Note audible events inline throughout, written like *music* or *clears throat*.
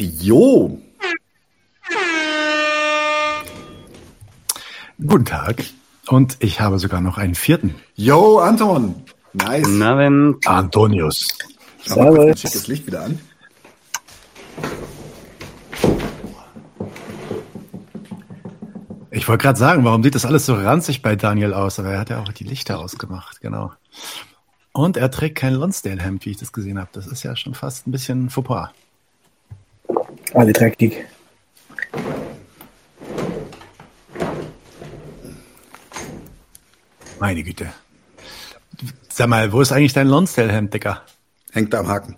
Jo. Guten Tag. Und ich habe sogar noch einen vierten. Jo, Anton. Nice. Na, wenn. Antonius. Schau mal kurz, ich das Licht wieder an. Ich wollte gerade sagen, warum sieht das alles so ranzig bei Daniel aus? Aber er hat ja auch die Lichter ausgemacht, genau. Und er trägt kein Lonsdale-Hemd, wie ich das gesehen habe. Das ist ja schon fast ein bisschen Fauxpas. Alle dreckig. Meine Güte. Sag mal, wo ist eigentlich dein Lonsdale-Hemd, Dicker? Hängt da am Haken.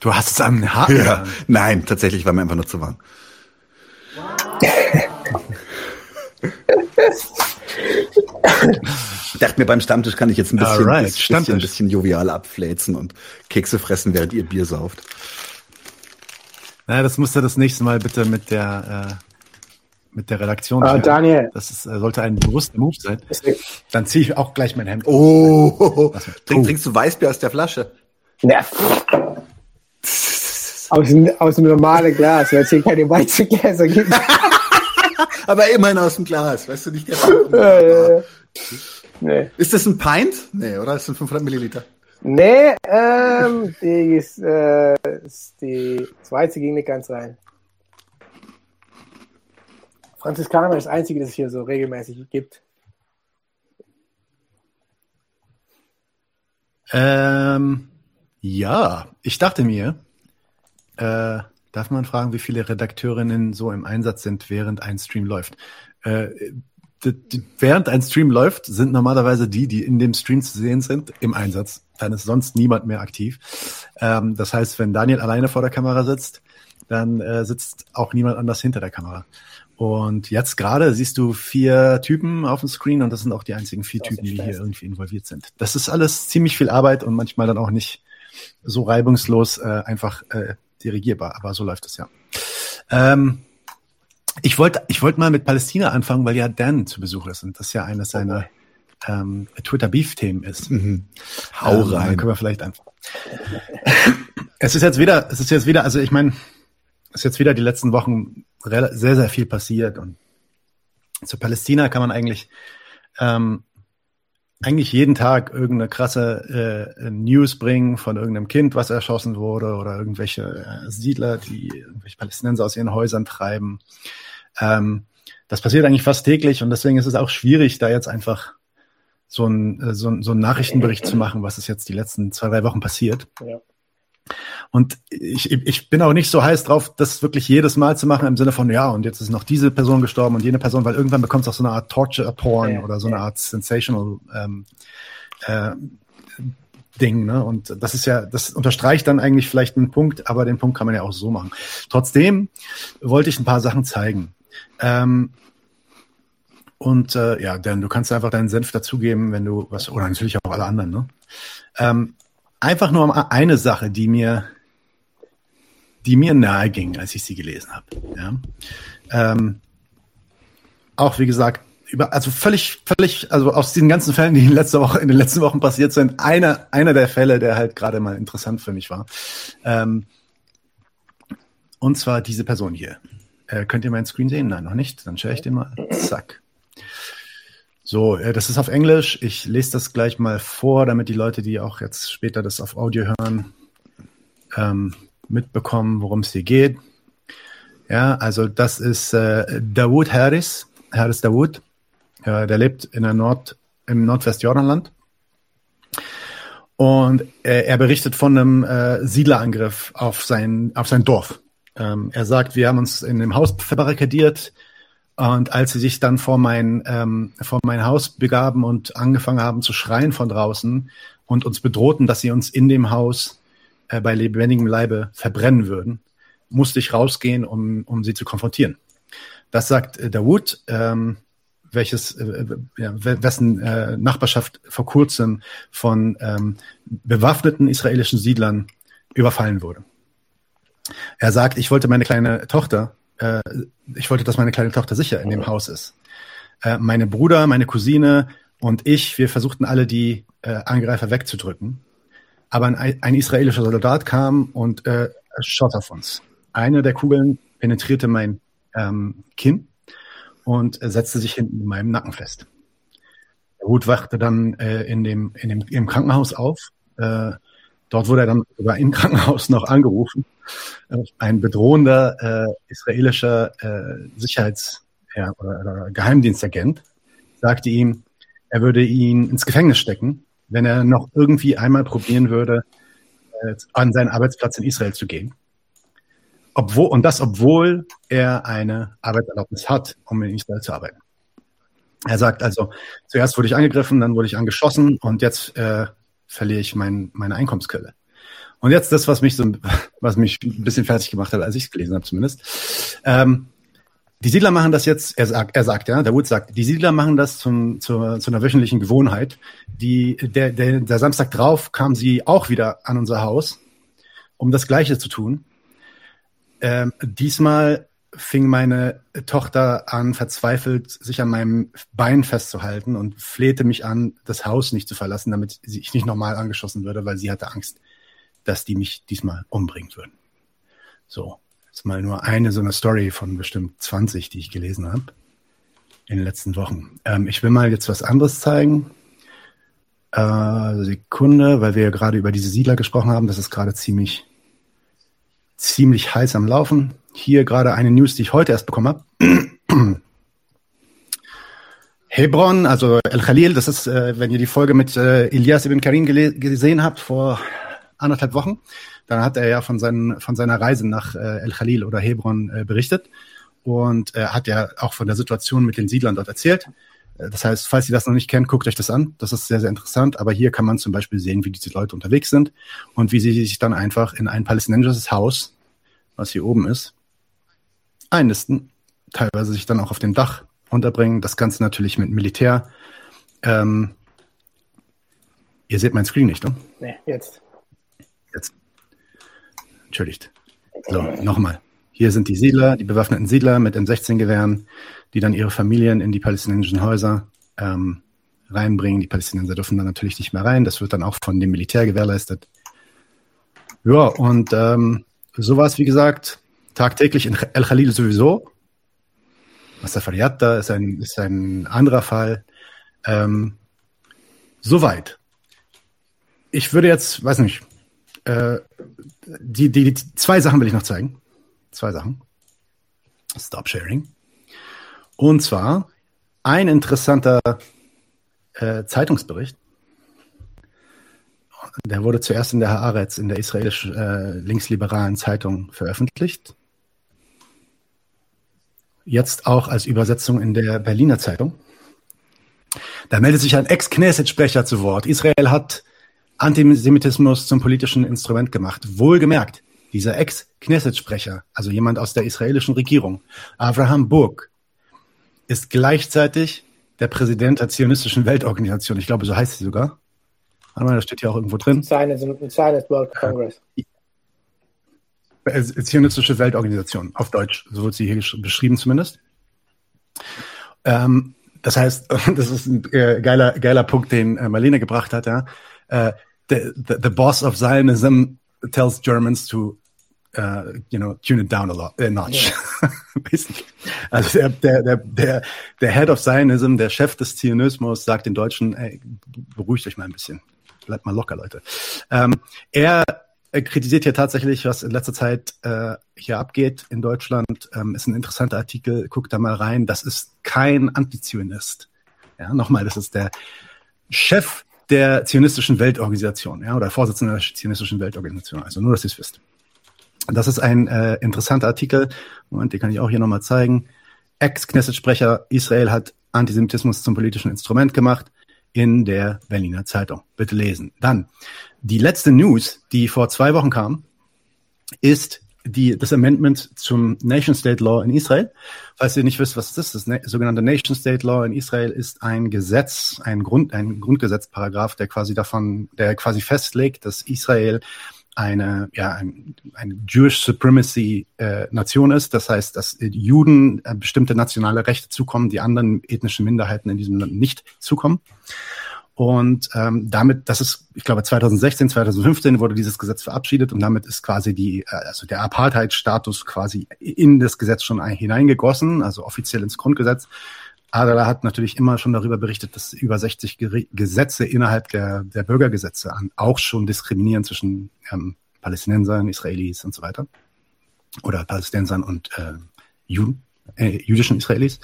Du hast es am Haken. Ja. Nein, tatsächlich war mir einfach nur zu warm. Ich dachte mir, beim Stammtisch kann ich jetzt ein bisschen, Alright, bisschen, bisschen jovial abfläzen und Kekse fressen, während ihr Bier sauft. Na, das musst du das nächste Mal bitte mit der, äh, mit der Redaktion. Ah. Daniel. Das ist, äh, sollte ein bewusster Move sein. Dann ziehe ich auch gleich mein Hemd. Oh, Trink, Oh. trinkst du Weißbier aus der Flasche? Ja. Aus dem, aus dem normalen Glas, weil es hier keine Weizengläser gibt. *laughs* Aber immerhin aus dem Glas, weißt du nicht? Äh, nee. Ist das ein Pint? Nee, oder? Das sind 500 Milliliter. Nee, ähm, die ist, äh, die zweite ging nicht ganz rein. Franziskaner ist das einzige, das es hier so regelmäßig gibt. Ähm, ja, ich dachte mir, äh, darf man fragen, wie viele Redakteurinnen so im Einsatz sind, während ein Stream läuft? Äh, während ein Stream läuft, sind normalerweise die, die in dem Stream zu sehen sind, im Einsatz. Dann ist sonst niemand mehr aktiv. Ähm, das heißt, wenn Daniel alleine vor der Kamera sitzt, dann äh, sitzt auch niemand anders hinter der Kamera. Und jetzt gerade siehst du vier Typen auf dem Screen und das sind auch die einzigen vier Typen, die hier irgendwie involviert sind. Das ist alles ziemlich viel Arbeit und manchmal dann auch nicht so reibungslos äh, einfach äh, dirigierbar, aber so läuft es ja. Ähm, ich wollte ich wollte mal mit Palästina anfangen, weil ja Dan zu Besuch ist und das ja eines seiner ähm, Twitter-Beef-Themen ist. Hau Ähm, Dann rein. können wir vielleicht anfangen. es ist jetzt wieder, es ist jetzt wieder, also ich meine, es ist jetzt wieder die letzten Wochen sehr, sehr viel passiert und zu Palästina kann man eigentlich ähm, eigentlich jeden Tag irgendeine krasse äh, News bringen von irgendeinem Kind, was erschossen wurde oder irgendwelche äh, Siedler, die irgendwelche Palästinenser aus ihren Häusern treiben. Ähm, das passiert eigentlich fast täglich und deswegen ist es auch schwierig, da jetzt einfach so ein, äh, so, ein- so einen Nachrichtenbericht zu machen, was ist jetzt die letzten zwei, drei Wochen passiert. Ja. Und ich, ich bin auch nicht so heiß drauf, das wirklich jedes Mal zu machen im Sinne von, ja, und jetzt ist noch diese Person gestorben und jene Person, weil irgendwann bekommt es auch so eine Art Torture-Porn Ja, oder so eine ja. Art Sensational ähm, äh, Ding, ne? Und das ist ja, das unterstreicht dann eigentlich vielleicht einen Punkt, aber den Punkt kann man ja auch so machen. Trotzdem wollte ich ein paar Sachen zeigen. Ähm, und äh, ja, Dan, du kannst einfach deinen Senf dazugeben, wenn du was, oder natürlich auch alle anderen, ne? Ähm, einfach nur eine Sache, die mir, die mir nahe ging, als ich sie gelesen habe. Ja? Ähm, auch wie gesagt, über, also völlig, völlig, also aus diesen ganzen Fällen, die in letzter Woche, in den letzten Wochen passiert sind, einer, einer der Fälle, der halt gerade mal interessant für mich war. Ähm, und zwar diese Person hier. Äh, könnt ihr meinen Screen sehen? Nein, noch nicht. Dann share ich den mal. Zack. So, äh, das ist auf Englisch. Ich lese das gleich mal vor, damit die Leute, die auch jetzt später das auf Audio hören, ähm, mitbekommen, worum es hier geht. Ja, also das ist äh, Dawood Harris, Harris Dawood. Äh, der lebt in der Nord, im Nordwestjordanland. Und äh, er berichtet von einem äh, Siedlerangriff auf sein, auf sein Dorf. Ähm, er sagt, wir haben uns in dem Haus verbarrikadiert, und als sie sich dann vor mein, ähm, vor mein Haus begaben und angefangen haben zu schreien von draußen und uns bedrohten, dass sie uns in dem Haus äh, bei lebendigem Leibe verbrennen würden, musste ich rausgehen, um, um sie zu konfrontieren. Das sagt äh, Dawood, ähm, welches, äh, ja, wessen äh, Nachbarschaft vor kurzem von ähm, bewaffneten israelischen Siedlern überfallen wurde. Er sagt, ich wollte meine kleine Tochter äh, ich wollte, dass meine kleine Tochter sicher in dem Haus ist. Äh, meine Bruder, meine Cousine und ich, wir versuchten alle die äh, Angreifer wegzudrücken. aber ein, ein israelischer Soldat kam und äh, schoss auf uns. Eine der Kugeln penetrierte mein ähm, Kinn und äh, setzte sich hinten in meinem Nacken fest. Der Hut wachte dann äh, in dem, in dem, im Krankenhaus auf. Äh, dort wurde er dann sogar im Krankenhaus noch angerufen. Äh, ein bedrohender äh, israelischer äh, Sicherheits- oder, oder Geheimdienstagent sagte ihm, er würde ihn ins Gefängnis stecken, wenn er noch irgendwie einmal probieren würde, äh, an seinen Arbeitsplatz in Israel zu gehen. Obwohl, und das, obwohl er eine Arbeitserlaubnis hat, um in Israel zu arbeiten. Er sagt also, zuerst wurde ich angegriffen, dann wurde ich angeschossen und jetzt äh, verliere ich mein, meine Einkommensquelle. Und jetzt das, was mich so, *laughs* was mich ein bisschen fertig gemacht hat, als ich es gelesen habe zumindest. Ähm, die Siedler machen das jetzt, er sagt, er sagt, ja, der Wood sagt, die Siedler machen das zum, zur, zu einer wöchentlichen Gewohnheit. Die, der, der, der Samstag drauf kam sie auch wieder an unser Haus, um das Gleiche zu tun. Ähm, diesmal fing meine Tochter an, verzweifelt sich an meinem Bein festzuhalten und flehte mich an, das Haus nicht zu verlassen, damit ich nicht nochmal angeschossen würde, weil sie hatte Angst, dass die mich diesmal umbringen würden. So. Das ist mal nur eine so eine Story von bestimmt 20, die ich gelesen habe in den letzten Wochen. Ähm, ich will mal jetzt was anderes zeigen. Äh, Sekunde, weil wir ja gerade über diese Siedler gesprochen haben. Das ist gerade ziemlich, ziemlich heiß am Laufen. Hier gerade eine News, die ich heute erst bekommen habe. *clears throat* Hebron, also El Khalil, das ist, äh, wenn ihr die Folge mit äh, Elias ibn Karim gesehen habt vor anderthalb Wochen, dann hat er ja von, seinen, von seiner Reise nach äh, El Khalil oder Hebron äh, berichtet und äh, hat ja auch von der Situation mit den Siedlern dort erzählt. Äh, das heißt, falls ihr das noch nicht kennt, guckt euch das an. Das ist sehr, sehr interessant. Aber hier kann man zum Beispiel sehen, wie diese Leute unterwegs sind und wie sie sich dann einfach in ein palästinensisches Haus, was hier oben ist, einnisten, teilweise sich dann auch auf dem Dach unterbringen. Das Ganze natürlich mit Militär. Ähm, ihr seht mein Screen nicht, ne? Nee, jetzt. Jetzt. Entschuldigt. So, nochmal. Hier sind die Siedler, die bewaffneten Siedler mit M16-Gewehren, die dann ihre Familien in die palästinensischen Häuser ähm, reinbringen. Die Palästinenser dürfen dann natürlich nicht mehr rein. Das wird dann auch von dem Militär gewährleistet. Ja, und ähm, sowas, wie gesagt, tagtäglich in El Khalil sowieso. Masafariata ist ein, ist ein anderer Fall. Ähm, soweit. Ich würde jetzt, weiß nicht, äh, die, die, die, zwei Sachen will ich noch zeigen. Zwei Sachen. Stop Sharing. Und zwar ein interessanter äh, Zeitungsbericht. Der wurde zuerst in der Haaretz, in der israelischen äh, linksliberalen Zeitung veröffentlicht. Jetzt auch als Übersetzung in der Berliner Zeitung. Da meldet sich ein Ex-Knesset-Sprecher zu Wort. Israel hat Antisemitismus zum politischen Instrument gemacht. Wohlgemerkt, dieser Ex-Knesset-Sprecher, also jemand aus der israelischen Regierung, Abraham Burg, ist gleichzeitig der Präsident der Zionistischen Weltorganisation. Ich glaube, so heißt sie sogar. Warte mal, das steht hier auch irgendwo drin. Zionist, Zionist World Congress. Äh, Zionistische Weltorganisation, auf Deutsch. So wird sie hier beschrieben zumindest. Ähm, das heißt, *laughs* das ist ein äh, geiler, geiler Punkt, den äh, Marlene gebracht hat. Ja. Uh, the, the, the boss of Zionism tells Germans to uh, you know tune it down a lot a notch yeah. *laughs* basically also der, der der der der Head of Zionism der Chef des Zionismus sagt den Deutschen ey, beruhigt euch mal ein bisschen bleibt mal locker Leute ähm, er er kritisiert hier tatsächlich, was in letzter Zeit äh, hier abgeht in Deutschland. Ähm, ist ein interessanter Artikel, guckt da mal rein. Das ist kein Antizionist. Ja, nochmal, das ist der Chef der zionistischen Weltorganisation, ja, oder Vorsitzender der zionistischen Weltorganisation. Also nur, dass ihr es wisst. Das ist ein äh, interessanter Artikel. Moment, den kann ich auch hier nochmal zeigen. Ex-Knesset-Sprecher Israel hat Antisemitismus zum politischen Instrument gemacht in der Berliner Zeitung. Bitte lesen. Dann, die letzte News, die vor zwei Wochen kam, ist die, das Amendment zum Nation State Law in Israel. Falls ihr nicht wisst, was das ist, das sogenannte Nation State Law in Israel ist ein Gesetz, ein Grund, ein Grundgesetzparagraph, der quasi davon, der quasi festlegt, dass Israel eine, ja, ein, eine Jewish Supremacy äh, Nation ist. Das heißt, dass Juden äh, bestimmte nationale Rechte zukommen, die anderen ethnischen Minderheiten in diesem Land nicht zukommen. Und ähm, damit, das ist, ich glaube, 2016, 2015 wurde dieses Gesetz verabschiedet und damit ist quasi die, äh, also der Apartheid-Status quasi in das Gesetz schon hineingegossen, also offiziell ins Grundgesetz. Adler hat natürlich immer schon darüber berichtet, dass über 60 Gesetze innerhalb der, der Bürgergesetze an, auch schon diskriminieren zwischen ähm, Palästinensern, Israelis und so weiter. Oder Palästinensern und äh, Juden, äh, jüdischen Israelis.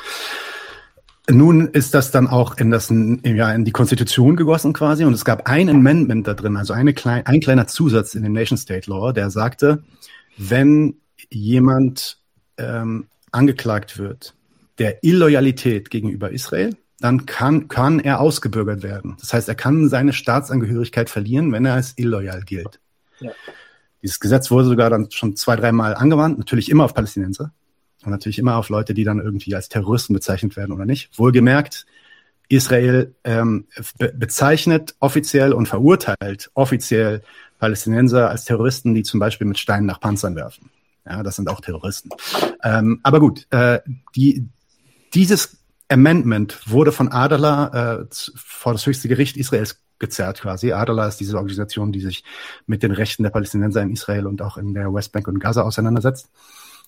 Nun ist das dann auch in, das, ja, in die Konstitution gegossen quasi und es gab ein Amendment da drin, also eine klein, ein kleiner Zusatz in den Nation State Law, der sagte, wenn jemand ähm, angeklagt wird der Illoyalität gegenüber Israel, dann kann, kann er ausgebürgert werden. Das heißt, er kann seine Staatsangehörigkeit verlieren, wenn er als illoyal gilt. Ja. Dieses Gesetz wurde sogar dann schon zwei, dreimal angewandt, natürlich immer auf Palästinenser. Und natürlich immer auf Leute, die dann irgendwie als Terroristen bezeichnet werden oder nicht. Wohlgemerkt, Israel ähm, be bezeichnet offiziell und verurteilt offiziell Palästinenser als Terroristen, die zum Beispiel mit Steinen nach Panzern werfen. Ja, das sind auch Terroristen. Ähm, aber gut, äh, die, dieses Amendment wurde von Adala äh, vor das höchste Gericht Israels gezerrt quasi. Adala ist diese Organisation, die sich mit den Rechten der Palästinenser in Israel und auch in der Westbank und Gaza auseinandersetzt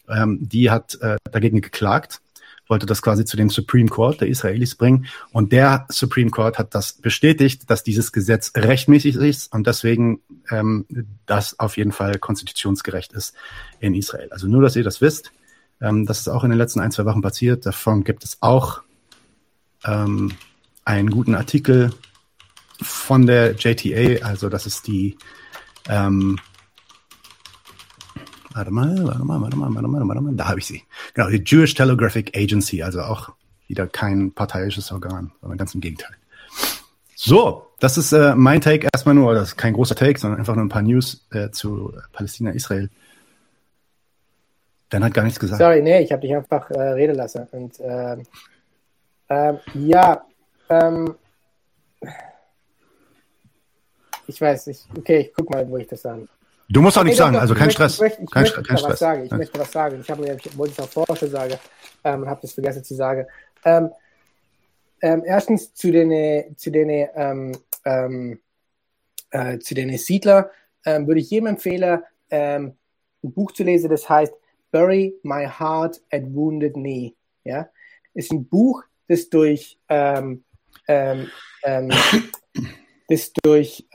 ähm, die hat äh, dagegen geklagt, wollte das quasi zu dem Supreme Court der Israelis bringen. Und der Supreme Court hat das bestätigt, dass dieses Gesetz rechtmäßig ist und deswegen ähm, das auf jeden Fall konstitutionsgerecht ist in Israel. Also nur, dass ihr das wisst. Ähm, das ist auch in den letzten ein, zwei Wochen passiert. Davon gibt es auch ähm, einen guten Artikel von der JTA, also das ist die ähm, Warte mal, warte mal, warte mal, warte mal, warte mal. Da habe ich sie. Genau, die Jewish Telegraphic Agency, also auch wieder kein parteiisches Organ, sondern ganz im Gegenteil. So, das ist äh, mein Take erstmal nur, das ist kein großer Take, sondern einfach nur ein paar News äh, zu Palästina, Israel. Dan hat gar nichts gesagt. Sorry, nee, ich habe dich einfach äh, reden lassen. Und äh, äh, ja, ähm, ich weiß nicht. Okay, ich guck mal, wo ich das sage. Du musst auch nichts sagen, also kein Stress. Ich möchte, ich kein, möchte kein Stress. Was sagen. Ich möchte was sagen. Ich, habe, ich wollte es auch vorher schon sagen ähm, und habe das vergessen zu sagen. Ähm, ähm, erstens zu den, zu den, ähm, ähm, äh, zu den Siedler ähm, würde ich jedem empfehlen, ein Buch zu lesen, das heißt Bury My Heart at Wounded Knee. Ja? Ist ein Buch, das durch, *coughs* das durch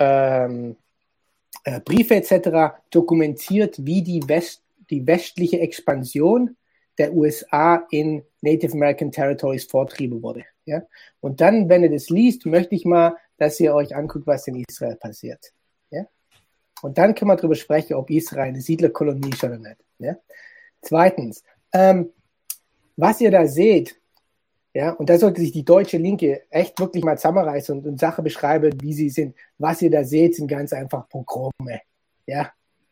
äh, Briefe etc. dokumentiert, wie die, West, die westliche Expansion der USA in Native American Territories vortrieben wurde. Ja? Und dann, wenn ihr das liest, möchte ich mal, dass ihr euch anguckt, was in Israel passiert. Ja? Und dann können wir darüber sprechen, ob Israel eine Siedlerkolonie ist oder nicht. Ja? Zweitens, ähm, was ihr da seht, ja, und da sollte sich die deutsche Linke echt wirklich mal zusammenreißen und, und Sache beschreiben, wie sie sind. Was ihr da seht, sind ganz einfach Pogrome. Ja,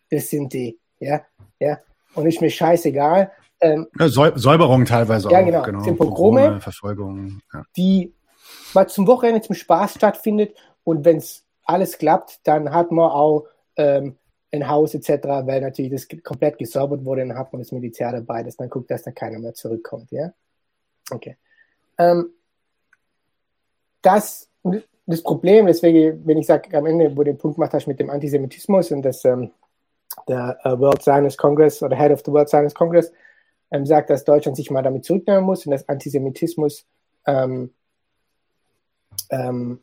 das sind die. Ja, ja. Und ist mir scheißegal. Ähm, ja, Säuberung teilweise ja, auch. Genau. genau. Sind Pogrome, Pogrome Verfolgung. Ja. Die mal zum Wochenende zum Spaß stattfindet. Und wenn es alles klappt, dann hat man auch ähm, ein Haus etc., weil natürlich das komplett gesäubert wurde, dann hat man das Militär dabei, dass man guckt, dass da keiner mehr zurückkommt. Ja, okay. Ähm, das, das Problem, deswegen, wenn ich sage am Ende, wo du den Punkt gemacht hast mit dem Antisemitismus und dass ähm, der uh, World Zionist Congress oder Head of the World Zionist Congress ähm, sagt, dass Deutschland sich mal damit zurücknehmen muss und dass Antisemitismus ähm, ähm,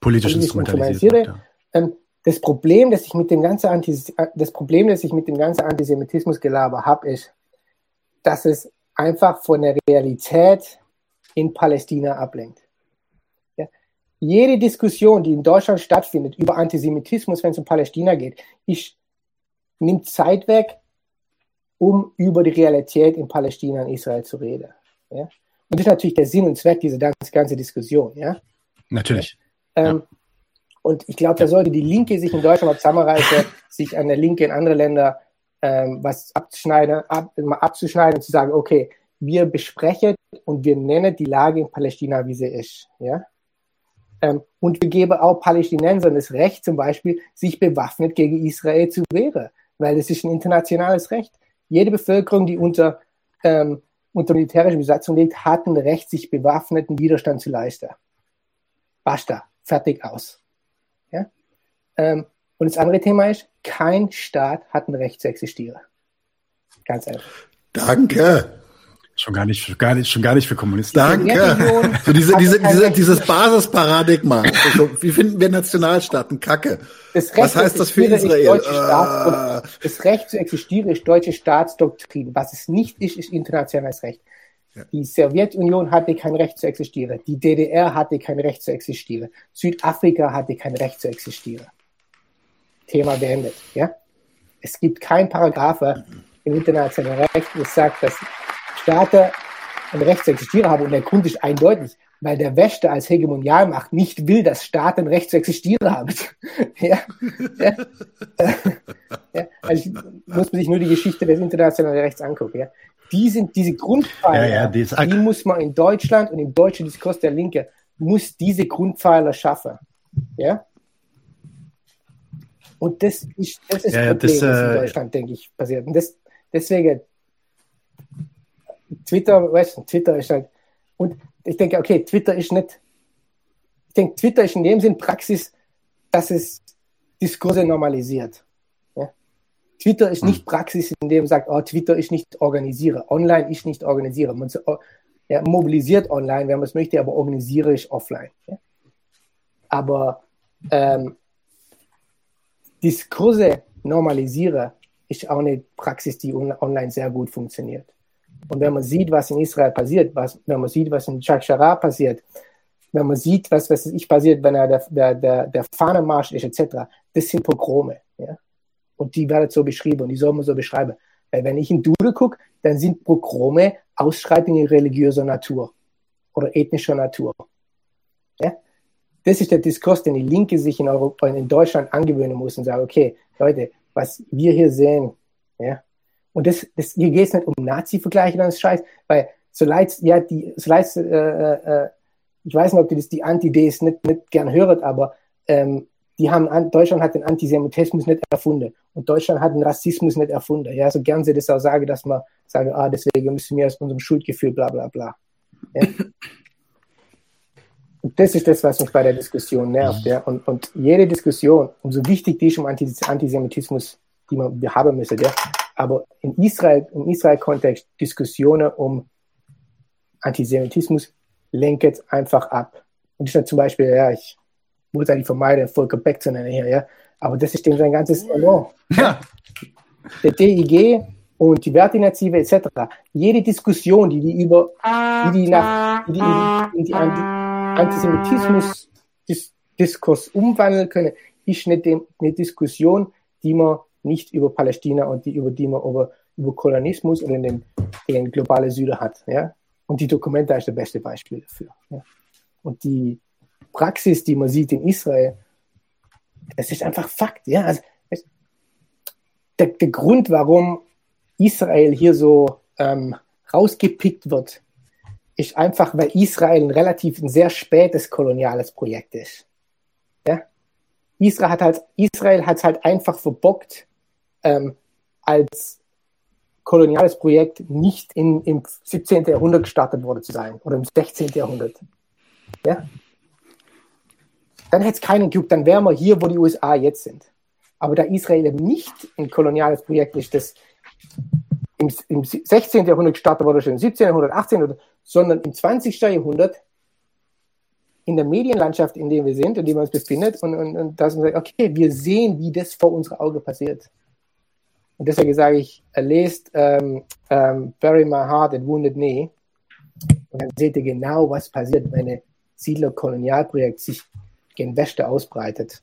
politisch, instrumentalisiert wird. Ja. Ähm, das Problem, das ich mit dem ganzen Antis das Problem, das ich mit dem ganzen Antisemitismus-Gelaber habe, ist, dass es einfach von der Realität in Palästina ablenkt. Ja? Jede Diskussion, die in Deutschland stattfindet über Antisemitismus, wenn es um Palästina geht, ist, nimmt Zeit weg, um über die Realität in Palästina und Israel zu reden. Ja? Und das ist natürlich der Sinn und Zweck dieser ganzen Diskussion. Ja? Natürlich. Ähm, ja. Und ich glaube, da sollte die Linke sich in Deutschland mal zusammenreißen, sich an der Linke in andere Länder ähm, was abzuschneiden, ab, abzuschneiden und zu sagen, okay, wir besprechen und wir nennen die Lage in Palästina, wie sie ist. Ja? Ähm, und wir geben auch Palästinensern das Recht, zum Beispiel, sich bewaffnet gegen Israel zu wehren, weil es ist ein internationales Recht. Jede Bevölkerung, die unter, ähm, unter militärischer Besatzung liegt, hat ein Recht, sich bewaffneten Widerstand zu leisten. Basta. Fertig aus. Ja? Ähm, und das andere Thema ist, kein Staat hat ein Recht zu existieren. Ganz einfach. Danke. Schon gar nicht, gar nicht, schon gar nicht für Kommunisten. Danke. So *laughs* diese, diese, diese, dieses Basisparadigma. Also, wie finden wir Nationalstaaten? Kacke. Was heißt das für Israel? Äh. das Recht zu existieren ist deutsche Staatsdoktrin. Was es nicht ist, ist internationales Recht. Ja. Die Sowjetunion hatte kein Recht zu existieren. Die DDR hatte kein Recht zu existieren. Südafrika hatte kein Recht zu existieren. Thema beendet. Ja? Es gibt kein Paragraph im internationalen Recht, das sagt, dass Staaten ein Recht zu existieren haben. Und der Grund ist eindeutig, weil der Westen als Hegemonialmacht nicht will, dass Staaten ein Recht zu existieren haben. *laughs* ja? Ja? *laughs* ja? Also muss man sich nur die Geschichte des internationalen Rechts angucken. Ja? Die sind diese Grundpfeiler, ja, die, die muss man in Deutschland und im deutschen Diskurs der Linke muss diese Grundpfeiler schaffen. Ja? Und das ist das, ist ja, Problem, das, äh, in Deutschland, denke ich, passiert. Und das, deswegen, Twitter, weißt du, Twitter ist halt, und ich denke, okay, Twitter ist nicht, ich denke, Twitter ist in dem Sinn Praxis, dass es Diskurse normalisiert. Ja? Twitter ist nicht hm. Praxis, in dem man sagt, oh, Twitter ist nicht organisiere, online ist nicht organisiere. Man ja, mobilisiert online, wenn man es möchte, aber organisiere ich offline. Ja? Aber ähm, Diskurse normalisiere, ist auch eine Praxis, die online sehr gut funktioniert. Und wenn man sieht, was in Israel passiert, was, wenn man sieht, was in Chakshara passiert, wenn man sieht, was, was ich passiert, wenn er der, der, der, der Fahnenmarsch ist, etc., das sind Pogrome. Ja? Und die werden so beschrieben und die soll man so beschreiben. Weil wenn ich in Dude gucke, dann sind Pogrome Ausschreitungen religiöser Natur oder ethnischer Natur. Ja? Das ist der Diskurs, den die Linke sich in, Europa, in Deutschland angewöhnen muss und sagen, okay, Leute, was wir hier sehen, ja, und das, das hier geht es nicht um Nazi-Vergleiche, das Scheiß, weil so leid, ja, die, so leid, äh, äh, äh, ich weiß nicht, ob die das die Anti-Ds nicht, nicht gern hören, aber ähm, die haben, Deutschland hat den Antisemitismus nicht erfunden und Deutschland hat den Rassismus nicht erfunden. Ja, so gern sie das auch sagen, dass man sagen, ah, deswegen müssen wir aus unserem Schuldgefühl, bla, bla, bla. Ja? *laughs* Das ist das, was mich bei der Diskussion nervt. Ja? Und, und jede Diskussion, umso wichtig die ist um Antisemitismus, die man haben müssen, ja? aber in Israel, im Israel-Kontext Diskussionen um Antisemitismus lenken einfach ab. Und ich dann zum Beispiel, ja, ich muss eigentlich vermeiden, Volker Beck zu nennen hier, ja, aber das ist dem sein ganzes Salon. Ja. Der DIG und die Wertinitiative etc. Jede Diskussion, die die über, die die nach, die, die in die, Anti Antisemitismus-Diskurs umwandeln können, ist eine, eine Diskussion, die man nicht über Palästina und die, über die man über, über Kolonialismus oder den, den globalen Süden hat. Ja? Und die Dokumente ist das beste Beispiel dafür. Ja? Und die Praxis, die man sieht in Israel, das ist einfach Fakt. Ja? Also, es, der, der Grund, warum Israel hier so ähm, rausgepickt wird, ist einfach, weil Israel ein relativ ein sehr spätes koloniales Projekt ist. Ja? Israel hat halt, Israel hat halt einfach verbockt, ähm, als koloniales Projekt nicht in, im 17. Jahrhundert gestartet worden zu sein oder im 16. Jahrhundert. Ja? Dann hätte es keinen gejuckt, dann wären wir hier, wo die USA jetzt sind. Aber da Israel eben nicht ein koloniales Projekt ist, das im, im 16. Jahrhundert gestartet wurde, schon im 17. Jahrhundert, 18. Jahrhundert, sondern im 20. Jahrhundert in der Medienlandschaft, in der wir sind, in der wir uns befinden, und, und, und dass man sagt, okay, wir sehen, wie das vor unserem Auge passiert. Und deswegen sage ich, lest ähm, ähm, Bury My Heart and Wounded Knee und dann seht ihr genau, was passiert, wenn ein Siedler-Kolonialprojekt sich gen Westen ausbreitet.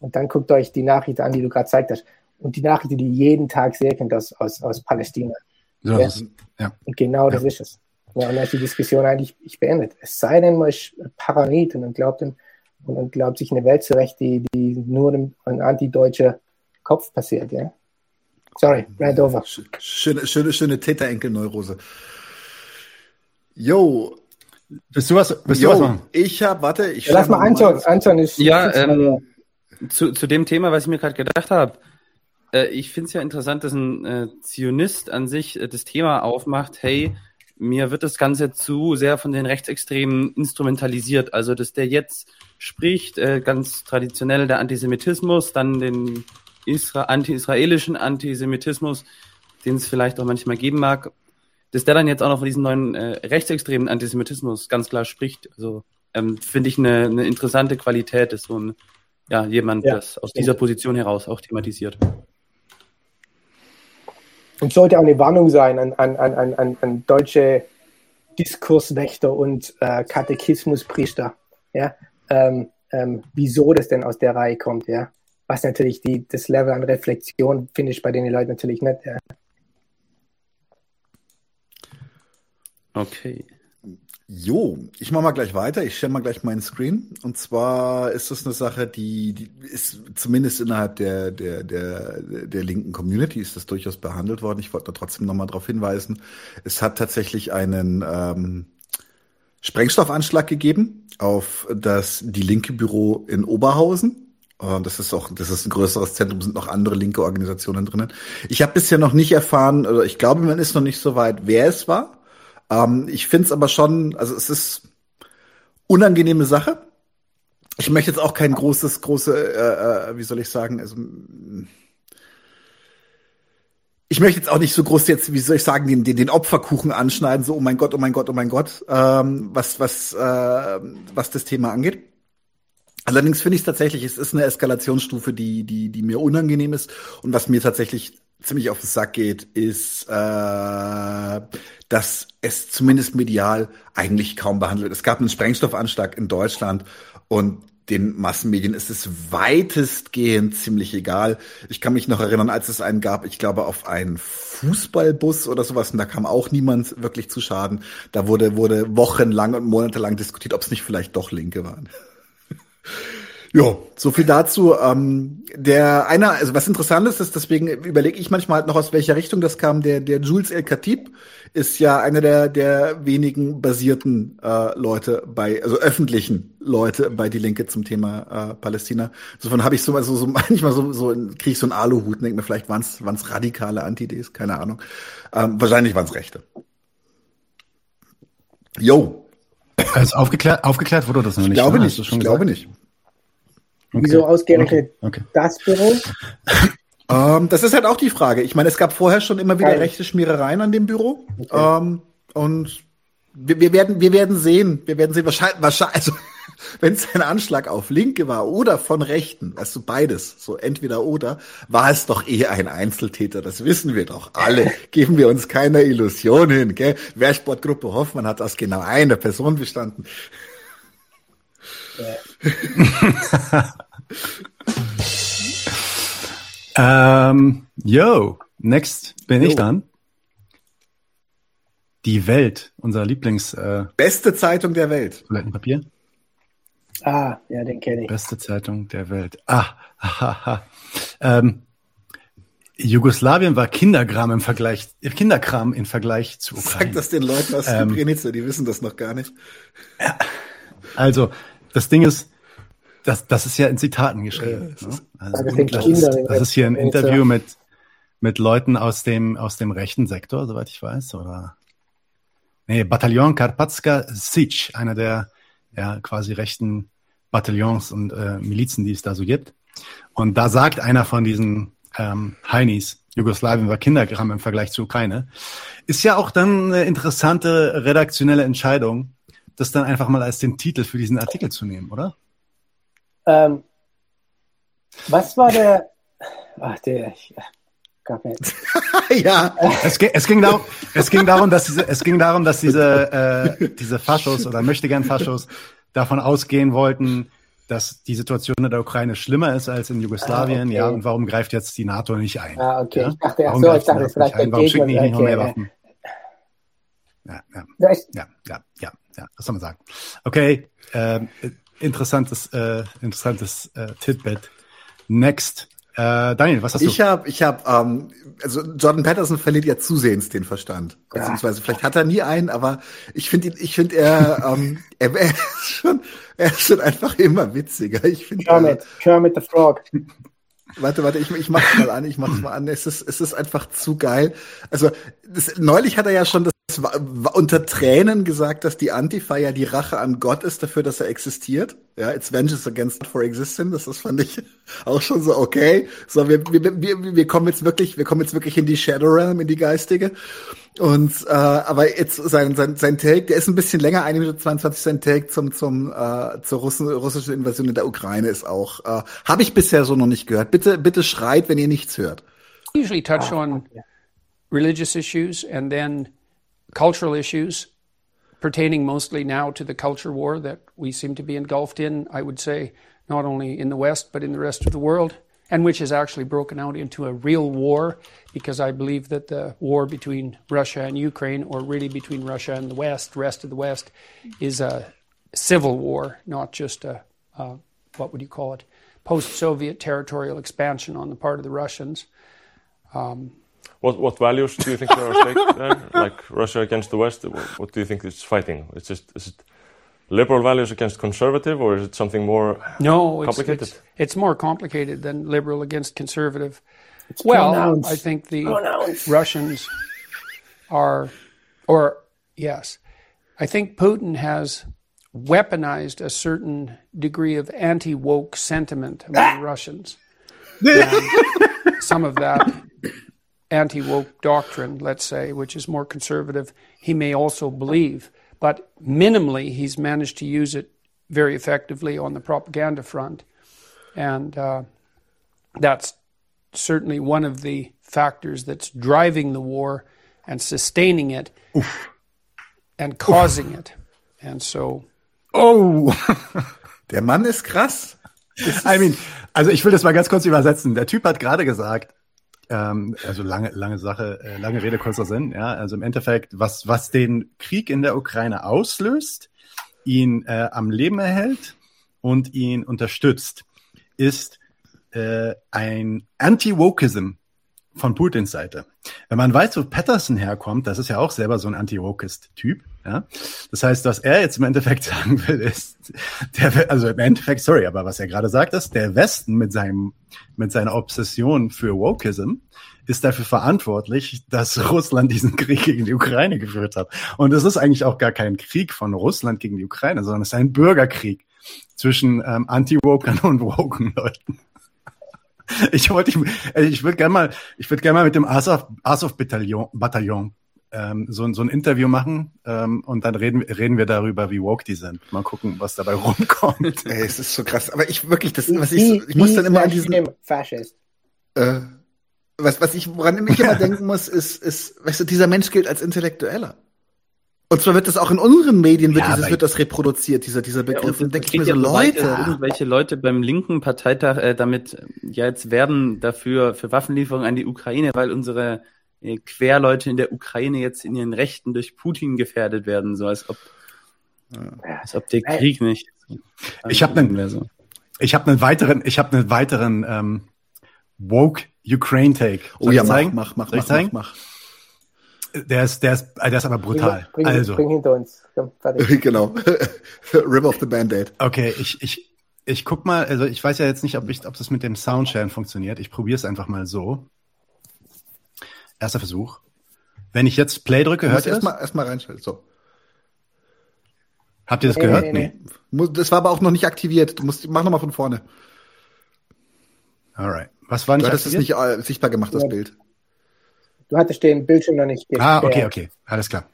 Und dann guckt euch die Nachrichten an, die du gerade gezeigt hast. Und die Nachrichten, die jeden Tag sehen könnt aus, aus, aus Palästina. So, ja. Ist, ja. Und genau das ist es. Ja, und dann ist die Diskussion eigentlich ich beendet. Es sei denn, man ist paranoid und dann glaubt, und dann glaubt sich eine Welt zurecht, die, die nur im antideutscher Kopf passiert. Ja? Sorry, right over. Schöne, schöne, schöne Täterenkelneurose. Yo. Bist du was, bist Yo, du was machen? Ich hab, warte, ich ja, Lass mal Anton, Anton ist. Ja, ähm, zu, zu dem Thema, was ich mir gerade gedacht habe. Äh, ich finde es ja interessant, dass ein äh, Zionist an sich äh, das Thema aufmacht, hey, mir wird das Ganze zu sehr von den Rechtsextremen instrumentalisiert. Also, dass der jetzt spricht, äh, ganz traditionell der Antisemitismus, dann den Isra anti-israelischen Antisemitismus, den es vielleicht auch manchmal geben mag, dass der dann jetzt auch noch von diesem neuen äh, rechtsextremen Antisemitismus ganz klar spricht. Also ähm, finde ich eine, eine interessante Qualität, dass so ein ja, jemand ja, das aus dieser Position heraus auch thematisiert. Und sollte auch eine Warnung sein an, an, an, an, an deutsche Diskurswächter und äh, Katechismuspriester, ja, ähm, ähm, wieso das denn aus der Reihe kommt, ja. Was natürlich die, das Level an Reflexion finde ich bei den Leuten natürlich nicht, ja. Okay. Jo, ich mache mal gleich weiter. Ich stelle mal gleich meinen Screen. Und zwar ist das eine Sache, die, die ist zumindest innerhalb der, der, der, der linken Community ist das durchaus behandelt worden. Ich wollte da trotzdem nochmal darauf hinweisen. Es hat tatsächlich einen ähm, Sprengstoffanschlag gegeben auf das die linke Büro in Oberhausen. Das ist auch, das ist ein größeres Zentrum, sind noch andere linke Organisationen drinnen. Ich habe bisher noch nicht erfahren, oder ich glaube, man ist noch nicht so weit, wer es war. Ähm, ich finde es aber schon, also es ist unangenehme Sache. Ich möchte jetzt auch kein großes, große, äh, äh, wie soll ich sagen, also ich möchte jetzt auch nicht so groß jetzt, wie soll ich sagen, den, den, den Opferkuchen anschneiden, so oh mein Gott, oh mein Gott, oh mein Gott, ähm, was, was, äh, was das Thema angeht. Allerdings finde ich tatsächlich, es ist eine Eskalationsstufe, die, die, die mir unangenehm ist und was mir tatsächlich ziemlich auf den Sack geht, ist, äh, dass es zumindest medial eigentlich kaum behandelt wird. Es gab einen Sprengstoffanschlag in Deutschland und den Massenmedien ist es weitestgehend ziemlich egal. Ich kann mich noch erinnern, als es einen gab, ich glaube, auf einen Fußballbus oder sowas, und da kam auch niemand wirklich zu Schaden. Da wurde, wurde wochenlang und monatelang diskutiert, ob es nicht vielleicht doch Linke waren. Ja, so viel dazu. Ähm, der einer, also was interessant ist, ist, deswegen überlege ich manchmal halt noch, aus welcher Richtung das kam. Der, der Jules El Khatib ist ja einer der, der wenigen basierten äh, Leute bei, also öffentlichen Leute bei Die Linke zum Thema äh, Palästina. Insofern habe ich so, also so *laughs* manchmal so, so kriege ich so einen Aluhut, denke mir, vielleicht waren es radikale Antidees, keine Ahnung. Ähm, wahrscheinlich waren es Rechte. Jo. Also aufgeklärt, aufgeklärt wurde das noch nicht. Ich glaube ne? nicht. Ich glaube nicht. Okay. Wieso ausgerechnet okay. Okay. das Büro? *laughs* Ähm, das ist halt auch die Frage. Ich meine, es gab vorher schon immer wieder Nein. rechte Schmierereien an dem Büro. Ähm, und wir, wir, werden, wir werden sehen, wir werden sehen, wahrscheinlich, wahrscheinlich also, *laughs* wenn es ein Anschlag auf Linke war oder von Rechten, weißt du, beides, so entweder oder, war es doch eher ein Einzeltäter. Das wissen wir doch alle. *laughs* Geben wir uns keine Illusion hin, gell? Wehrsportgruppe Hoffmann hat aus genau einer Person bestanden. *laughs* ähm, yo, next bin yo. ich dann. Die Welt, unser Lieblings. Äh, Beste Zeitung der Welt. Toilettenpapier. Ah, ja, den kenne ich. Beste Zeitung der Welt. Ah, haha. Ähm, Jugoslawien war Kinderkram im Vergleich, Kinderkram im Vergleich zu Ukraine. Sag das den Leuten aus ähm, Srebrenica, die wissen das noch gar nicht. Ja, also, das Ding ist, das, das ist ja in Zitaten geschrieben. Ja, ne? also das, ist, das ist hier ein Interview mit, mit Leuten aus dem, aus dem rechten Sektor, soweit ich weiß, oder? Nee, Bataillon Karpatska Sich, einer der ja, quasi rechten Bataillons und äh, Milizen, die es da so gibt. Und da sagt einer von diesen ähm, Heinis, Jugoslawien war Kindergramm im Vergleich zu Ukraine, ist ja auch dann eine interessante redaktionelle Entscheidung, das dann einfach mal als den Titel für diesen Artikel zu nehmen, oder? Ähm, was war der? Ach, der. Ich, *laughs* ja. Es, es, ging darum, es ging darum, dass diese, es ging darum, dass diese, äh, diese Faschos oder möchte gern Faschos davon ausgehen wollten, dass die Situation in der Ukraine schlimmer ist als in Jugoslawien. Ah, okay. Ja, und warum greift jetzt die NATO nicht ein? Ah, okay. Ja? Ich dachte, warum so, ich dachte, vielleicht ein? Warum schicken die nicht noch mehr Waffen? Ja, ja, ja, ja, ja, ja, was soll man sagen? Okay, äh, interessantes, äh, interessantes äh, Titbit. Next. Äh, Daniel, was hast du? Ich habe, ich habe, ähm, also Jordan Patterson verliert ja zusehends den Verstand. Ja. Beziehungsweise vielleicht hat er nie einen, aber ich finde ihn, ich finde er, *laughs* ähm, er, er, ist schon, er ist schon einfach immer witziger. Ich finde Kermit, Kermit the Frog. Warte, warte, ich, ich mach's mal an, ich mach's mal an. Es ist, es ist einfach zu geil. Also das, neulich hat er ja schon das unter Tränen gesagt, dass die Antifa ja die Rache an Gott ist dafür, dass er existiert. Ja, it's vengeance against for existing. Das ist, fand ich *laughs* auch schon so, okay. So, wir, wir, wir, wir kommen jetzt wirklich, wir kommen jetzt wirklich in die Shadow Realm, in die geistige. Und, äh, aber jetzt sein, sein, sein Take, der ist ein bisschen länger, eine Minute 22, sein Take zum, zum, äh, zur Russen, russischen Invasion in der Ukraine ist auch, äh, habe ich bisher so noch nicht gehört. Bitte, bitte schreit, wenn ihr nichts hört. Usually touch on religious issues and then cultural issues pertaining mostly now to the culture war that we seem to be engulfed in, I would say, not only in the West, but in the rest of the world, and which has actually broken out into a real war, because I believe that the war between Russia and Ukraine, or really between Russia and the West, rest of the West, is a civil war, not just a, a what would you call it, post Soviet territorial expansion on the part of the Russians. Um, what what values do you think there are at stake *laughs* there? Like Russia against the West, what do you think it's fighting? It's just is it liberal values against conservative, or is it something more no, it's, complicated? It's, it's more complicated than liberal against conservative. It's well, pronouns. I think the Pronouns. Russians are, or yes, I think Putin has weaponized a certain degree of anti woke sentiment among ah! Russians. *laughs* Some of that anti woke doctrine, let's say, which is more conservative, he may also believe. But minimally, he's managed to use it very effectively on the propaganda front. And uh, that's certainly one of the factors that's driving the war and sustaining it and causing it. And so. Oh, *laughs* der Mann ist krass. I mean, also ich will das mal ganz kurz übersetzen. Der Typ hat gerade gesagt, ähm, also lange, lange Sache, äh, lange Rede, kurzer Sinn, ja. Also im Endeffekt, was, was den Krieg in der Ukraine auslöst, ihn äh, am Leben erhält und ihn unterstützt, ist äh, ein Anti-Wokism von Putins Seite. Wenn man weiß, wo Patterson herkommt, das ist ja auch selber so ein Anti-Wokist-Typ. Ja? Das heißt, was er jetzt im Endeffekt *laughs* sagen will, ist, der, also im Endeffekt, sorry, aber was er gerade sagt, ist, der Westen mit seinem, mit seiner Obsession für Wokism ist dafür verantwortlich, dass *laughs* Russland diesen Krieg gegen die Ukraine geführt hat. Und es ist eigentlich auch gar kein Krieg von Russland gegen die Ukraine, sondern es ist ein Bürgerkrieg zwischen ähm, Anti-Wokern und woken Leuten. *laughs* Ich wollte, ich, ich würde gerne mal, ich würde gerne mal mit dem Azov, Azov Bataillon, Bataillon ähm, so, so ein Interview machen ähm, und dann reden, reden wir darüber, wie woke die sind. Mal gucken, was dabei rumkommt. *laughs* Ey, es ist so krass. Aber ich wirklich, das, was ich, ich muss dann immer an diesen, Faschist. äh, was, was ich, woran ich immer *laughs* denken muss, ist, ist, weißt du, dieser Mensch gilt als Intellektueller. Und zwar wird das auch in unseren Medien wird, Ja, dieses, wird das reproduziert, dieser, dieser Begriff. und und denke ich mir so, ja so weit, dass Leute. irgendwelche Leute beim linken Parteitag äh, damit äh, ja jetzt werden dafür für Waffenlieferungen an die Ukraine, weil unsere äh, Querleute in der Ukraine jetzt in ihren Rechten durch Putin gefährdet werden, so als ob als ob der Krieg nicht. Ich hab nen- wäre so. Ich habe einen weiteren, ich habe einen weiteren ähm, woke Ukraine Take. Oh ja, mach, zeigen? mach, mach, Soll ich mach, zeigen? mach, Der ist, der ist, der ist aber brutal. Bring, Also, bring hinter uns. Komm, *laughs* genau. *laughs* Rip off the Band-Aid. okay, ich, ich, ich guck mal, also ich weiß ja jetzt nicht, ob ich, ob das mit dem Soundshare funktioniert. Ich probiere es einfach mal so. Erster Versuch. Wenn ich jetzt Play drücke, hört ihr erstmal erstmal reinschalten. So. Habt ihr das Nee, gehört? nee, Nee. nee. Das war aber auch noch nicht aktiviert. Du musst, mach nochmal von vorne. Alright. Was war nicht Du hattest es nicht äh, sichtbar gemacht, das Ja. Bild. Du hattest den Bildschirm noch nicht Ah, okay, okay. Alles klar.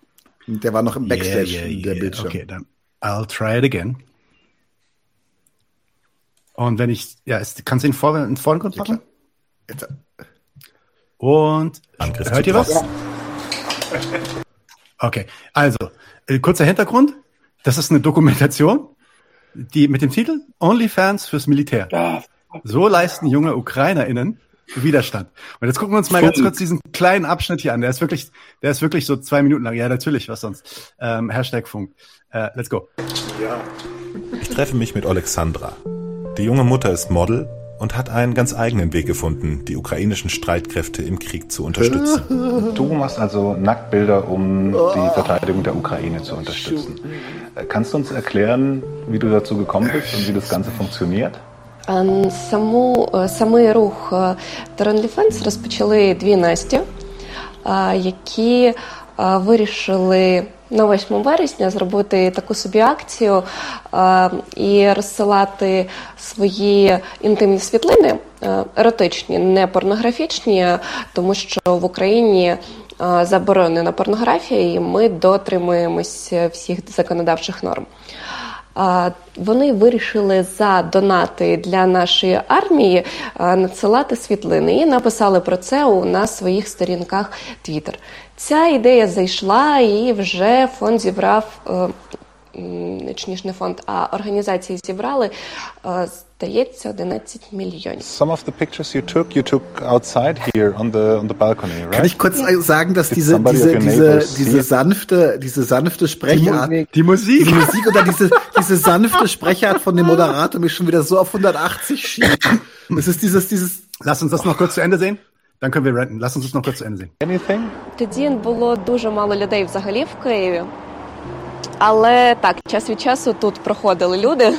Der war noch im Backstage, Yeah, yeah, der yeah. Bildschirm. Okay, dann I'll try it again. Und wenn ich, ja, ist, kannst du ihn vor, in den Vordergrund Ja. Jetzt, äh, Und Angriff hört ihr was? Drosten. *laughs* Okay, also äh, kurzer Hintergrund. Das ist eine Dokumentation, die mit dem Titel OnlyFans fürs Militär. Ah, So leisten junge UkrainerInnen Widerstand. Und jetzt gucken wir uns mal ganz kurz diesen kleinen Abschnitt hier an. Der ist wirklich, der ist wirklich so zwei Minuten lang. Ja, natürlich, was sonst. Ähm, Hashtag Funk. Äh, let's go. Ich treffe mich mit Alexandra. Die junge Mutter ist Model und hat einen ganz eigenen Weg gefunden, die ukrainischen Streitkräfte im Krieg zu unterstützen. *laughs* Du machst also Nacktbilder, um die Verteidigung der Ukraine zu unterstützen. Äh, Kannst du uns erklären, wie du dazu gekommen bist und wie das Ganze funktioniert? Е, Саму, е, самий рух е, Terran Defense розпочали дві Насті, які вирішили на 8 вересня зробити таку собі акцію і розсилати свої інтимні світлини, еротичні, не порнографічні, тому що в Україні заборонена порнографія, і ми дотримуємось всіх законодавчих норм. Вони вирішили за донати для нашої армії надсилати світлини і написали про це у на своїх сторінках Twitter. Ця ідея зайшла, і вже фонд зібрав. е, Точніше, не фонд, а організації зібрали, е, здається, 11 мільйонів. Some of the pictures you took, you took outside here on the on the balcony, right? Kann ich kurz sagen, dass Did diese, somebody of diese, your diese, neighbors see diese it? sanfte, diese sanfte Sprechart, Die Musik. die Musik oder diese, diese sanfte Sprechart von dem Moderator mich schon wieder so auf 180 schiebt. Es ist dieses, dieses, Lass uns das noch kurz zu Ende sehen. Dann können wir renten. Lass uns das noch kurz zu Ende sehen. Anything? Тоді було дуже мало людей взагалі в Києві. Але так, час від часу тут проходили люди.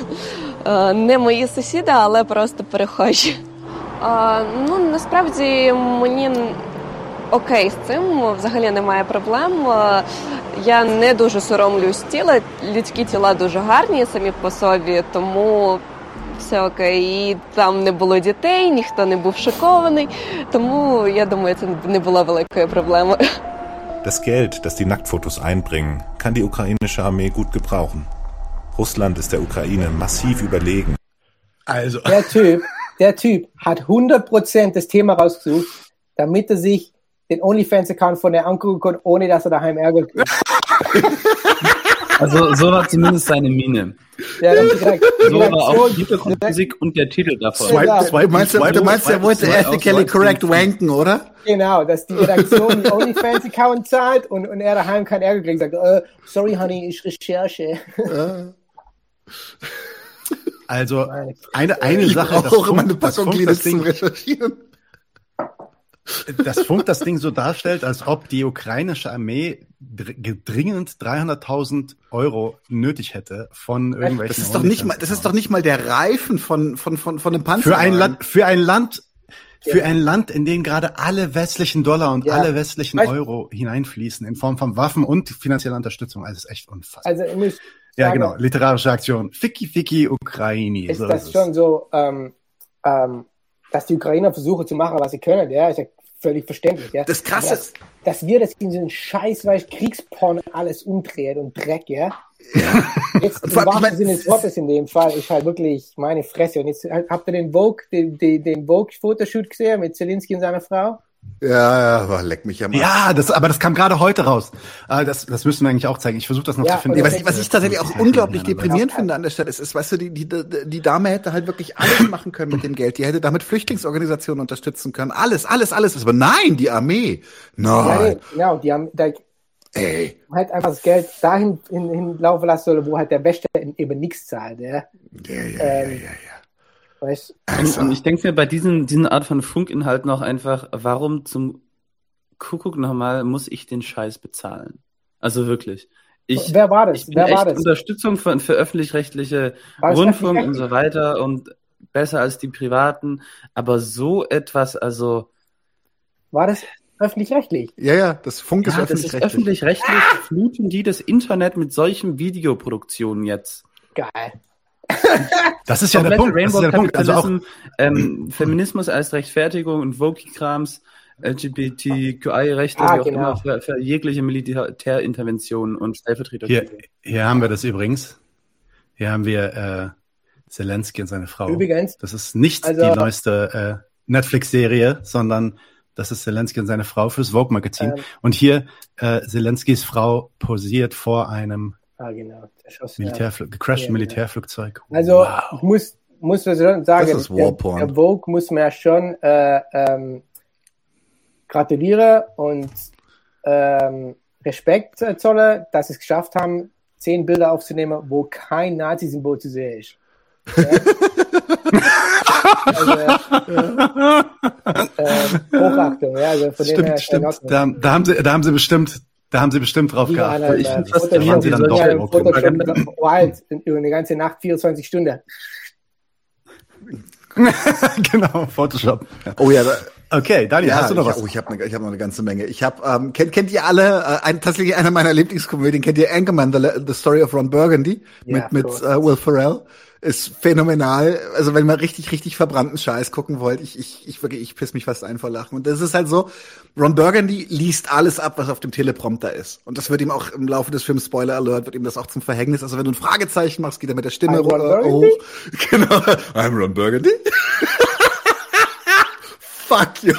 Е, Не мої сусіди, але просто перехожі. Ну, насправді мені окей з цим, взагалі немає проблем. Е, Я не дуже соромлюсь тіла. Людські тіла дуже гарні самі по собі, тому все окей. І там не було дітей, ніхто не був шокований. Тому я думаю, це не була великою проблемою. Das Geld, das die Nacktfotos einbringen, kann die ukrainische Armee gut gebrauchen. Russland ist der Ukraine massiv überlegen. Also, Der *laughs* Typ, der Typ hat 100% das Thema rausgesucht, damit er sich den OnlyFans-Account von der angucken kann, ohne dass er daheim Ärger kriegt. Also so war zumindest seine Miene. Ja, das ist direkt, So war auch die direkt Hintergrundmusik und der Titel davon. Swipe, Ja, swipe, du meinst, swipe, du meinst, er wollte ethically swipe, correct wanken, oder? Genau, dass die Redaktion den OnlyFans-Account zahlt und, und er daheim keinen Ärger kriegt. Sagt, äh, sorry, Honey, ich Recherche. Also, eine, eine Ich Sache, das brauche meine Funk, das, Packung Kleenex zum Ding, Recherchieren. das Funk das Ding so darstellt, als ob die ukrainische Armee dr dringend 300.000 Euro nötig hätte von irgendwelchen Das ist doch nicht mal, das ist doch nicht mal der Reifen von, von, von, von einem Panzer. für ein Land, für ein Land, für ein Land, in dem gerade alle westlichen Dollar und Ja. alle westlichen Euro hineinfließen in Form von Waffen und finanzieller Unterstützung. Also, es ist echt unfassbar. Also, ich muss ja, sagen, genau. Literarische Aktion. Ficky Ficky Ukraini. ist So das ist schon es. so, ähm, ähm, dass die Ukrainer versuchen zu machen, was sie können, ja, ist ja völlig verständlich, ja. Das Krasse Aber dass, dass wir das in so einen Scheiß, weil Kriegsporn alles umdreht und Dreck, ja. *laughs* Jetzt im wahrsten Sinne es des Wortes in dem Fall ist halt wirklich meine Fresse. Und jetzt habt ihr den Vogue, den, den, den Vogue-Fotoshoot gesehen mit Zelensky und seiner Frau? Ja, ja, aber leck mich am Arsch. Ja, das, aber das kam gerade heute raus. Äh, Das, das müssen wir eigentlich auch zeigen. Ich versuche das noch Ja, zu finden. Was, ich, was ich tatsächlich auch unglaublich Ja, deprimierend finde an der Stelle ist, ist, weißt du, die, die, die Dame hätte halt wirklich alles machen können mit dem Geld. Die hätte damit Flüchtlingsorganisationen unterstützen können. Alles, alles, alles. Aber nein, die Armee. Ja, Nein. genau, die haben da Ey. halt einfach das Geld dahin hin, hinlaufen lassen sollen, wo halt der Wächter eben nichts zahlt, ja. Ja, ja, ja, Ähm, ja, ja. Weißt, Und, und ich denke mir bei diesen, diesen Art von Funkinhalten auch einfach, warum zum Kuckuck nochmal muss ich den Scheiß bezahlen? Also wirklich. Ich, wer war das? ich bin Wer echt war das? Unterstützung für, für öffentlich-rechtliche das Rundfunk und so weiter und besser als die privaten. Aber so etwas, also War das öffentlich-rechtlich? Ja, ja, das Funk ist ja, das ist öffentlich-rechtlich. öffentlich-rechtlich, fluten die das Internet mit solchen Videoproduktionen jetzt. Geil. Das ist ja der Punkt. Das ist ja der Punkt. Also auch, ähm, Feminismus als Rechtfertigung und Vogue-Krams, LGBTQI-Rechte, Ah, wie auch genau. immer, für, für jegliche Militärinterventionen und Stellvertreter. hier, hier haben wir das übrigens. Hier haben wir äh, Zelensky und seine Frau. Übrigens, Das ist nicht Also- die neueste äh, Netflix-Serie, sondern das ist Zelensky und seine Frau fürs Vogue-Magazin. Ähm. und hier äh, Zelenskys Frau posiert vor einem ah, genau. Erschossen, ja. Militärflug, gecrashten Ja, Militärflugzeug. Also, wow. muss, muss was schon sagen, Das ist der, der Vogue muss mir schon äh, ähm, gratulieren und ähm, Respekt äh, zollen, dass sie es geschafft haben, zehn Bilder aufzunehmen, wo kein Nazi-Symbol zu sehen ist. Ja? also, ähm, Hochachtung, ja, also von Stimmt, stimmt. Da, da haben sie, da haben sie bestimmt, da haben sie bestimmt drauf geachtet. Ich find's fast Photoshop- waren sie dann doch ja, wild über eine ganze Nacht, 24 Stunden. *laughs* genau, Photoshop. Ja. Oh ja, da, Okay, Daniel, hast du noch ich, was? Oh, ich habe ne, ich hab noch eine ganze Menge. Ich habe ähm, kennt kennt ihr alle äh, ein, tatsächlich einer meiner Lieblingskomödien kennt ihr Anchorman the, the Story of Ron Burgundy Ja, mit mit of äh, Will Ferrell ist phänomenal. Also wenn man richtig richtig verbrannten Scheiß gucken wollt, ich ich ich wirklich ich piss mich fast ein vor Lachen und das ist halt so Ron Burgundy liest alles ab, was auf dem Teleprompter ist und das wird ihm auch im Laufe des Films Spoiler Alert wird ihm das auch zum Verhängnis. Also wenn du ein Fragezeichen machst, geht er mit der Stimme hoch. *laughs* Genau. I'm Ron Burgundy. *laughs* Fuck you.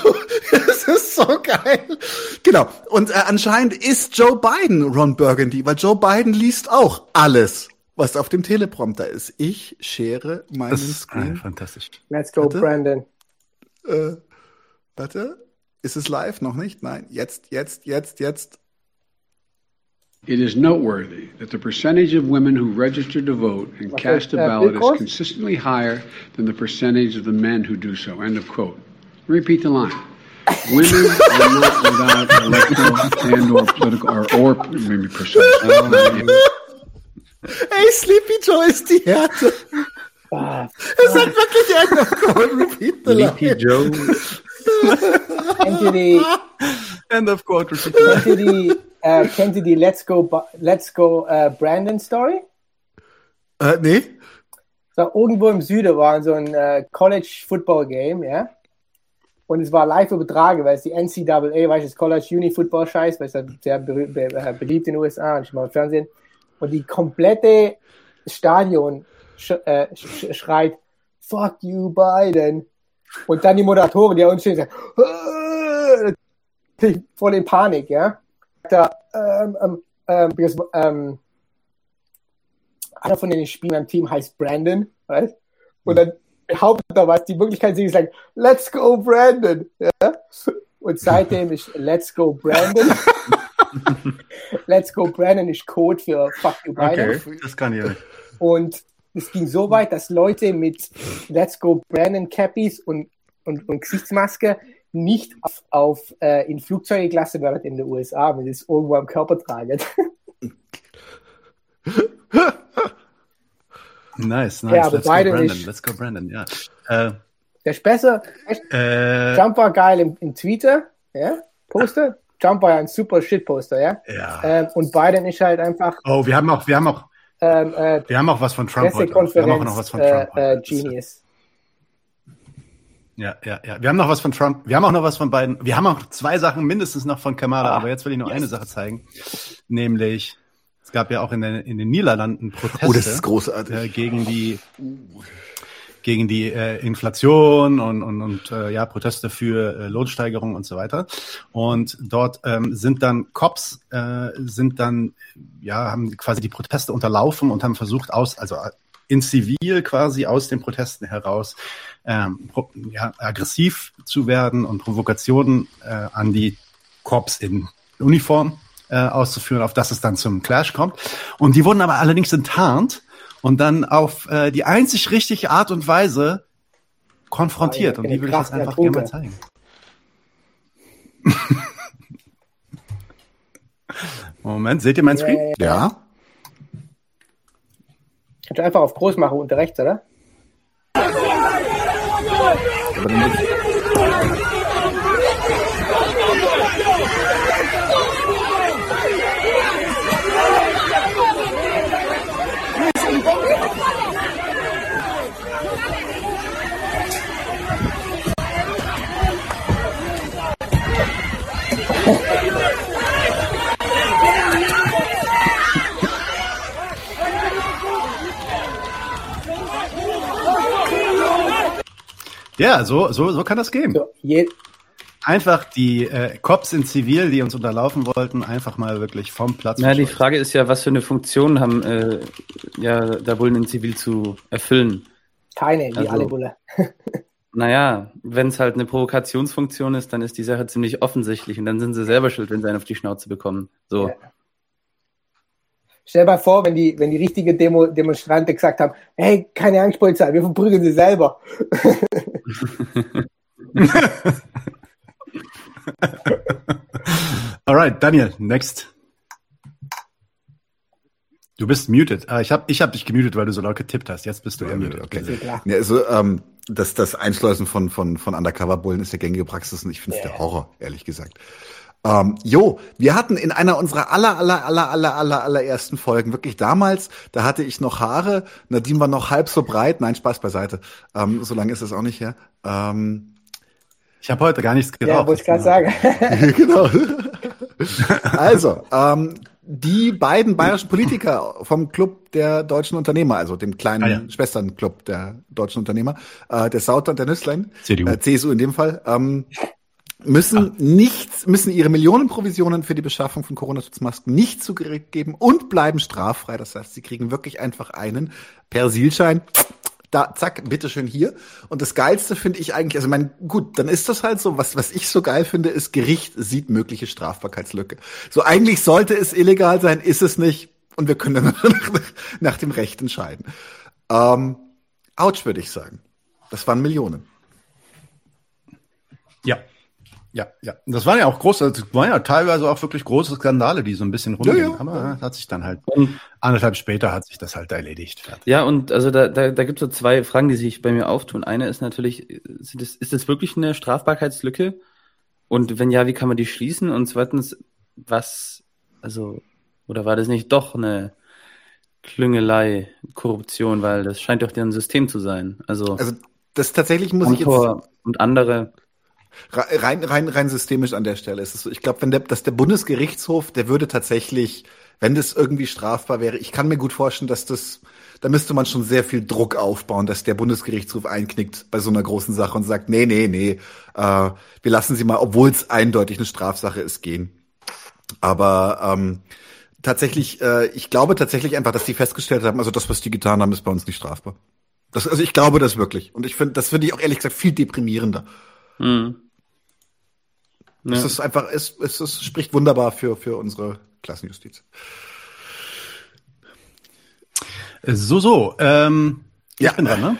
Das ist so geil. Genau. Und äh, anscheinend ist Joe Biden Ron Burgundy, weil Joe Biden liest auch alles, was auf dem Teleprompter ist. Ich schere meinen Das ist Screen. fantastisch. Let's go, Warte. Brandon. Äh, warte. Ist es live? Noch nicht? Nein. Jetzt, jetzt, jetzt, jetzt. It is noteworthy that the percentage of women who register to vote and cast a uh, ballot is consistently higher than the percentage of the men who do so. End of quote. Repeat the line. Women are not without electoral and or political or, or maybe precise. *laughs* Hey, Sleepy Joe ist die Härte. Ah, Es hat wirklich einer Call Repeat the Sleepy. Joe. kennt ihr die, End of quote. kennt ihr die, äh, kennt ihr die Let's Go, Let's Go äh, Brandon Story? Äh, nee? So, irgendwo im Süden war so ein äh, College Football Game, ja. Und es war live übertragen, weil es die NCAA, weißt du, das College Uni Football Scheiß, weil es halt sehr berüh- be äh, beliebt in den USA und schon mal im Fernsehen. Und die komplette Stadion sch äh, sch schreit, fuck you, Biden. Und dann die Moderatoren, die uns stehen, sagen, "Ah!" Natürlich voll in Panik, ja. Da, ähm, ähm, ähm, because, ähm, einer von den Spielern im Team heißt Brandon, weißt? Und dann behauptet er was, die Möglichkeit ist, sagen, let's go Brandon, ja? Und seitdem ist Let's Go Brandon. *laughs* *laughs* Let's Go Brandon ist Code für Fuck You Biden. Okay, das kann ich nicht. Und es ging so weit, dass Leute mit Let's Go Brandon Cappies und, und, und Gesichtsmaske nicht auf, auf äh, in Flugzeuge gelassen werden in den USA, wenn sie es irgendwo am Körper tragen. *laughs* Nice, nice. Ja, aber Let's go, Biden Brandon. ist- Let's go, Brandon. Ja. Äh, Der ist besser. äh, Trump war geil im, im Twitter, ja, Poster. Trump war ja ein super Shit-Poster, ja. ja. Ähm, und Biden ist halt einfach Oh, wir haben auch, wir haben auch, ähm, äh, wir haben auch was von Trump heute. Wir haben auch noch was von äh, Trump. äh, heute. Genius. Ja, ja, ja. Wir haben noch was von Trump. Wir haben auch noch was von beiden. Wir haben auch zwei Sachen mindestens noch von Kamala. Ah, aber jetzt will ich noch yes. eine Sache zeigen. Nämlich, es gab ja auch in den, in den Niederlanden Proteste. Oh, das ist großartig. äh, gegen die gegen die äh, Inflation und, und, und äh, ja Proteste für äh, Lohnsteigerung und so weiter. Und dort ähm, sind dann Cops äh, sind dann ja haben quasi die Proteste unterlaufen und haben versucht aus also äh, in Zivil quasi aus den Protesten heraus ähm, ja, aggressiv zu werden und Provokationen äh, an die Cops in Uniform äh, auszuführen, auf das es dann zum Clash kommt. Und die wurden aber allerdings enttarnt und dann auf äh, die einzig richtige Art und Weise konfrontiert. Ah, ja, und die will ich jetzt einfach gerne mal zeigen. Moment, seht ihr mein Ja, Screen? ja, ja. Ja. Kannst du einfach auf groß machen unter rechts, oder? Aber dann Ja, so, so, so kann das gehen. So, je, Einfach die äh, Cops in Zivil, die uns unterlaufen wollten, einfach mal wirklich vom Platz. Na, die. Frage ist ja, was für eine Funktion haben äh, ja da wohl in Zivil zu erfüllen. keine, wie Also- alle Bulle. *laughs* Naja, wenn es halt eine Provokationsfunktion ist, dann ist die Sache ziemlich offensichtlich und dann sind sie selber schuld, wenn sie einen auf die Schnauze bekommen. So. Ja. Stell dir mal vor, wenn die, wenn die richtigen Demo Demonstranten gesagt haben, hey, keine Angst, Polizei, wir verprügeln sie selber. *laughs* Alright, Daniel, next. Du bist muted. Ah, ich habe ich hab dich gemutet, weil du so laut getippt hast. Jetzt bist du ja muted. Okay. Ja, also, ähm, das, das Einschleusen von, von, von Undercover-Bullen ist ja gängige Praxis und ich finde es Ja. der Horror, ehrlich gesagt. Ähm, jo, wir hatten in einer unserer aller, aller, aller, aller, aller, allerersten Folgen, wirklich damals, da hatte ich noch Haare, Nadine war noch halb so breit, nein, Spaß beiseite, ähm, so lange ist es auch nicht her. Ähm, Ich habe heute gar nichts geraucht. Ja, wollte ich gerade sagen. *laughs* genau. also, ähm, die beiden bayerischen Politiker vom Club der deutschen Unternehmer, also dem kleinen Ah, ja. Schwesternclub der deutschen Unternehmer, äh, der Sauter und der Nüsslein, CDU. Äh, CSU in dem Fall, ähm, müssen nichts, müssen ihre Millionenprovisionen für die Beschaffung von Corona-Schutzmasken nicht zurückgeben und bleiben straffrei. Das heißt, sie kriegen wirklich einfach einen Persilschein. Da, zack, bitteschön hier. Und das Geilste finde ich eigentlich, also mein, gut, dann ist das halt so. Was, was ich so geil finde, ist, Gericht sieht mögliche Strafbarkeitslücke. So eigentlich sollte es illegal sein, ist es nicht. Und wir können dann *laughs* nach, nach dem Recht entscheiden. Ähm, ouch, würde ich sagen. Das waren Millionen. Ja. Ja, ja. Das waren ja auch große, das waren ja teilweise auch wirklich große Skandale, die so ein bisschen rumgingen. ja. Aber äh, hat sich dann halt, Und, anderthalb später hat sich das halt erledigt. Fertig. ja, und also da, da, da gibt es so zwei Fragen, die sich bei mir auftun. Eine ist natürlich, ist das, ist das wirklich eine Strafbarkeitslücke? Und wenn ja, wie kann man die schließen? Und zweitens, was, also, oder war das nicht doch eine Klüngelei, Korruption, weil das scheint doch deren System zu sein. Also, Also das tatsächlich muss ich jetzt und andere. Rein rein rein systemisch an der Stelle ist es so. Ich glaube, wenn der dass der Bundesgerichtshof, der würde tatsächlich, wenn das irgendwie strafbar wäre, ich kann mir gut vorstellen, dass das da müsste man schon sehr viel Druck aufbauen, dass der Bundesgerichtshof einknickt bei so einer großen Sache und sagt, nee, nee, nee, äh, wir lassen sie mal, obwohl es eindeutig eine Strafsache ist, gehen. Aber ähm, tatsächlich, äh, ich glaube tatsächlich einfach, dass die festgestellt haben, also das, was die getan haben, ist bei uns nicht strafbar. Das, also ich glaube das wirklich. Und ich finde, das finde ich auch ehrlich gesagt viel deprimierender. Hm. Ja. Es ist einfach, es, es, es spricht wunderbar für, für unsere Klassenjustiz. So, so. Ähm, Ja. Ich bin dran, ne?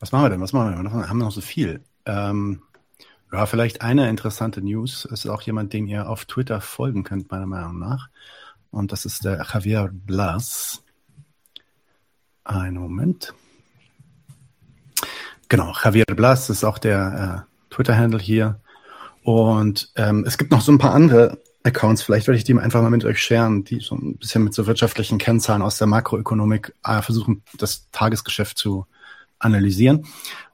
Was machen wir denn? Was machen wir denn? Wir haben noch so viel. Ähm, ja, vielleicht eine interessante News. Es ist auch jemand, den ihr auf Twitter folgen könnt, meiner Meinung nach. Und das ist der Javier Blas. Einen Moment. Genau, Javier Blas ist auch der äh, Twitter-Handle hier. Und ähm, es gibt noch so ein paar andere Accounts, vielleicht werde ich die einfach mal mit euch sharen, die so ein bisschen mit so wirtschaftlichen Kennzahlen aus der Makroökonomik äh, versuchen, das Tagesgeschäft zu analysieren.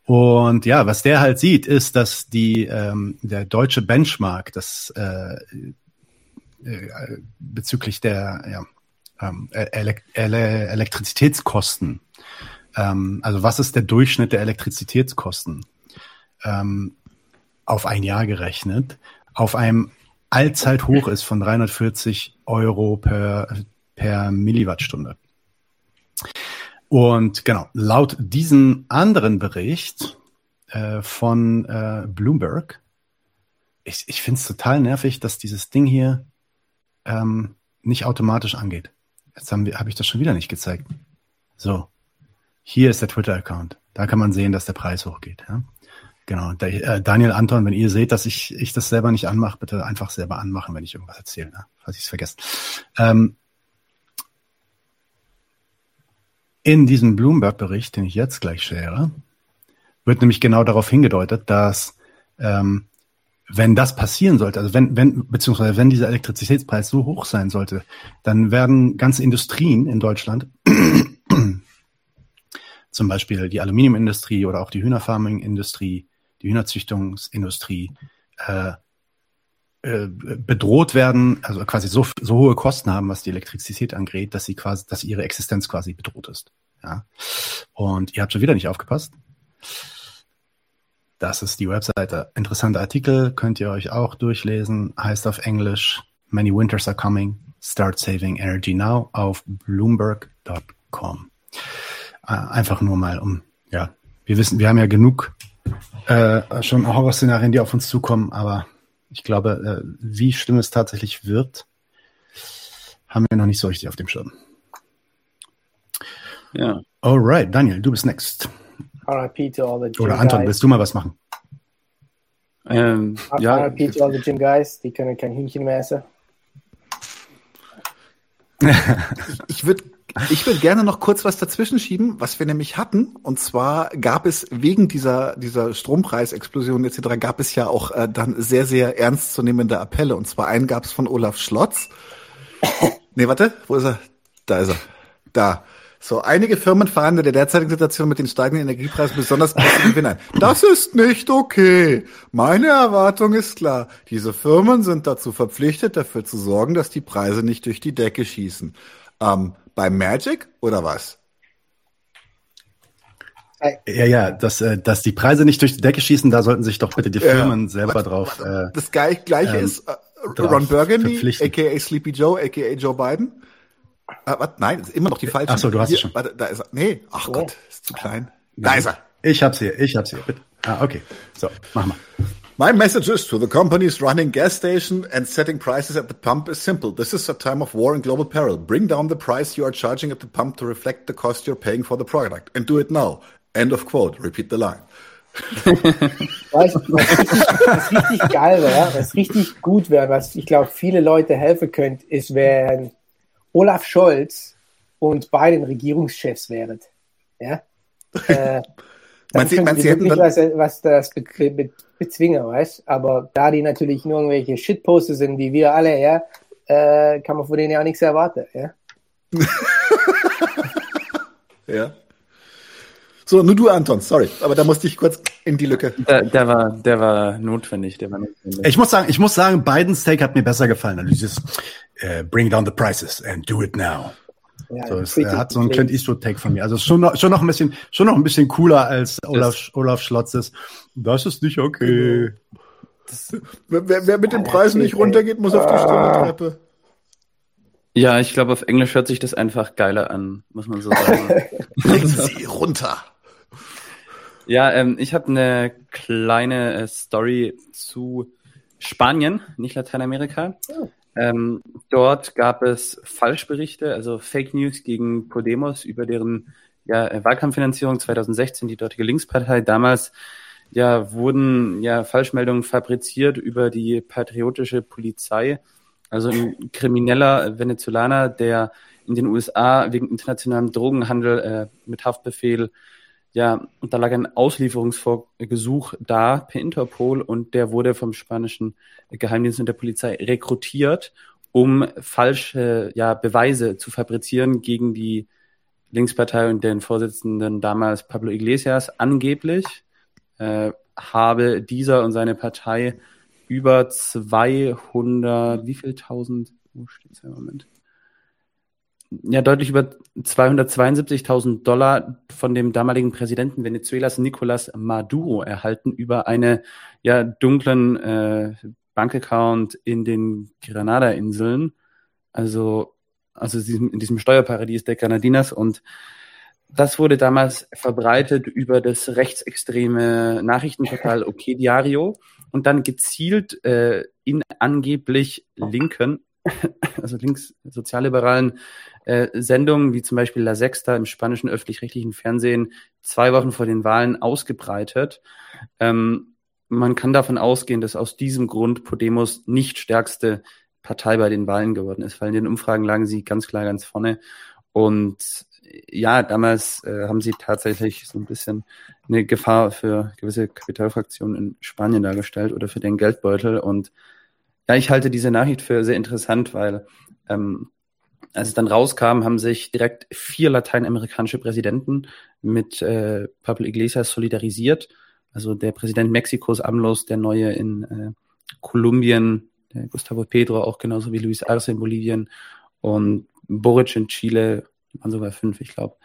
Und ja, was der halt sieht, ist, dass die ähm, der deutsche Benchmark, das äh, äh, bezüglich der ja, ähm, Elek Ele Elektrizitätskosten, ähm, also was ist der Durchschnitt der Elektrizitätskosten ähm, auf ein Jahr gerechnet, auf einem Allzeithoch ist von 340 Euro per, per Milliwattstunde. Und genau, laut diesem anderen Bericht äh, von äh, Bloomberg, ich, ich finde es total nervig, dass dieses Ding hier ähm, nicht automatisch angeht. Jetzt habe hab ich das schon wieder nicht gezeigt. So, hier ist der Twitter-Account. Da kann man sehen, dass der Preis hochgeht. Ja? Genau. Der, äh, Daniel Anton, wenn ihr seht, dass ich, ich das selber nicht anmache, bitte einfach selber anmachen, wenn ich irgendwas erzähle, ne? falls ich es vergesse. Ähm, in diesem Bloomberg-Bericht, den ich jetzt gleich share, wird nämlich genau darauf hingedeutet, dass ähm, wenn das passieren sollte, also wenn, wenn, beziehungsweise wenn dieser Elektrizitätspreis so hoch sein sollte, dann werden ganze Industrien in Deutschland, zum Beispiel die Aluminiumindustrie oder auch die Hühnerfarming-Industrie, die Hühnerzüchtungsindustrie, äh, äh, bedroht werden, also quasi so, so hohe Kosten haben, was die Elektrizität angeht, dass sie quasi, dass ihre Existenz quasi bedroht ist. Ja. Und ihr habt schon wieder nicht aufgepasst. Das ist die Webseite. Interessanter Artikel, könnt ihr euch auch durchlesen. Heißt auf Englisch Many Winters are coming. Start saving energy now auf bloomberg.com. Äh, einfach nur mal um, ja, wir wissen, wir haben ja genug äh, schon Horrorszenarien, die auf uns zukommen, aber ich glaube, äh, wie schlimm es tatsächlich wird, haben wir noch nicht so richtig auf dem Schirm. Ja. Alright, Daniel, du bist next. RIP to all the gym Oder Anton, guys. willst du mal was machen? Ähm, ja, RIP to all the gym guys, die können kein Hühnchen mehr essen. *laughs* ich würde ich würde gerne noch kurz was dazwischen schieben, was wir nämlich hatten. Und zwar gab es wegen dieser, dieser Strompreisexplosion etc. gab es ja auch äh, dann sehr, sehr ernstzunehmende Appelle. Und zwar einen gab es von Olaf Schlotz. *coughs* nee, warte, wo ist er? Da ist er. Da. So, einige Firmen fahren in der derzeitigen Situation mit den steigenden Energiepreisen besonders Gewinn ein. Das ist nicht okay. Meine Erwartung ist klar. Diese Firmen sind dazu verpflichtet, dafür zu sorgen, dass die Preise nicht durch die Decke schießen. Ähm, bei Magic oder was? Ja, ja, dass, äh, dass die Preise nicht durch die Decke schießen, da sollten sich doch bitte die Firmen ja, selber drauf. Äh, das gleiche ähm, ist äh, Ron Burgundy, aka Sleepy Joe, aka Joe Biden. Äh, was? Nein, ist immer noch die falsche. Ach so, du hast es schon. Warte, da ist er. Nee, ach oh. Gott, ist zu klein. Da ist er. Ich hab's hier, ich hab's hier. Bitte. Ah, okay. So, mach mal. My message is to the companies running gas station and setting prices at the pump is simple. This is a time of war and global peril. Bring down the price you are charging at the pump to reflect the cost you're paying for the product. And do it now. End of quote. Repeat the line. *laughs* was, was, richtig, geil wäre, was richtig gut wäre, was ich glaube viele Leute helfen könnte, ist, wenn Olaf Scholz und beiden Regierungschefs wären. Ja? *laughs* Äh, meinst Sie, meinst Sie hätten was, was das be be bezwingen, weißt Aber da die natürlich nur irgendwelche Shitposter sind, wie wir alle, ja, äh, kann man von denen ja auch nichts erwarten, ja. *laughs* ja. So, nur du, Anton, sorry, aber da musste ich kurz in die Lücke. Der, der war, der war notwendig, der war notwendig. Ich muss sagen, ich muss sagen, Biden's Take hat mir besser gefallen. Also dieses uh, Bring down the prices and do it now. Ja, so, es er hat so einen Clint Eastwood Take von mir. Also schon noch, schon noch ein bisschen, schon noch ein bisschen cooler als Olaf, Olaf Schlotzes. Das ist nicht okay. Das, wer, wer mit den Preisen nicht runtergeht, muss auf die Stirntreppe. Ja, ich glaube, auf Englisch hört sich das einfach geiler an, muss man so sagen. *laughs* Bringen Sie runter. Ja, ähm, ich habe eine kleine äh, Story zu Spanien, nicht Lateinamerika. Oh. Ähm, dort gab es Falschberichte, also Fake News gegen Podemos über deren ja, Wahlkampffinanzierung 2016, die dortige Linkspartei. Damals ja, wurden ja Falschmeldungen fabriziert über die patriotische Polizei. Also ein krimineller Venezolaner, der in den USA wegen internationalem Drogenhandel äh, mit Haftbefehl ja, und da lag ein Auslieferungsgesuch da per Interpol und der wurde vom spanischen Geheimdienst und der Polizei rekrutiert, um falsche ja, Beweise zu fabrizieren gegen die Linkspartei und den Vorsitzenden damals Pablo Iglesias. Angeblich äh, habe dieser und seine Partei über 200, wie viel tausend, wo steht's im Moment? Ja deutlich über 272.000 Dollar von dem damaligen Präsidenten Venezuelas Nicolas Maduro erhalten über eine ja dunklen äh, Bankaccount in den Granada-Inseln, also also in diesem Steuerparadies der Granadinas. Und das wurde damals verbreitet über das rechtsextreme Nachrichtenportal OK Diario und dann gezielt äh, in angeblich linken *laughs* also links sozialliberalen äh, Sendungen, wie zum Beispiel La Sexta im spanischen öffentlich-rechtlichen Fernsehen, zwei Wochen vor den Wahlen ausgebreitet. Ähm, man kann davon ausgehen, dass aus diesem Grund Podemos nicht stärkste Partei bei den Wahlen geworden ist, weil in den Umfragen lagen sie ganz klar ganz vorne. Und ja, damals äh, haben sie tatsächlich so ein bisschen eine Gefahr für gewisse Kapitalfraktionen in Spanien dargestellt oder für den Geldbeutel. Und ja, ich halte diese Nachricht für sehr interessant, weil ähm, als es dann rauskam, haben sich direkt vier lateinamerikanische Präsidenten mit äh, Pablo Iglesias solidarisiert. Also der Präsident Mexikos, AMLOS, der neue in äh, Kolumbien, Gustavo Pedro, auch genauso wie Luis Arce in Bolivien und Boric in Chile, waren sogar fünf, ich glaube.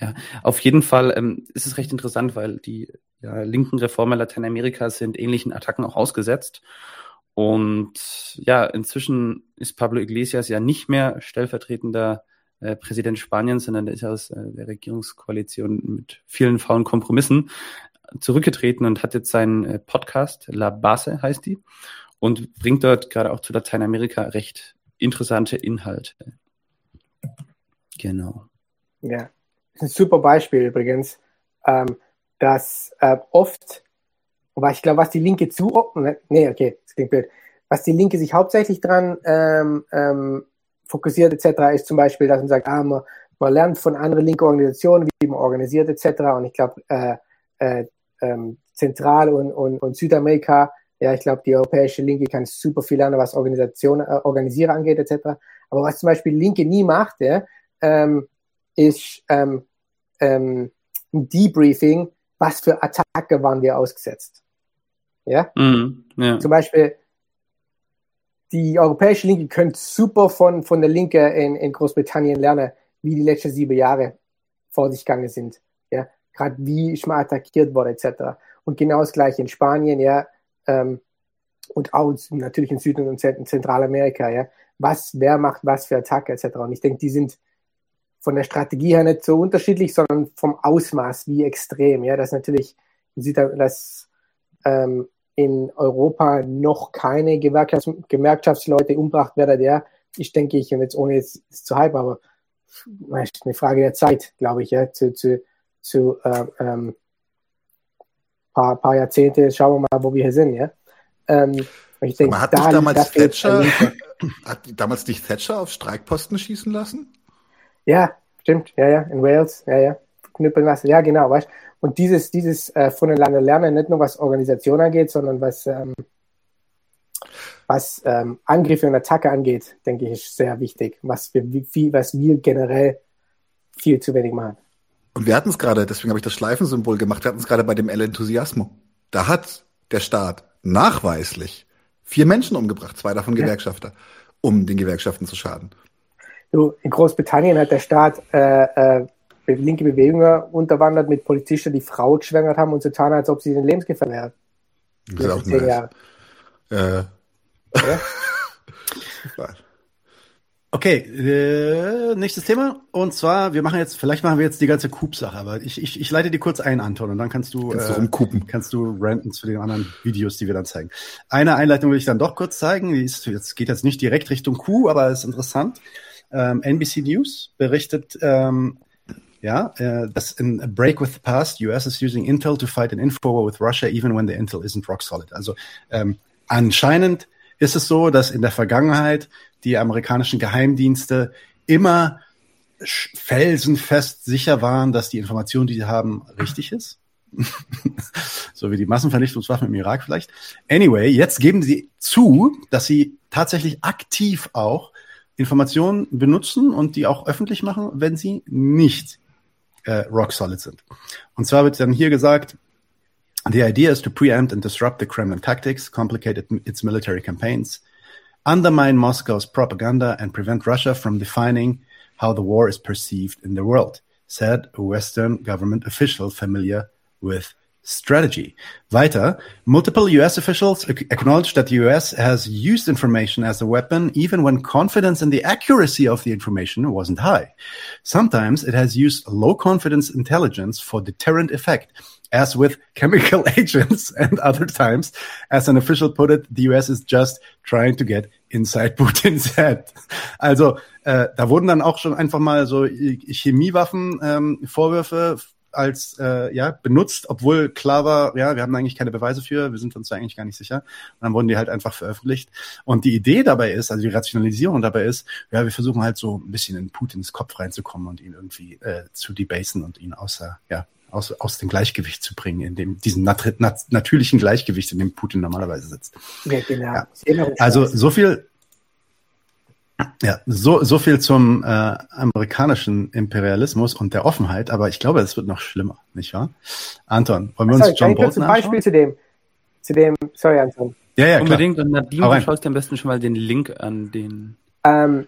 Ja, auf jeden Fall ähm, ist es recht interessant, weil die ja, linken Reformer Lateinamerikas sind ähnlichen Attacken auch ausgesetzt. Und ja, inzwischen ist Pablo Iglesias ja nicht mehr stellvertretender äh, Präsident Spaniens, sondern der ist aus äh, der Regierungskoalition mit vielen faulen Kompromissen zurückgetreten und hat jetzt seinen äh, Podcast, La Base heißt die, und bringt dort gerade auch zu Lateinamerika recht interessante Inhalte. Genau. Ja, das ist ein super Beispiel übrigens, ähm, dass äh, oft aber ich glaube, was die Linke zu, oh, ne, nee, okay, das klingt blöd. Was die Linke sich hauptsächlich dran ähm, ähm, fokussiert etc. ist zum Beispiel, dass man sagt, ah, man, man lernt von anderen linken Organisationen, wie man organisiert etc. Und ich glaube, äh, äh, ähm, Zentral- und, und, und Südamerika, ja, ich glaube, die europäische Linke kann super viel lernen, was Organisation, äh, Organisieren angeht etc. Aber was zum Beispiel Linke nie macht, ja, ähm, ist ähm, ähm, ein Debriefing, was für Attacke waren wir ausgesetzt. Ja? Mhm, ja. Zum Beispiel, die europäische Linke könnte super von, von der Linke in, in Großbritannien lernen, wie die letzten sieben Jahre vor sich gegangen sind. Ja? Gerade wie ich mal attackiert wurde, etc. Und genau das gleiche in Spanien, ja, ähm, und auch natürlich in Süd- und Zentralamerika, ja. Was, wer macht was für Attacke, etc. Und ich denke, die sind von der Strategie her nicht so unterschiedlich, sondern vom Ausmaß, wie extrem. Ja, das natürlich, dass ähm, in Europa noch keine Gewerkschafts Gewerkschaftsleute umgebracht werden, der, ich denke ich, und jetzt ohne jetzt, zu hype, aber ist eine Frage der Zeit, glaube ich, ja, zu, zu, zu äh, ähm, paar, paar Jahrzehnte, schauen wir mal, wo wir hier sind, ja. Ähm, ich denke, hat da, damals Thatcher, *laughs* hat damals nicht Thatcher auf Streikposten schießen lassen? Ja, stimmt, ja, ja, in Wales, ja, ja, knüppeln lassen, ja, genau, weißt Und dieses, dieses äh, voneinander lernen, nicht nur was Organisation angeht, sondern was, ähm, was ähm, Angriffe und Attacke angeht, denke ich, ist sehr wichtig, was wir, wie, was wir generell viel zu wenig machen. Und wir hatten es gerade, deswegen habe ich das Schleifensymbol gemacht, wir hatten es gerade bei dem El Enthusiasmo. Da hat der Staat nachweislich vier Menschen umgebracht, zwei davon ja. Gewerkschafter, um den Gewerkschaften zu schaden. Du, in Großbritannien hat der Staat äh, äh, linke Bewegungen unterwandert mit Polizisten, die Frau geschwängert haben und so getan, als ob sie den Lebensgefahr wären. Das ist auch nice. Äh. Ja? *laughs* Okay, äh, nächstes Thema. Und zwar, wir machen jetzt, vielleicht machen wir jetzt die ganze Coop-Sache, aber ich, ich, ich leite die kurz ein, Anton, und dann kannst du, kannst, äh, du, kannst du ranten zu den anderen Videos, die wir dann zeigen. Eine Einleitung will ich dann doch kurz zeigen. Die ist, jetzt geht jetzt nicht direkt Richtung Q, aber ist interessant. Ähm, NBC News berichtet, ähm, ja, äh, dass in a break with the past, US is using Intel to fight an info war with Russia, even when the Intel isn't rock solid. Also ähm, anscheinend ist es so, dass in der Vergangenheit die amerikanischen Geheimdienste immer felsenfest sicher waren, dass die Information, die sie haben, richtig ist. *laughs* so wie die Massenvernichtungswaffen im Irak vielleicht. Anyway, jetzt geben sie zu, dass sie tatsächlich aktiv auch Informationen benutzen und die auch öffentlich machen, wenn sie nicht äh, rock solid sind. Und zwar wird dann hier gesagt, the idea is to preempt and disrupt the Kremlin tactics, complicate its military campaigns, undermine Moscow's propaganda and prevent Russia from defining how the war is perceived in the world, said a Western government official familiar with strategy. Weiter, multiple US officials acknowledged that the US has used information as a weapon even when confidence in the accuracy of the information wasn't high. Sometimes it has used low confidence intelligence for deterrent effect, as with *laughs* chemical agents, and other times, as an official put it, the US is just trying to get inside *laughs* Putin's head. Also äh, da wurden dann auch schon einfach mal so äh, Chemiewaffen ähm, Vorwürfe als äh, ja benutzt, obwohl klar war, ja, wir haben eigentlich keine Beweise für, wir sind uns da eigentlich gar nicht sicher. Und dann wurden die halt einfach veröffentlicht. Und die Idee dabei ist, also die Rationalisierung dabei ist, ja, wir versuchen halt so ein bisschen in Putins Kopf reinzukommen und ihn irgendwie äh, zu debasen und ihn außer, ja, aus, aus dem Gleichgewicht zu bringen, in dem diesen nat nat natürlichen Gleichgewicht, in dem Putin normalerweise sitzt. Ja, genau. Ja. Also so viel, ja, so, so viel zum äh, amerikanischen Imperialismus und der Offenheit, aber ich glaube, es wird noch schlimmer, nicht wahr? Anton, wollen wir uns sorry, John Bolton ein Beispiel zu dem, zu dem, sorry Anton. Ja, ja, Unbedingt, klar. und Nadine, du schaust dir am besten schon mal den Link an, den... Ähm,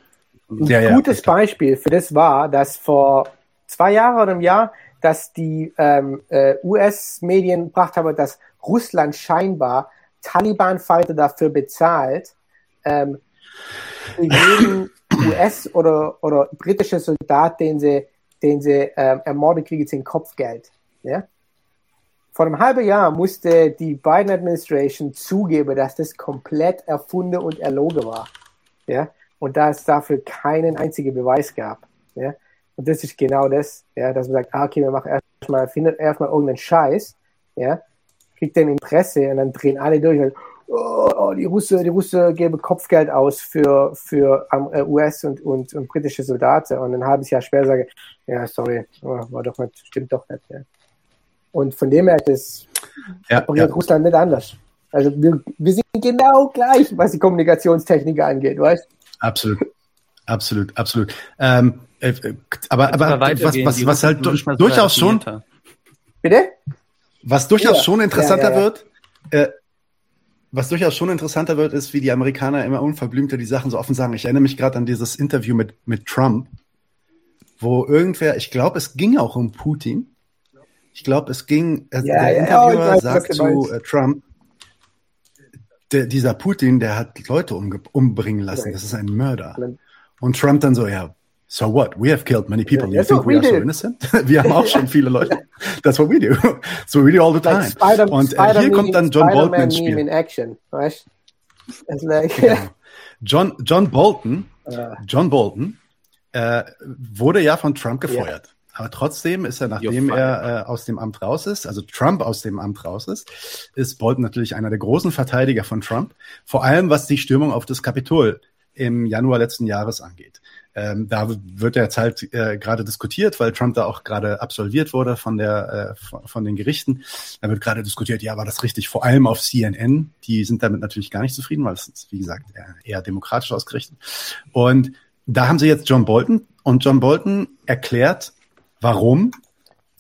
ein ja, gutes ja, Beispiel für das war, dass vor zwei Jahren oder einem Jahr dass die ähm, äh, US-Medien gebracht haben, dass Russland scheinbar Taliban-Fighter dafür bezahlt, ähm, für jeden US- oder, oder britische Soldat, den sie, den sie ähm, ermordet kriegen, sind Kopfgeld. Ja? Vor einem halben Jahr musste die Biden Administration zugeben, dass das komplett erfunden und erlogen war. Ja? Und da es dafür keinen einzigen Beweis gab. Ja? Und das ist genau das, ja, dass man sagt, ah, okay, wir machen erstmal, findet irgendeinen Scheiß, ja, kriegt den Interesse und dann drehen alle durch und oh, oh, die Russe, die Russe geben Kopfgeld aus für, für ähm, äh, US und, und, und britische Soldaten und ein halbes Jahr später sage ja, sorry, oh, war doch nicht, stimmt doch nicht. Ja. Und von dem her das Ja, operiert ja. Russland nicht anders. Also wir, wir sind genau gleich, was die Kommunikationstechnik angeht, weißt Absolut. Absolut, absolut. Ähm, äh, äh, aber aber Aber was, was, was halt Russen du- sind manchmal durchaus schon. Bitte? was durchaus Ja. schon interessanter Ja, ja, ja. wird, äh, was durchaus schon interessanter wird, ist, wie die Amerikaner immer unverblümter die Sachen so offen sagen. Ich erinnere mich gerade an dieses Interview mit, mit Trump, wo irgendwer, ich glaube, es ging auch um Putin. Ich glaube, es ging, äh, Ja, der ja, Interviewer weiß, sagt zu äh, Trump, der, dieser Putin, der hat Leute umge umbringen lassen. Das ist ein Mörder. Und Trump dann so, ja, so what? We have killed many people. Ja, You think we what are *laughs* we so innocent? Wir haben auch schon viele Leute. That's what we do. *laughs* What we do all the time. Like Spider, Und äh, Spider hier kommt dann John Bolton ins Meme in Spiel. Action, weißt *laughs* It's like, Genau. John, John Bolton, Ah. John Bolton äh, wurde ja von Trump gefeuert. Aber trotzdem ist er, nachdem er äh, aus dem Amt raus ist, also Trump aus dem Amt raus ist, ist Bolton natürlich einer der großen Verteidiger von Trump. Vor allem was die Stürmung auf das Kapitol im Januar letzten Jahres angeht. Ähm, da wird jetzt halt äh, gerade diskutiert, weil Trump da auch gerade absolviert wurde von der äh, von, den Gerichten. Da wird gerade diskutiert, ja, war das richtig? Vor allem auf CNN. Die sind damit natürlich gar nicht zufrieden, weil es ist, wie gesagt, eher, eher demokratisch ausgerichtet. Und da haben sie jetzt John Bolton und John Bolton erklärt, warum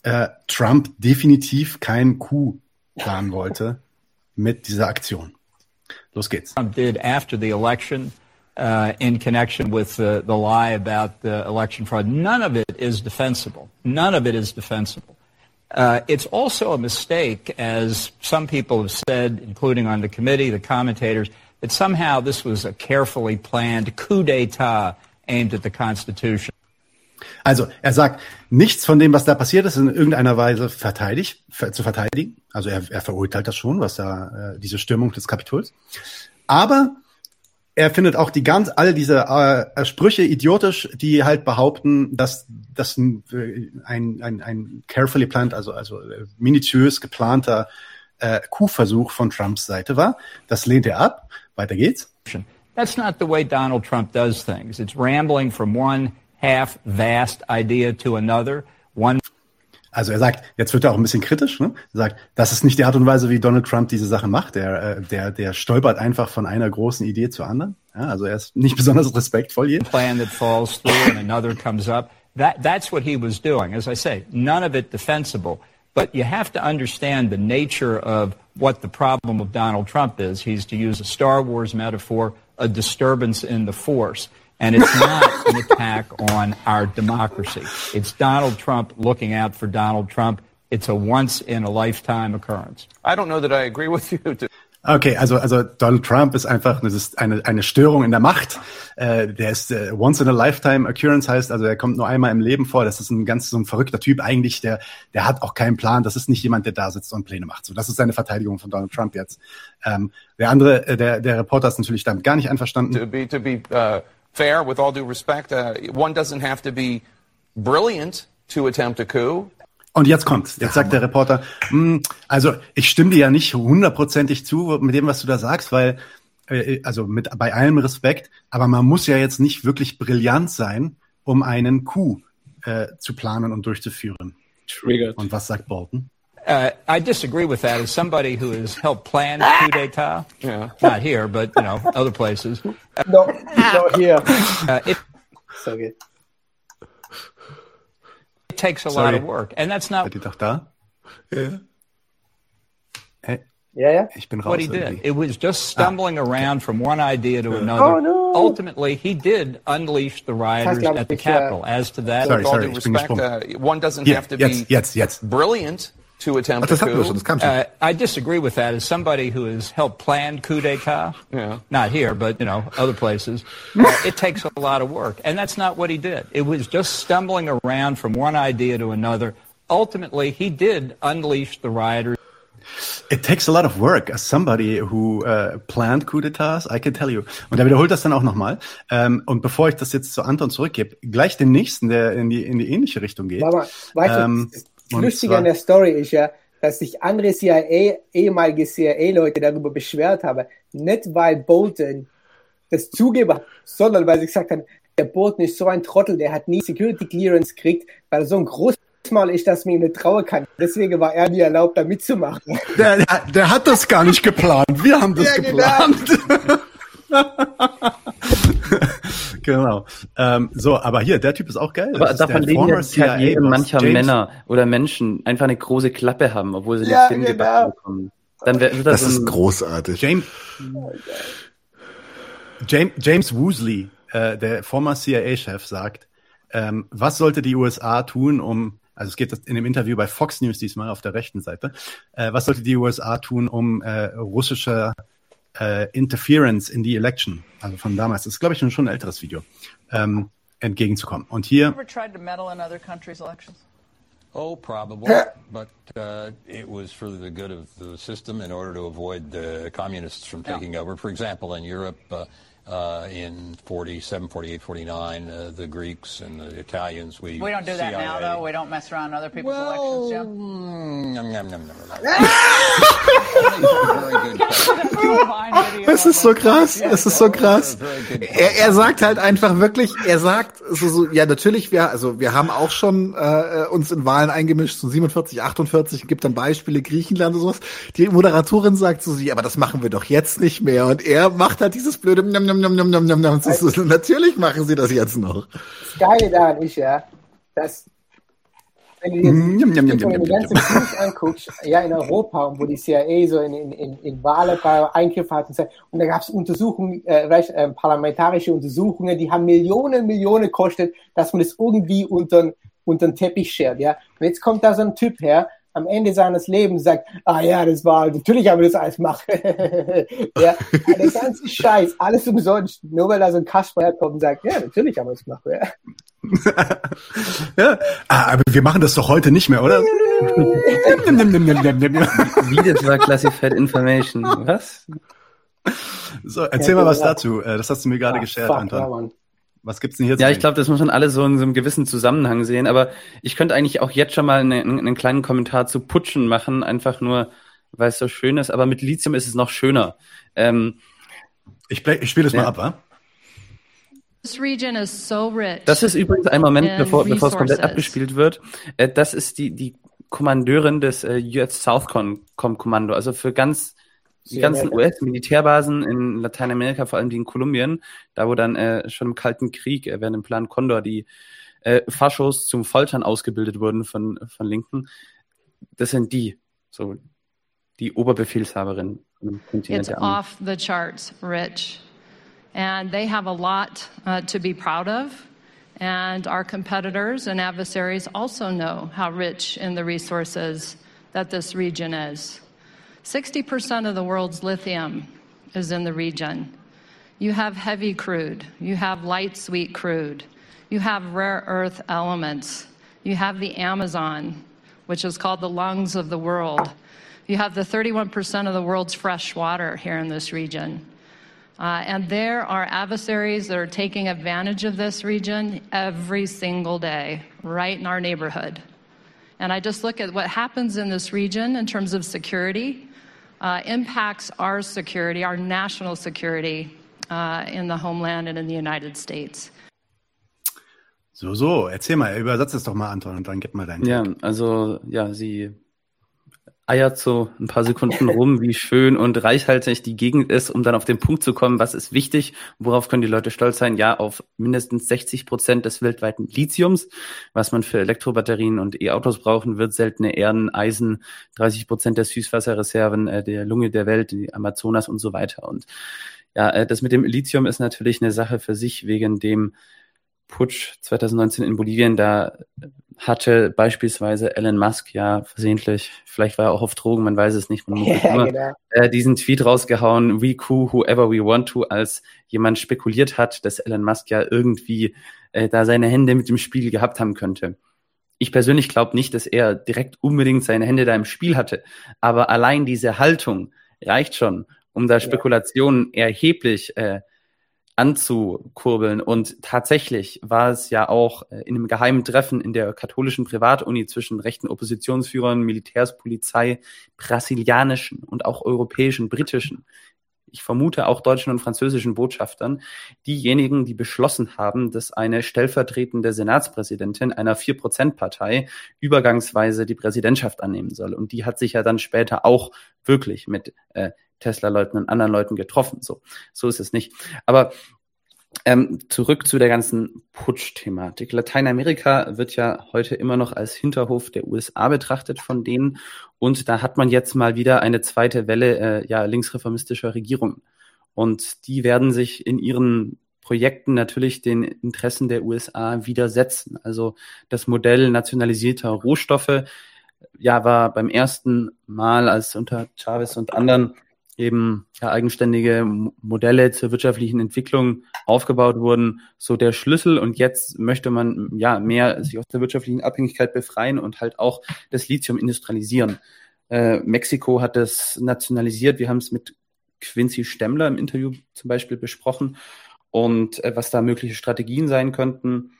äh, Trump definitiv keinen Coup planen wollte mit dieser Aktion. Los geht's. Trump did after the election in connection with the, lie about the election fraud. None of it is defensible. None of it is defensible. Uh, it's also a mistake, as some people have said, including on the committee, the commentators, that somehow this was a carefully planned coup d'etat aimed at the Constitution. Also er sagt, nichts von dem, was da passiert ist, in irgendeiner Weise verteidigt, ver zu verteidigen. Also er, er verurteilt das schon, was da äh, diese Stürmung des Kapitols. Aber er findet auch die ganz all diese äh, Sprüche idiotisch, die halt behaupten, dass das ein, äh, ein, ein, ein carefully planned, also also äh, minutiös geplanter äh, Coup-Versuch von Trumps Seite war. Das lehnt er ab. Weiter geht's. That's not the way Donald Trump does things. It's rambling from one half vast idea to another, Also er sagt, jetzt wird er auch ein bisschen kritisch, ne? Er sagt, das ist nicht die Art und Weise, wie Donald Trump diese Sache macht. Der, äh, der, der stolpert einfach von einer großen Idee zur anderen. Ja, also er ist nicht *laughs* besonders respektvoll hier. plan that falls through and another comes up. That, that's what he was doing. As I say, none of it defensible. But you have to understand the nature of what the problem of Donald Trump is. He's, to use a Star Wars metaphor, a disturbance in the force. And it's not an attack on our democracy. It's Donald Trump looking out for Donald Trump. It's a once in a lifetime occurrence. I don't know that I agree with you. Okay, also, also Donald Trump ist einfach das ist eine, eine Störung in der Macht. Äh, der ist äh, once in a lifetime occurrence heißt, also er kommt nur einmal im Leben vor. Das ist ein ganz so ein verrückter Typ eigentlich, der, der hat auch keinen Plan. Das ist nicht jemand, der da sitzt und Pläne macht. So, das ist seine Verteidigung von Donald Trump jetzt. Ähm, der andere, äh, der, der Reporter ist natürlich damit gar nicht einverstanden. to be to be uh, fair, with all due respect, uh, one doesn't have to be brilliant to attempt a coup. Und jetzt kommt, jetzt sagt der Reporter, "Hm, also ich stimme dir ja nicht hundertprozentig zu mit dem, was du da sagst, weil, äh, also mit bei allem Respekt, aber man muss ja jetzt nicht wirklich brillant sein, um einen Coup äh, zu planen und durchzuführen. Triggered. Und was sagt Bolton? Uh, I disagree with that. As somebody who has helped plan coup d'état, Yeah. not here, but you know other places, no, no here. uh, it, So good. it takes a lot of work, and that's not Seid ihr doch da? Ja. Hey, Ja, ja. ich bin raus. what he did. It was just stumbling around from one idea to another. Oh, no. Ultimately, he did unleash the rioters at the ich, Capitol. As to that, Sorry, with all sorry, due respect, uh, one doesn't Hier, have to jetzt, be jetzt, jetzt. brilliant to attempt Ach, das a hatten wir coup. das kam schon. uh, I disagree with that. As somebody who has helped plan coup d'état, Yeah. not here, but you know other places, uh, it takes a lot of work, and that's not what he did. It was just stumbling around from one idea to another. Ultimately, he did unleash the rioters. It takes a lot of work as somebody who uh, planned coup d'etats, I can tell you. Und er wiederholt das dann auch nochmal. Ähm, und bevor ich das jetzt zu Anton zurückgebe, gleich den nächsten, der in die, in die ähnliche Richtung geht. Warte mal, weißt Ähm, du, zwar- an der Story ist ja, dass sich andere CIA, ehemalige CIA-Leute darüber beschwert haben. Nicht weil Bolton das zugeben sondern weil sie gesagt haben, der Bolton ist so ein Trottel, der hat nie Security Clearance gekriegt, weil er so ein großes Mal ist, dass man ihm nicht trauen kann. Deswegen war er nie erlaubt, da mitzumachen. Der, der, der hat das gar nicht geplant. Wir haben das Ja, geplant. genau. *laughs* *laughs* Ähm, so, aber hier, der Typ ist auch geil. Aber Das ist davon leben ja Karriere mancher James- Männer oder Menschen einfach eine große Klappe haben, obwohl sie Ja, nichts genau. hingebacken bekommen. Dann wär- wird das, Das so ist ein, großartig. James, James, James Woosley, äh, der former CIA-Chef, sagt, ähm, was sollte die USA tun, um, also es geht in dem Interview bei Fox News diesmal auf der rechten Seite, äh, was sollte die USA tun, um äh, russische äh, Interference in die Election, also von damals, das ist glaube ich schon schon ein älteres Video, ähm, entgegenzukommen. Und hier ever tried to meddle in other countries' elections? Oh, probably, but uh, it was for the good of the system in order to avoid the communists from taking over. For example, in Europe, uh, uh, in 47, 48, 49, uh, the Greeks and the Italians, we We don't do that now, though. We don't mess around in other people's Well, elections, Jim. mm, nom, nom, nom. *laughs* Es ist so krass, es ist so krass. Er, er sagt halt einfach wirklich, er sagt so, so ja natürlich, wir, also wir haben auch schon äh, uns in Wahlen eingemischt, so 47, 48, gibt dann Beispiele Griechenland und sowas. Die Moderatorin sagt so, sie, aber das machen wir doch jetzt nicht mehr. Und er macht halt dieses blöde Nom, Nom, Ist so, natürlich machen sie das jetzt noch. Das Geile daran ist ja, dass wenn du dir njam, die ganzen. Filme anguckst, ja in Europa, wo die CIA so in, in, in, in Wahlen bei Eingriff hat und so, und da gab es Untersuchungen, äh, äh, parlamentarische Untersuchungen, die haben Millionen, Millionen gekostet, dass man das irgendwie unter, unter den Teppich schert, ja. Und jetzt kommt da so ein Typ her, am Ende seines Lebens sagt, ah ja, das war, natürlich haben wir das alles gemacht. *laughs* ja, der *laughs* ganze Scheiß, alles umsonst, nur weil da so ein Kasper herkommt und sagt, ja, natürlich haben wir das gemacht. Ja. *laughs* Ja. Ah, aber wir machen das doch heute nicht mehr, oder? Wie das war Classified Information. Was? so, erzähl mal was dazu. Äh, Das hast du mir gerade geshared, fuck, Anton. Was gibt's denn hier Ja, zu ich glaube, das muss man alles so in so einem gewissen Zusammenhang sehen. Aber ich könnte eigentlich auch jetzt schon mal eine, einen kleinen Kommentar zu Putschen machen, einfach nur, weil es so schön ist. Aber mit Lithium ist es noch schöner. Ähm, ich ich spiele das mal Ja. ab, wa? This region is so rich. Das ist übrigens ein Moment, bevor, bevor es komplett abgespielt wird. Äh, das ist die, die Kommandeurin des äh, US Southcom Kommando, also für ganz die ganzen. US-Militärbasen in Lateinamerika, vor allem die in Kolumbien, da wo dann äh, schon im Kalten Krieg äh, während dem Plan Condor die äh, Faschos zum Foltern ausgebildet wurden von, von Linken. Das sind die, so die Oberbefehlshaberin im Kontinent It's off the charts rich. And they have a lot uh, to be proud of. And our competitors and adversaries also know how rich in the resources that this region is. 60% of the world's lithium is in the region. You have heavy crude, you have light sweet crude, you have rare earth elements, you have the Amazon, which is called the lungs of the world. You have the 31% of the world's fresh water here in this region. Uh, and there are adversaries that are taking advantage of this region every single day, right in our neighborhood. And I just look at what happens in this region in terms of security, uh, impacts our security, our national security uh, in the homeland and in the United States. So, so, erzähl mal, übersetz es doch mal, Anton, und dann gib mal deinen. Ja, also ja, sie eiert so ein paar Sekunden rum, wie schön und reichhaltig die Gegend ist, um dann auf den Punkt zu kommen, was ist wichtig, worauf können die Leute stolz sein? Ja, auf mindestens 60 Prozent des weltweiten Lithiums, was man für Elektrobatterien und E-Autos brauchen wird, seltene Erden, Eisen, 30 Prozent der Süßwasserreserven äh, der Lunge der Welt, die Amazonas und so weiter. Und ja, äh, das mit dem Lithium ist natürlich eine Sache für sich, wegen dem Putsch 2019 in Bolivien, da hatte beispielsweise Elon Musk ja versehentlich, vielleicht war er auch auf Drogen, man weiß es nicht, man muss Ja, nur, genau. äh, diesen Tweet rausgehauen, we coup whoever we want to, als jemand spekuliert hat, dass Elon Musk ja irgendwie äh, da seine Hände mit dem Spiel gehabt haben könnte. Ich persönlich glaube nicht, dass er direkt unbedingt seine Hände da im Spiel hatte, aber allein diese Haltung reicht schon, um da Spekulationen erheblich äh, anzukurbeln. Und tatsächlich war es ja auch äh, in einem geheimen Treffen in der katholischen Privatuni zwischen rechten Oppositionsführern, Militärs, Polizei, brasilianischen und auch europäischen, britischen, ich vermute auch deutschen und französischen Botschaftern, diejenigen, die beschlossen haben, dass eine stellvertretende Senatspräsidentin einer Vier-Prozent-Partei übergangsweise die Präsidentschaft annehmen soll. Und die hat sich ja dann später auch wirklich mit äh, Tesla-Leuten und anderen Leuten getroffen. So, so ist es nicht. Aber ähm, zurück zu der ganzen Putsch-Thematik. Lateinamerika wird ja heute immer noch als Hinterhof der USA betrachtet von denen. Und da hat man jetzt mal wieder eine zweite Welle äh, ja, linksreformistischer Regierungen. Und die werden sich in ihren Projekten natürlich den Interessen der USA widersetzen. Also das Modell nationalisierter Rohstoffe ja, war beim ersten Mal, als unter Chavez und anderen eben ja, eigenständige Modelle zur wirtschaftlichen Entwicklung aufgebaut wurden, so der Schlüssel. Und jetzt möchte man ja mehr sich aus der wirtschaftlichen Abhängigkeit befreien und halt auch das Lithium industrialisieren. Äh, Mexiko hat das nationalisiert. Wir haben es mit Quincy Stemmler im Interview zum Beispiel besprochen und äh, was da mögliche Strategien sein könnten.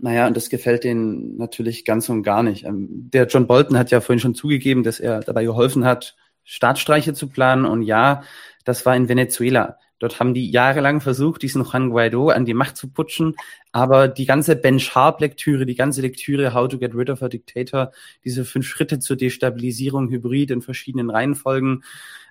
Naja, und das gefällt denen natürlich ganz und gar nicht. Ähm, der John Bolton hat ja vorhin schon zugegeben, dass er dabei geholfen hat, Staatsstreiche zu planen. Und ja, das war in Venezuela. Dort haben die jahrelang versucht, diesen Juan Guaido an die Macht zu putschen. Aber die ganze Ben Sharp-Lektüre, die ganze Lektüre How to Get Rid of a Dictator, diese fünf Schritte zur Destabilisierung, Hybrid in verschiedenen Reihenfolgen,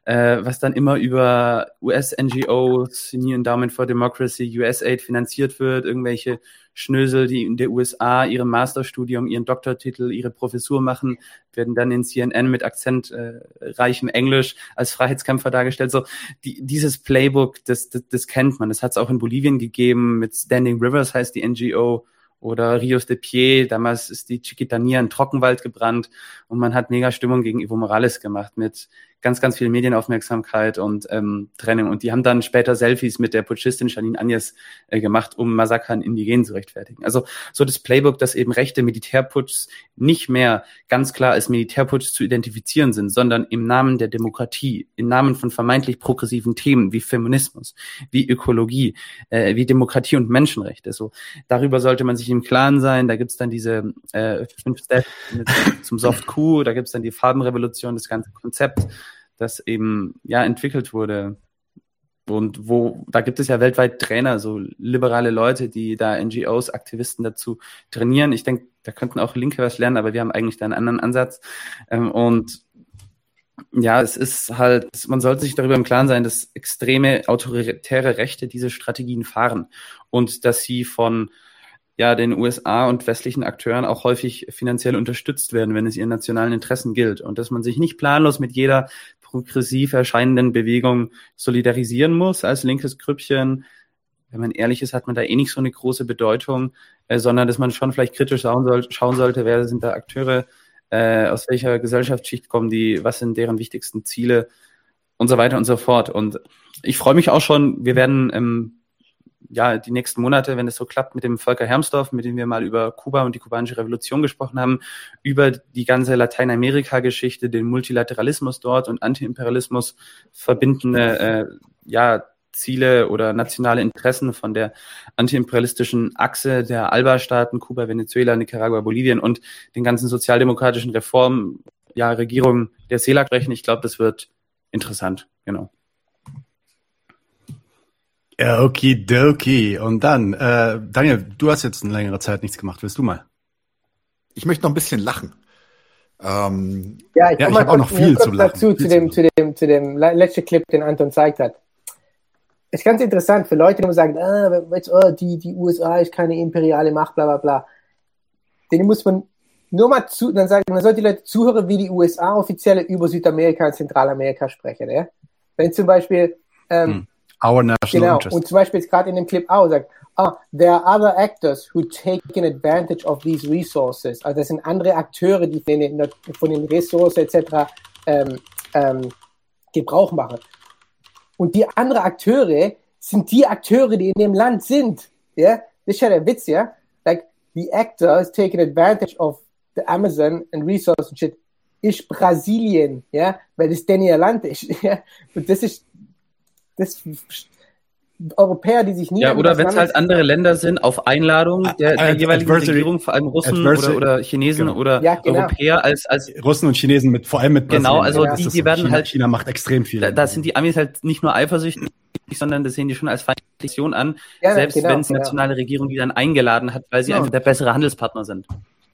äh, was dann immer über US-NGOs, New Endowment for Democracy, USAID finanziert wird, irgendwelche Schnösel, die in der USA ihre Masterstudium, ihren Doktortitel, ihre Professur machen, werden dann in CNN mit akzentreichem äh, Englisch als Freiheitskämpfer dargestellt. So, die, dieses Playbook, das, das, das kennt man. Das hat es auch in Bolivien gegeben mit Standing Rivers heißt die NGO oder Rios de Pie, damals ist die Chiquitania in Trockenwald gebrannt und man hat mega Stimmung gegen Evo Morales gemacht mit ganz, ganz viel Medienaufmerksamkeit und ähm, Trennung. Und die haben dann später Selfies mit der Putschistin Janine Agnes äh, gemacht, um Massaker an Indigenen zu rechtfertigen. Also so das Playbook, dass eben rechte Militärputschs nicht mehr ganz klar als Militärputsch zu identifizieren sind, sondern im Namen der Demokratie, im Namen von vermeintlich progressiven Themen wie Feminismus, wie Ökologie, äh, wie Demokratie und Menschenrechte. So darüber sollte man sich im Klaren sein. Da gibt's dann diese äh, fünf Steps zum Soft Q, da gibt's dann die Farbenrevolution, das ganze Konzept das eben ja entwickelt wurde. Und wo, da gibt es ja weltweit Trainer, so liberale Leute, die da NGOs, Aktivisten dazu trainieren. Ich denke, da könnten auch Linke was lernen, aber wir haben eigentlich da einen anderen Ansatz. Ähm, und ja, es ist halt, man sollte sich darüber im Klaren sein, dass extreme autoritäre Rechte diese Strategien fahren und dass sie von ja, den USA und westlichen Akteuren auch häufig finanziell unterstützt werden, wenn es ihren nationalen Interessen gilt. Und dass man sich nicht planlos mit jeder progressiv erscheinenden Bewegung solidarisieren muss als linkes Grüppchen. Wenn man ehrlich ist, hat man da eh nicht so eine große Bedeutung, äh, sondern dass man schon vielleicht kritisch schauen, soll, schauen sollte, wer sind da Akteure, äh, aus welcher Gesellschaftsschicht kommen die, was sind deren wichtigsten Ziele und so weiter und so fort. Und ich freue mich auch schon, wir werden ähm, ja, die nächsten Monate, wenn es so klappt, mit dem Volker Hermsdorf, mit dem wir mal über Kuba und die kubanische Revolution gesprochen haben, über die ganze Lateinamerika-Geschichte, den Multilateralismus dort und Antiimperialismus verbindende äh, ja, Ziele oder nationale Interessen von der antiimperialistischen Achse der Alba-Staaten, Kuba, Venezuela, Nicaragua, Bolivien und den ganzen sozialdemokratischen Reformen, ja, Regierungen der CELAC sprechen. Ich glaube, das wird interessant, genau. Okidoki. Und dann, äh, Daniel, du hast jetzt eine längere Zeit nichts gemacht. Willst du mal? Ich möchte noch ein bisschen lachen. Ähm, ja, ich, ja, ich habe auch noch viel zu lachen. Dazu, zu, dem, zu, dem, zu dem letzten Clip, den Anton gezeigt hat. Ist ganz interessant für Leute, die sagen, ah, oh, die, die USA ist keine imperiale Macht, bla bla bla. Denen muss man nur mal zu, dann sagen, man sollte die Leute zuhören, wie die USA offizielle über Südamerika und Zentralamerika sprechen. Ja? Wenn zum Beispiel ähm, hm. Our national genau. interest. Und zum Beispiel gerade in dem Clip auch sagt, ah, there are other actors who taken advantage of these resources. Also das sind andere Akteure, die von den, von den Ressourcen etc. Ähm, ähm, Gebrauch machen. Und die anderen Akteure sind die Akteure, die in dem Land sind. Ja, das ist ja der Witz, ja. Like the actor is taking advantage of the Amazon and resources and shit. Ist Brasilien, ja, weil das denn ihr Land ist. *laughs* Ja? Und das ist das Europäer, die sich nie Ja, oder wenn es halt andere Länder sind, auf Einladung der, der jeweiligen Adversary- Regierung, vor allem Russen oder, oder Chinesen Genau. oder Ja, genau. Europäer als, als Russen und Chinesen mit, vor allem mit Genau, Brasilien. also Das die- die werden China, halt- China macht extrem viel. da, da sind die Amis halt nicht nur eifersüchtig, sondern das sehen die schon als Feindlichen an, Ja, selbst genau, wenn es genau. nationale Regierung die dann eingeladen hat, weil sie Ja. einfach der bessere Handelspartner sind.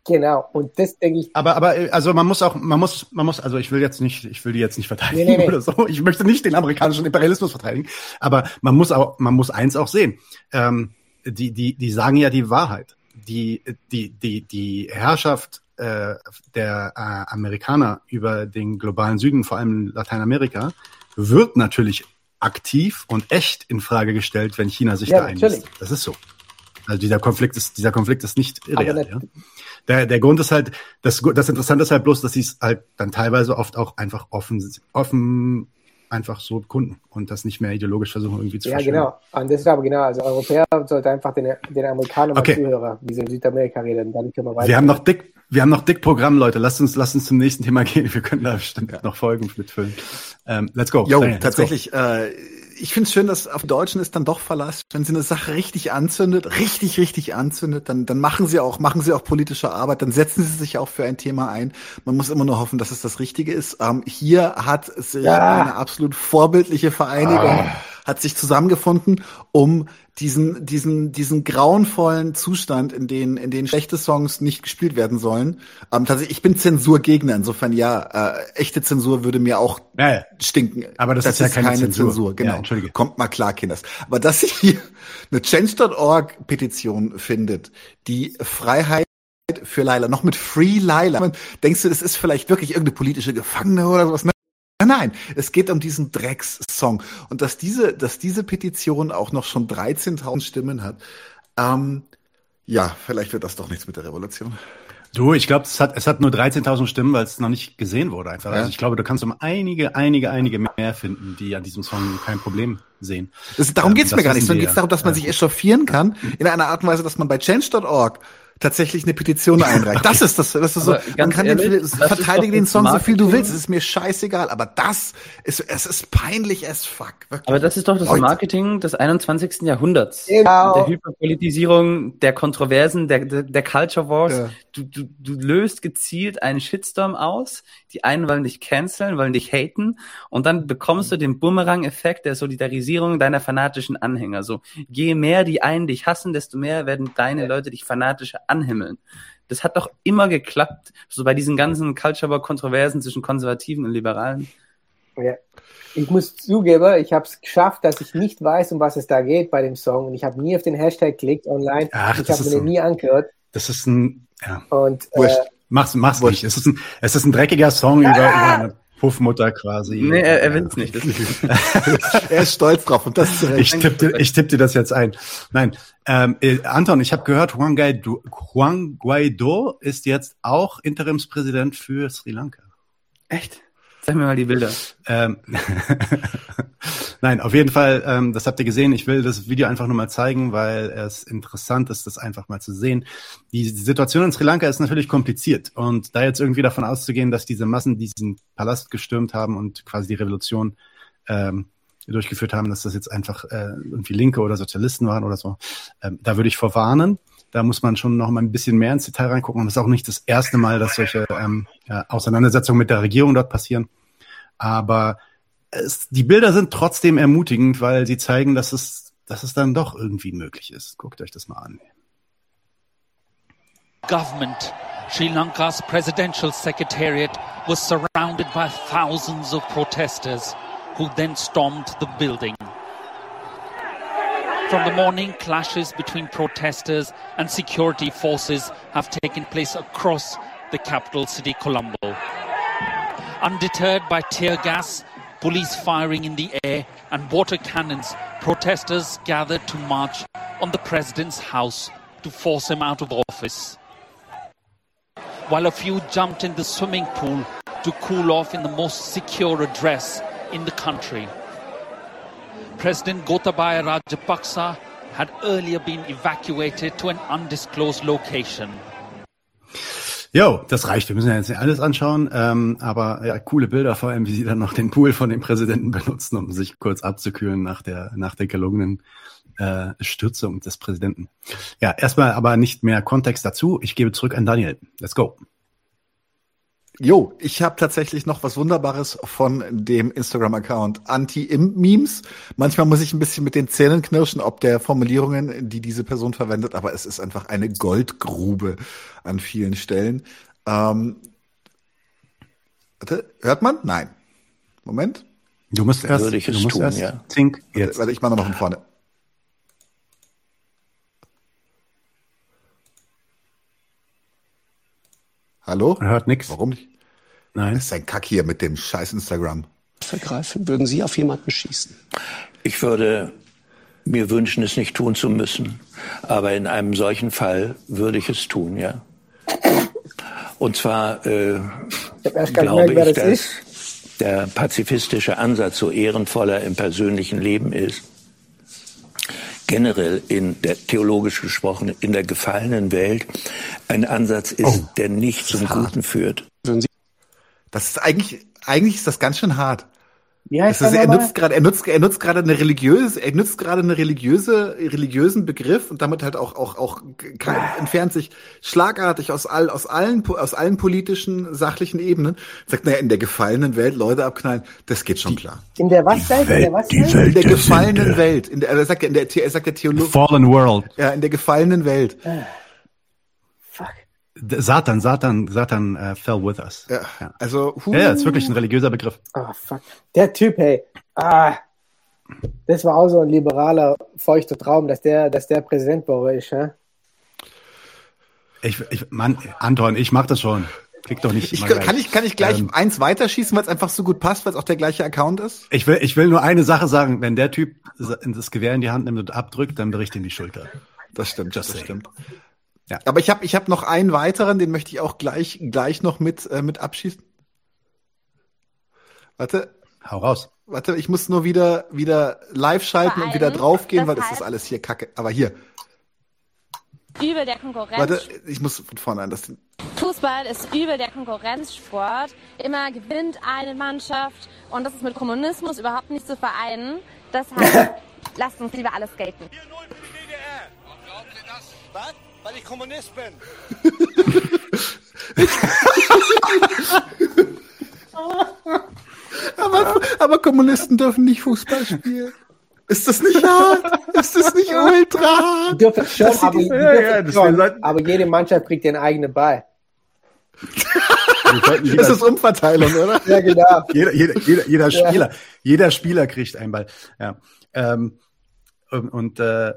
Genau, und das denke ich, Aber, aber, äh, also man muss auch, man muss, man muss, also ich will jetzt nicht, ich will die jetzt nicht verteidigen Nee, nee, nee. oder so. Ich möchte nicht den amerikanischen Imperialismus verteidigen. Aber man muss auch, man muss eins auch sehen. Ähm, die, die, die sagen ja die Wahrheit. Die, die, die, die Herrschaft äh, der äh, Amerikaner über den globalen Süden, vor allem Lateinamerika, wird natürlich aktiv und echt in Frage gestellt, wenn China sich Ja, da natürlich. Das ist so. Also dieser Konflikt ist, dieser Konflikt ist nicht irreal. Ja? Der, der Grund ist halt, das, das Interessante ist halt bloß, dass sie es halt dann teilweise oft auch einfach offen, offen einfach so kunden und das nicht mehr ideologisch versuchen irgendwie zu ja genau, und das ist aber genau, also Europäer sollte einfach den, den Amerikanern mal Okay. zuhören, wie sie in Südamerika reden, dann können wir weiter. Wir haben noch dick, wir haben noch dick Programm, Leute. Lasst uns, lasst uns zum nächsten Thema gehen. Wir können da bestimmt noch Folgen mitfüllen. Ähm, let's go. Jo, let's tatsächlich. Äh, ich finde es schön, dass auf Deutschen ist dann doch Verlass. Wenn sie eine Sache richtig anzündet, richtig, richtig anzündet, dann, dann machen sie auch, machen sie auch politische Arbeit, dann setzen sie sich auch für ein Thema ein. Man muss immer nur hoffen, dass es das Richtige ist. Ähm, hier hat sich Ja. eine absolut vorbildliche Vereinigung hat sich zusammengefunden, um diesen, diesen, diesen grauenvollen Zustand, in den, in den schlechte Songs nicht gespielt werden sollen. Ähm, tatsächlich, ich bin Zensurgegner, insofern ja, äh, echte Zensur würde mir auch. Ja, stinken. Aber das ist ja keine Zensur. genau. Ja, entschuldige. Kommt mal klar, Kinders. Aber dass sich hier eine Change.org-Petition findet, die Freiheit für Laila, noch mit Free Laila. Denkst du, das ist vielleicht wirklich irgendeine politische Gefangene oder sowas? Nein, Nein, es geht um diesen Drecks-Song. Und dass diese, dass diese Petition auch noch schon 13.000 Stimmen hat, ähm, ja, vielleicht wird das doch nichts mit der Revolution. Du, ich glaube, es hat, es hat nur 13.000 Stimmen, weil es noch nicht gesehen wurde einfach. Ja. Also ich glaube, du kannst um einige, einige, einige mehr finden, die an diesem Song kein Problem sehen. Das, darum Ähm, geht's mir gar nicht, sondern geht's ja. darum, dass man sich echauffieren kann, in einer Art und Weise, dass man bei change.org tatsächlich eine Petition einreicht. Das ist das, das ist so, man kann ehrlich, den, verteidige den Song so viel du willst, es ist mir scheißegal, aber das ist, es ist peinlich as fuck. Wirklich. Aber das ist doch das Leute. Marketing des 21. Jahrhunderts. Genau. Der Hyperpolitisierung, der Kontroversen, der, der, der Culture Wars. Ja. Du, du, du löst gezielt einen Shitstorm aus. Die einen wollen dich canceln, wollen dich haten. Und dann bekommst du den Bumerang-Effekt der Solidarisierung deiner fanatischen Anhänger. So, je mehr die einen dich hassen, desto mehr werden deine Leute dich fanatischer anhimmeln. Das hat doch immer geklappt. So bei diesen ganzen Culture War-Kontroversen zwischen Konservativen und Liberalen. Ja. Ich muss zugeben, ich habe es geschafft, dass ich nicht weiß, um was es da geht bei dem Song. Und ich habe nie auf den Hashtag geklickt online. Ach, ich das habe ist mir so. den nie angehört. Das ist ein, ja, Und äh, Wurscht. mach's, mach's nicht. Es ist ein, es ist ein dreckiger Song über, über eine *laughs* Puffmutter quasi. Nee, er, er will's nicht. Das *laughs* ist *laughs* er ist stolz drauf und das zu Ich Recht. tippe dir, ich tipp dir das jetzt ein. Nein, ähm, äh, Anton, ich habe gehört, Juan Guaido, Juan Guaido ist jetzt auch Interimspräsident für Sri Lanka. Echt? Zeig mir mal die Bilder. Ähm, *laughs* Nein, auf jeden Fall, ähm, das habt ihr gesehen. Ich will das Video einfach nur mal zeigen, weil es interessant ist, das einfach mal zu sehen. Die, die Situation in Sri Lanka ist natürlich kompliziert und da jetzt irgendwie davon auszugehen, dass diese Massen diesen Palast gestürmt haben und quasi die Revolution ähm, durchgeführt haben, dass das jetzt einfach äh, irgendwie Linke oder Sozialisten waren oder so, ähm, da würde ich vorwarnen. Da muss man schon noch mal ein bisschen mehr ins Detail reingucken. Und das ist auch nicht das erste Mal, dass solche ähm, ja, Auseinandersetzungen mit der Regierung dort passieren. Aber es, die Bilder sind trotzdem ermutigend, weil sie zeigen, dass es, dass es dann doch irgendwie möglich ist. Guckt euch das mal an. government, Sri Lanka's presidential secretariat was surrounded by thousands of protesters who then stormed the building. From the morning, clashes between protesters and security forces have taken place across the capital city, Colombo. Undeterred by tear gas, police firing in the air, and water cannons, protesters gathered to march on the president's house to force him out of office. While a few jumped in the swimming pool to cool off in the most secure address in the country. President Gotabaya Rajapaksa had earlier been evacuated to an undisclosed location. Jo, das reicht. Wir müssen ja jetzt nicht alles anschauen, ähm, aber ja, coole Bilder, vor allem, wie sie dann noch den Pool von dem Präsidenten benutzen, um sich kurz abzukühlen nach der nach der gelungenen äh, Stürzung des Präsidenten. Ja, erstmal aber nicht mehr Kontext dazu. Ich gebe zurück an Daniel. Let's go. Jo, ich habe tatsächlich noch was Wunderbares von dem Instagram-Account Anti-Im-Memes. Manchmal muss ich ein bisschen mit den Zähnen knirschen, ob der Formulierungen, die diese Person verwendet, aber es ist einfach eine Goldgrube an vielen Stellen. Ähm, warte, hört man? Nein. Moment. Du musst erst, Würde ich es du musst tun, erst ja. Zink, Warte, jetzt. warte, ich mache nochmal von vorne. Hallo? Man hört nix. Warum nicht? Nein. Das ist ein Kack hier mit dem scheiß Instagram. Vergreifen, würden Sie auf jemanden schießen? Ich würde mir wünschen, es nicht tun zu müssen. Aber in einem solchen Fall würde ich es tun, ja. Und zwar äh, Ich glaube gemerkt, ich, das dass ist. der pazifistische Ansatz so ehrenvoller im persönlichen Leben ist. Generell in der theologisch gesprochen in der gefallenen Welt ein Ansatz ist, Oh, der nicht zum Guten führt. Das ist eigentlich, eigentlich ist das ganz schön hart. Wie heißt Das ist, er nutzt gerade, er nutzt, er nutzt gerade eine religiöse, er nutzt gerade eine religiöse, religiösen Begriff und damit halt auch, auch, auch kann, entfernt sich schlagartig aus all, aus allen, aus allen politischen, sachlichen Ebenen. Sagt, naja, in der gefallenen Welt Leute abknallen, das geht schon klar. In der was Welt? In der was Welt? In der gefallenen Sünde. Welt, in der, er sagt ja, in der, er sagt der Theologe, Fallen World. ja, in der gefallenen Welt. D- Satan, Satan, Satan äh, fell with us. Ja, also, huh. Ja, ja, ist wirklich ein religiöser Begriff. Ah, fuck. Der Typ, hey. Ah. Das war auch so ein liberaler, feuchter Traum, dass der, dass der Präsident bei euch ist, hä? Ich, ich, Mann, Anton, ich mach das schon. Klick doch nicht. Ich, kann ich, kann ich gleich Ähm, eins weiterschießen, weil es einfach so gut passt, weil es auch der gleiche Account ist? Ich will, ich will nur eine Sache sagen. Wenn der Typ das Gewehr in die Hand nimmt und abdrückt, dann bricht ihm die Schulter. Das stimmt, Just das saying. stimmt. Ja. Aber ich habe ich hab noch einen weiteren, den möchte ich auch gleich, gleich noch mit, äh, mit abschießen. Warte, Hau raus. warte, ich muss nur wieder, wieder live schalten und wieder draufgehen, weil das das ist heißt- alles hier kacke. Aber hier, Übel der Konkurrenz. warte, ich muss von vorne an. Das, Fußball ist übel der Konkurrenzsport. Immer gewinnt eine Mannschaft und das ist mit Kommunismus überhaupt nicht zu vereinen. Deshalb *laughs* lasst uns lieber alles gelten. Was? Weil ich Kommunist bin. *laughs* aber, aber Kommunisten dürfen nicht Fußball spielen. Ist das nicht hart? Ist das nicht ultra hart? Die dürfen schon, Das sind aber, die- die ja, dürfen ja, das schon, wir aber jede Mannschaft kriegt ihren eigenen Ball. *laughs* Das ist Umverteilung, oder? Ja, genau. Jeder, jeder, jeder, jeder Ja. Spieler, jeder Spieler kriegt einen Ball. Ja. Ähm, und und äh,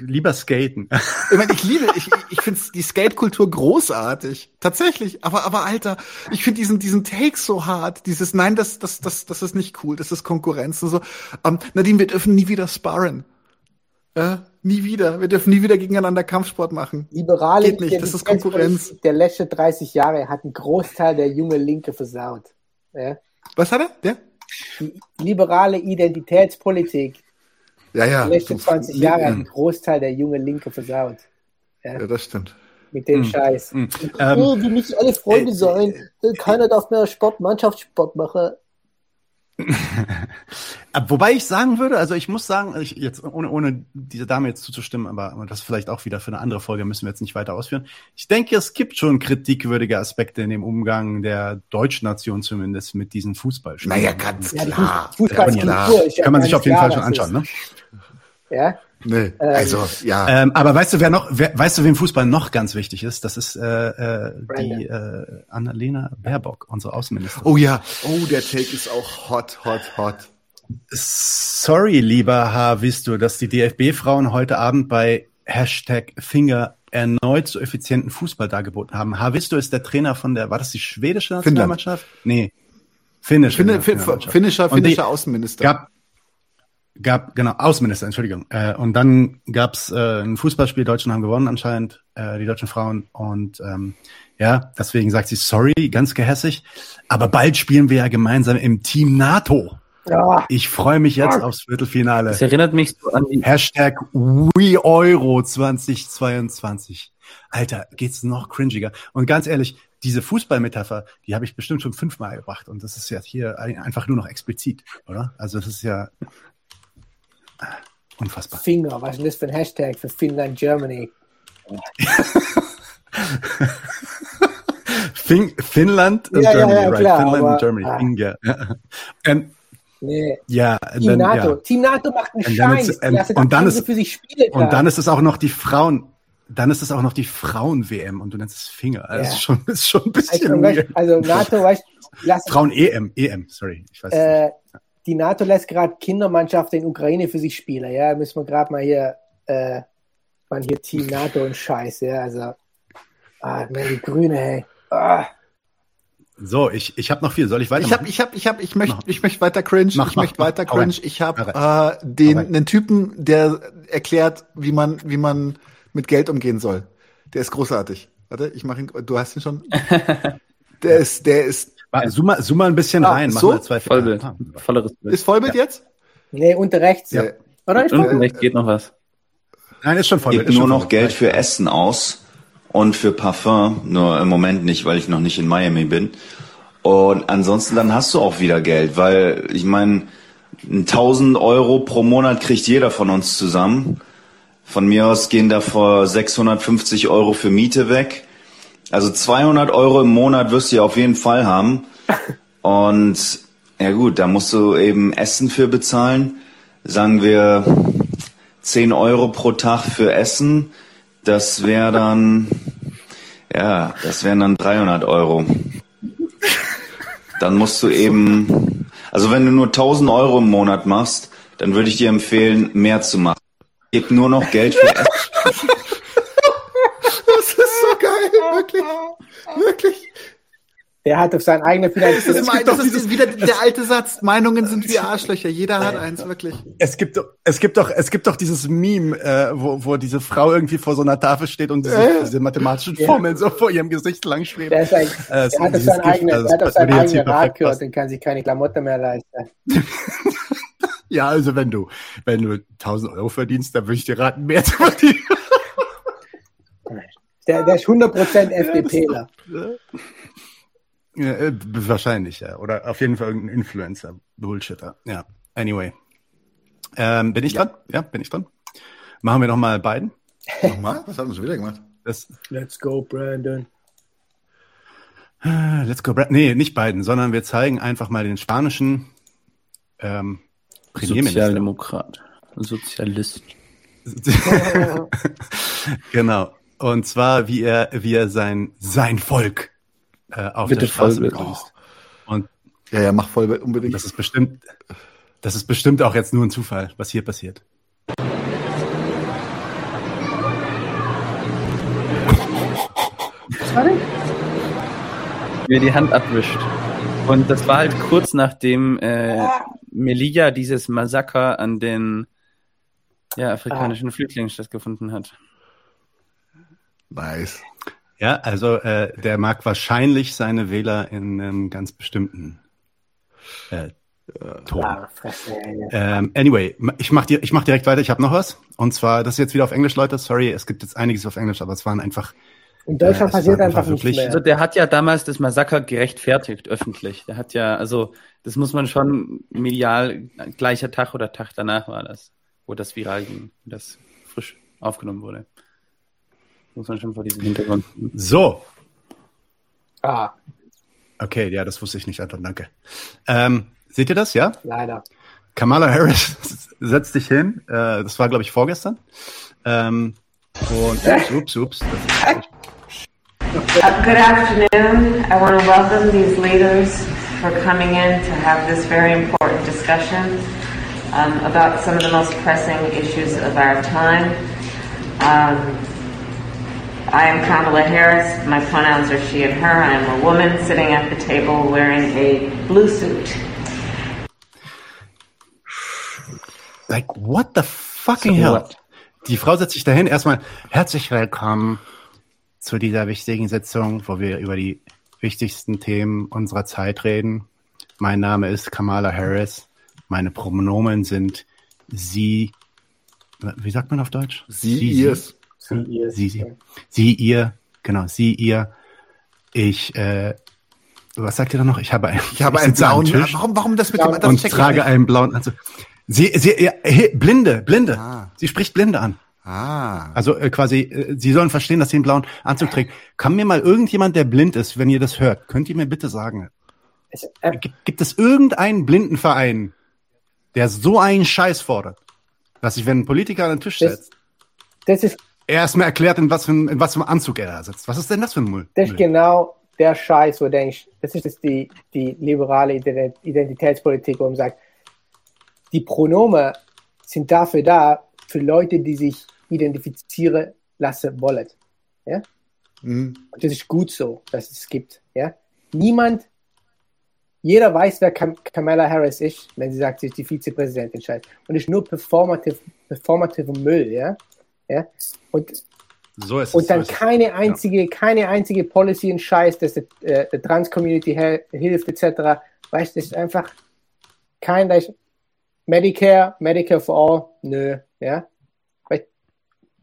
lieber skaten. *laughs* Ich meine, ich liebe, ich, ich finde die Skate-Kultur großartig. Tatsächlich. Aber, aber Alter, ich finde diesen, diesen Take so hart. Dieses, nein, das, das, das, das ist nicht cool. Das ist Konkurrenz und so. Ähm, Nadine, wir dürfen nie wieder sparren. Ja, nie wieder. Wir dürfen nie wieder gegeneinander Kampfsport machen. Liberale Geht nicht, das ist Konkurrenz. Identitätspolitik Der letzten 30 Jahre hat einen Großteil der junge Linke versaut. Ja? Was hat er? Der? Liberale Identitätspolitik Ja, ja. die letzten 20 Jahre hat Mhm. Großteil der junge Linke versaut. Ja? Ja, das stimmt. Mit dem Mhm. Scheiß. Mhm. oh, wir müssen alle Freunde sein. Keiner darf mehr Sport, Mannschaftssport machen. Äh, Wobei ich sagen würde, also ich muss sagen, ich jetzt ohne, ohne dieser Dame jetzt zuzustimmen, aber, das vielleicht auch wieder für eine andere Folge müssen wir jetzt nicht weiter ausführen. Ich denke, es gibt schon kritikwürdige Aspekte in dem Umgang der deutschen Nation zumindest mit diesen Fußballspielen. Naja, ganz klar. Fußballkultur Kann, ist ja kann man sich ganz auf jeden Fall klar, schon dass anschauen, ne? Ja? Nee, Ähm, also, ja. Ähm, aber weißt du, wer noch, wer, weißt du, wem Fußball noch ganz wichtig ist? Das ist äh, äh, die äh, Annalena Baerbock, unsere Außenministerin. Oh ja. Oh, der Take ist auch hot, hot, hot. Sorry, lieber H. Wisst du, dass die DFB-Frauen heute Abend bei Hashtag Finger erneut so effizienten Fußball dargeboten haben. H. Wisst du ist der Trainer von der, war das die schwedische Finnland. Nationalmannschaft? Nee. Finnisch. Finne, fin, finnischer, finnischer Außenminister. Gab, genau, Außenminister, Entschuldigung. Äh, und dann gab's äh, ein Fußballspiel, Deutschen haben gewonnen anscheinend, äh, die deutschen Frauen. Und ähm, ja, deswegen sagt sie sorry, ganz gehässig. Aber bald spielen wir ja gemeinsam im Team NATO. Ja. Ich freue mich jetzt aufs Viertelfinale. Das erinnert mich so an die Hashtag WeEuro 2022. Alter, geht's noch cringiger. Und ganz ehrlich, diese Fußballmetapher, die habe ich bestimmt schon fünfmal gebracht. Und das ist ja hier ein- einfach nur noch explizit, oder? Also das ist ja unfassbar. Finger, was ist denn das für ein Hashtag für Finnland, Germany? *laughs* Fin Finnland und Ja, ja, Germany, ja, right? klar, Finland aber- und Germany. ah. Finger. And, *laughs* Nee. ja, and Team then, NATO. ja. Team NATO macht einen And Scheiß. and- und dann ist- für sich Spiele Und dann ist es auch noch die Frauen, dann ist es auch noch die Frauen-WM und du nennst es Finger. Also Ja. Ist schon, ist schon ein bisschen Also, also NATO, weißt Frauen-EM, EM, sorry. Ich weiß äh, die NATO lässt gerade Kindermannschaften in Ukraine für sich spielen. Ja, müssen wir gerade mal hier, äh, man hier Team NATO und Scheiß. Ja, also, ah, man, die Grüne, hey. Ah. So, ich, ich habe noch viel. Soll ich Ich weitermachen? habe, ich habe, ich habe, ich möchte, ich möchte weiter cringe. Mach, ich mach, möchte mach. weiter rein. cringe. Ich habe äh, den einen Typen, der erklärt, wie man, wie man mit Geld umgehen soll. Der ist großartig. Warte, ich mache ihn. Du hast ihn schon. *laughs* Der ist, der ist. Zoom mal, zoom mal ein bisschen Ah, rein. Mach so? mal zwei Vollbild. Ah, Volleres Bild. Ist Vollbild jetzt? Nee, unter rechts. Ja. Oder? Ist Unten rechts geht noch was. Nein, ist schon Vollbild. Gibt Ist nur noch. Geld für Essen aus und für Parfum, nur im Moment nicht, weil ich noch nicht in Miami bin. Und ansonsten dann hast du auch wieder Geld, weil ich meine, 1000 Euro pro Monat kriegt jeder von uns zusammen. Von mir aus gehen davor 650 Euro für Miete weg. Also 200 Euro im Monat wirst du ja auf jeden Fall haben. *laughs* Und ja gut, da musst du eben Essen für bezahlen. Sagen wir 10 Euro pro Tag für Essen. Das wäre dann, ja, das wären dann 300 Euro. Dann musst du eben, also wenn du nur 1000 Euro im Monat machst, dann würde ich dir empfehlen, mehr zu machen. Gib nur noch Geld für Essen. *laughs* Das ist so geil, wirklich, wirklich. Der hat auf sein eigenes Das ist, finanzielles. mein, das ist wieder der alte Satz. Meinungen sind wie *laughs* Arschlöcher. Jeder hat eins, wirklich. Es gibt, doch- es gibt doch, es gibt doch dieses Meme, äh, wo, wo diese Frau irgendwie vor so einer Tafel steht und diese, Ja. diese mathematischen Ja. Formeln so vor ihrem Gesicht lang schweben. Der, ist ein, Äh, der hat auf sein eigenes, also der hat auf das sein würde jetzt hier eigenes Rad perfekt gehört passen. und kann sich keine Klamotten mehr leisten. *laughs* Ja, also wenn du, wenn du 1000 Euro verdienst, dann würde ich dir raten, mehr zu verdienen. Der, der ist 100% FDPler. Ja, äh, wahrscheinlich, ja. Oder auf jeden Fall irgendein Influencer. Bullshitter. Ja. Anyway. Ähm, bin ich dran? Ja, bin ich dran? Machen wir noch mal beiden. *laughs* Nochmal? Was haben wir schon wieder gemacht? Das, Let's go, Brandon. äh, let's go. Brad. Nee, nicht beiden, sondern wir zeigen einfach mal den spanischen ähm, Premierminister. Sozialdemokrat. Sozialist. *laughs* *laughs* genau. Und zwar, wie er, wie er sein, sein Volk äh, auf Bitte der Straße begrüßt. Und Ja, ja, mach Vollbild unbedingt. das ist bestimmt, das ist bestimmt auch jetzt nur ein Zufall, was hier passiert. Mir die Hand abwischt. Und das war halt kurz nachdem äh, Melilla dieses Massaker an den ja, afrikanischen Flüchtlingen stattgefunden hat. Nice. Ja, also äh, der mag wahrscheinlich seine Wähler in einem ganz bestimmten äh, Ton. Ähm, anyway, ich mach, dir, ich mach direkt weiter. Ich habe noch was. Und zwar, das ist jetzt wieder auf Englisch, Leute. Sorry, es gibt jetzt einiges auf Englisch, aber es waren einfach. In Deutschland äh, es passiert einfach nichts wirklich. mehr. Also der hat ja damals das Massaker gerechtfertigt, öffentlich. Der hat ja, also das muss man schon medial, gleicher Tag oder Tag danach war das, wo das viral ging, wo das frisch aufgenommen wurde. Muss man schon vor diesem Hintergrund. So, Ah, okay, ja, das wusste ich nicht, Anton, danke. Ähm, seht ihr das, ja? leider. Kamala Harris *laughs* setzt dich hin. Äh, das war, glaube ich, vorgestern. Ähm, und ups, ups, ups. Uh, good afternoon. I want to welcome these leaders for coming in to have this very important discussion um, about some of the most pressing issues of our time. Um, I am Kamala Harris. My pronouns are she and her. I am a woman sitting at the table wearing a blue suit. like, what the fucking So hell? what? Die Frau setzt sich dahin. Erstmal herzlich willkommen zu dieser wichtigen Sitzung, wo wir über die wichtigsten Themen unserer Zeit reden. Mein Name ist Kamala Harris. Meine Pronomen sind sie, wie sagt man auf Deutsch? Sie, ihrs. Sie, ihr, sie, sie, sie, ihr, genau, sie, ihr. Ich, äh, was sagt ihr da noch? Ich habe, ein, Ich habe *laughs* einen blauen. Tisch Warum, warum das mit dem das und trage einen blauen Anzug. Sie, sie, ja, he, Blinde, Blinde. Sie spricht Blinde an. Ah. Also äh, quasi, äh, Sie sollen verstehen, dass sie einen blauen Anzug trägt. Kann mir mal irgendjemand, der blind ist, wenn ihr das hört, könnt ihr mir bitte sagen, gibt, gibt es irgendeinen Blindenverein, der so einen Scheiß fordert, dass sich, wenn ein Politiker an den Tisch Das- setzt, Das ist, erstmal erklärt, in was, für, ein- in was für einem Anzug er da sitzt. Was ist denn das für ein Müll? das ist genau der Scheiß, wo du denkst, das ist die, die liberale Ident- Identitätspolitik, wo man sagt, die Pronomen sind dafür da, für Leute, die sich identifizieren lassen wollen. Ja? Mhm. Und das ist gut so, dass es gibt. Ja? Niemand, jeder weiß, wer Kam Kamala Harris ist, wenn sie sagt, sie ist die Vizepräsidentin. Und es ist nur performative, performative Müll. Ja? Ja? Und So ist es. und dann so ist es. keine einzige, keine einzige Policy und Scheiß, dass der, äh, der Trans-Community hilft, etc. Weißt du, das ist einfach kein, da ist Medicare, Medicare for all, nö, ja. Weil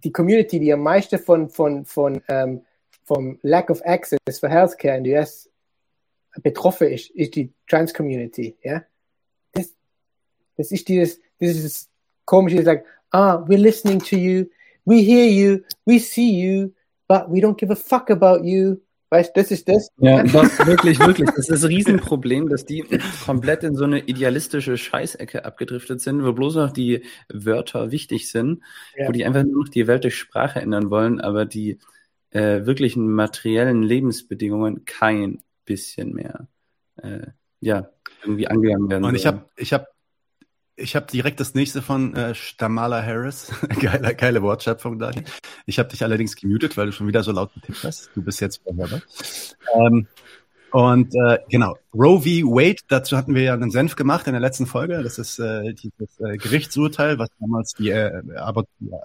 die Community, die am meisten von, von, von, ähm, vom Lack of Access für Healthcare in den US betroffen ist, ist die Trans-Community, ja. Das, das ist dieses, dieses komische, die sagt, ah, we're listening to you, we hear you, we see you, but we don't give a fuck about you. Weißt, das ist das. Ja, *laughs* das wirklich, wirklich. Das ist das Riesenproblem, dass die komplett in so eine idealistische Scheißecke abgedriftet sind, wo bloß noch die Wörter wichtig sind, Ja. wo die einfach nur noch die Welt durch Sprache ändern wollen, aber die äh, wirklichen materiellen Lebensbedingungen kein bisschen mehr äh, ja, irgendwie angegangen werden. Und ich habe ich hab, ich hab direkt das nächste von äh, Stamala Harris. *laughs* geile, geile Wortschöpfung, Daniel. Ich habe dich allerdings gemutet, weil du schon wieder so laut getippt hast. Du bist jetzt hörbar. Ähm, und äh, genau, Roe v. Wade, dazu hatten wir ja einen Senf gemacht in der letzten Folge. Das ist äh, dieses äh, Gerichtsurteil, was damals die äh, ja,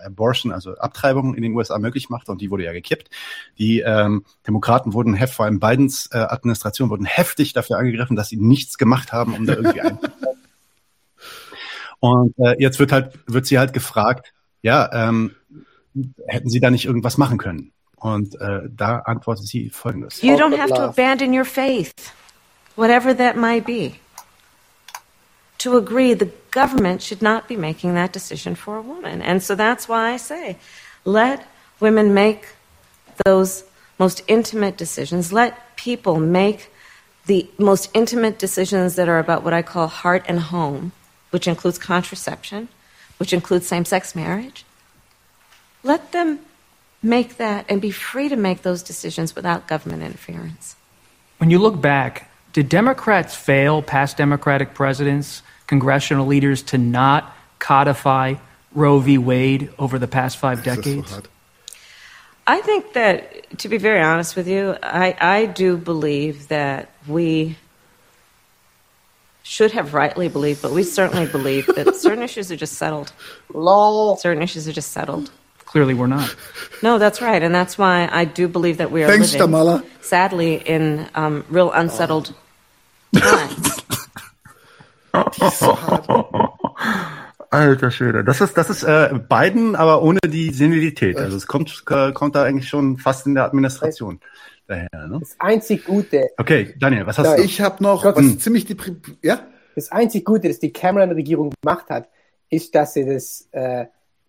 Abortion, also Abtreibung in den USA möglich machte und die wurde ja gekippt. Die ähm, Demokraten wurden, hef- vor allem Bidens äh, Administration, wurden heftig dafür angegriffen, dass sie nichts gemacht haben, um da irgendwie *laughs* ein Und äh, jetzt wird halt, wird sie halt gefragt, ja, ähm, hätten sie da nicht irgendwas machen können? Und äh, da antwortet sie folgendes. You don't have to abandon your faith, whatever that might be. To agree, the government should not be making that decision for a woman. And so that's why I say let women make those most intimate decisions. Let people make the most intimate decisions that are about what I call heart and home, which includes contraception, which includes same sex marriage. Let them make that and be free to make those decisions without government interference. When you look back, did Democrats fail, past Democratic presidents, congressional leaders, to not codify Roe v. Wade over the past five decades? I think that, to be very honest with you, I, I do believe that we should have rightly believed, but we certainly believe that *laughs* certain issues are just settled. Lol. Certain issues are just settled. Clearly, we're not. No, that's right, and that's why I do believe that we are Thanks, living, Tamala. sadly, in um, real unsettled times. *laughs* Alter Schwede. Das ist, das ist äh, Biden, aber ohne die Senilität. Also es kommt, äh, kommt da eigentlich schon fast in der Administration daher. Ne? Das einzig Gute, Okay, Daniel, was hast Ja, du? Ich habe noch Gott, was Hm. ziemlich die ja das einzig Gute, das die Cameron-Regierung gemacht hat, ist, dass sie das äh,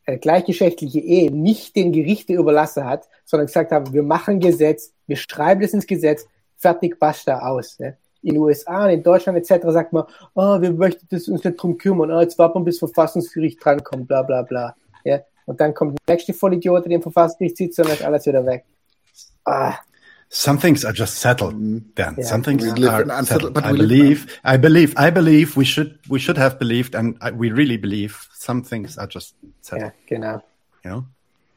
äh, gleichgeschlechtliche Ehe nicht den Gerichten überlassen hat, sondern gesagt haben, wir machen Gesetz, wir schreiben das ins Gesetz, fertig, basta, aus. Ne? In den USA und in Deutschland etc. sagt man, oh, wir möchten das uns nicht drum kümmern, oh, jetzt warten wir, bis Verfassungsgericht drankommt, bla bla bla. Ja? Und dann kommt der nächste Vollidiot, der im Verfassungsgericht sitzt und dann ist alles wieder weg. Ah. Some things are just settled, Dan. Yeah. Some things are settled. but I believe, I believe, I believe we should, we should have believed, and I, we really believe some things are just settled. Ja, genau. You know?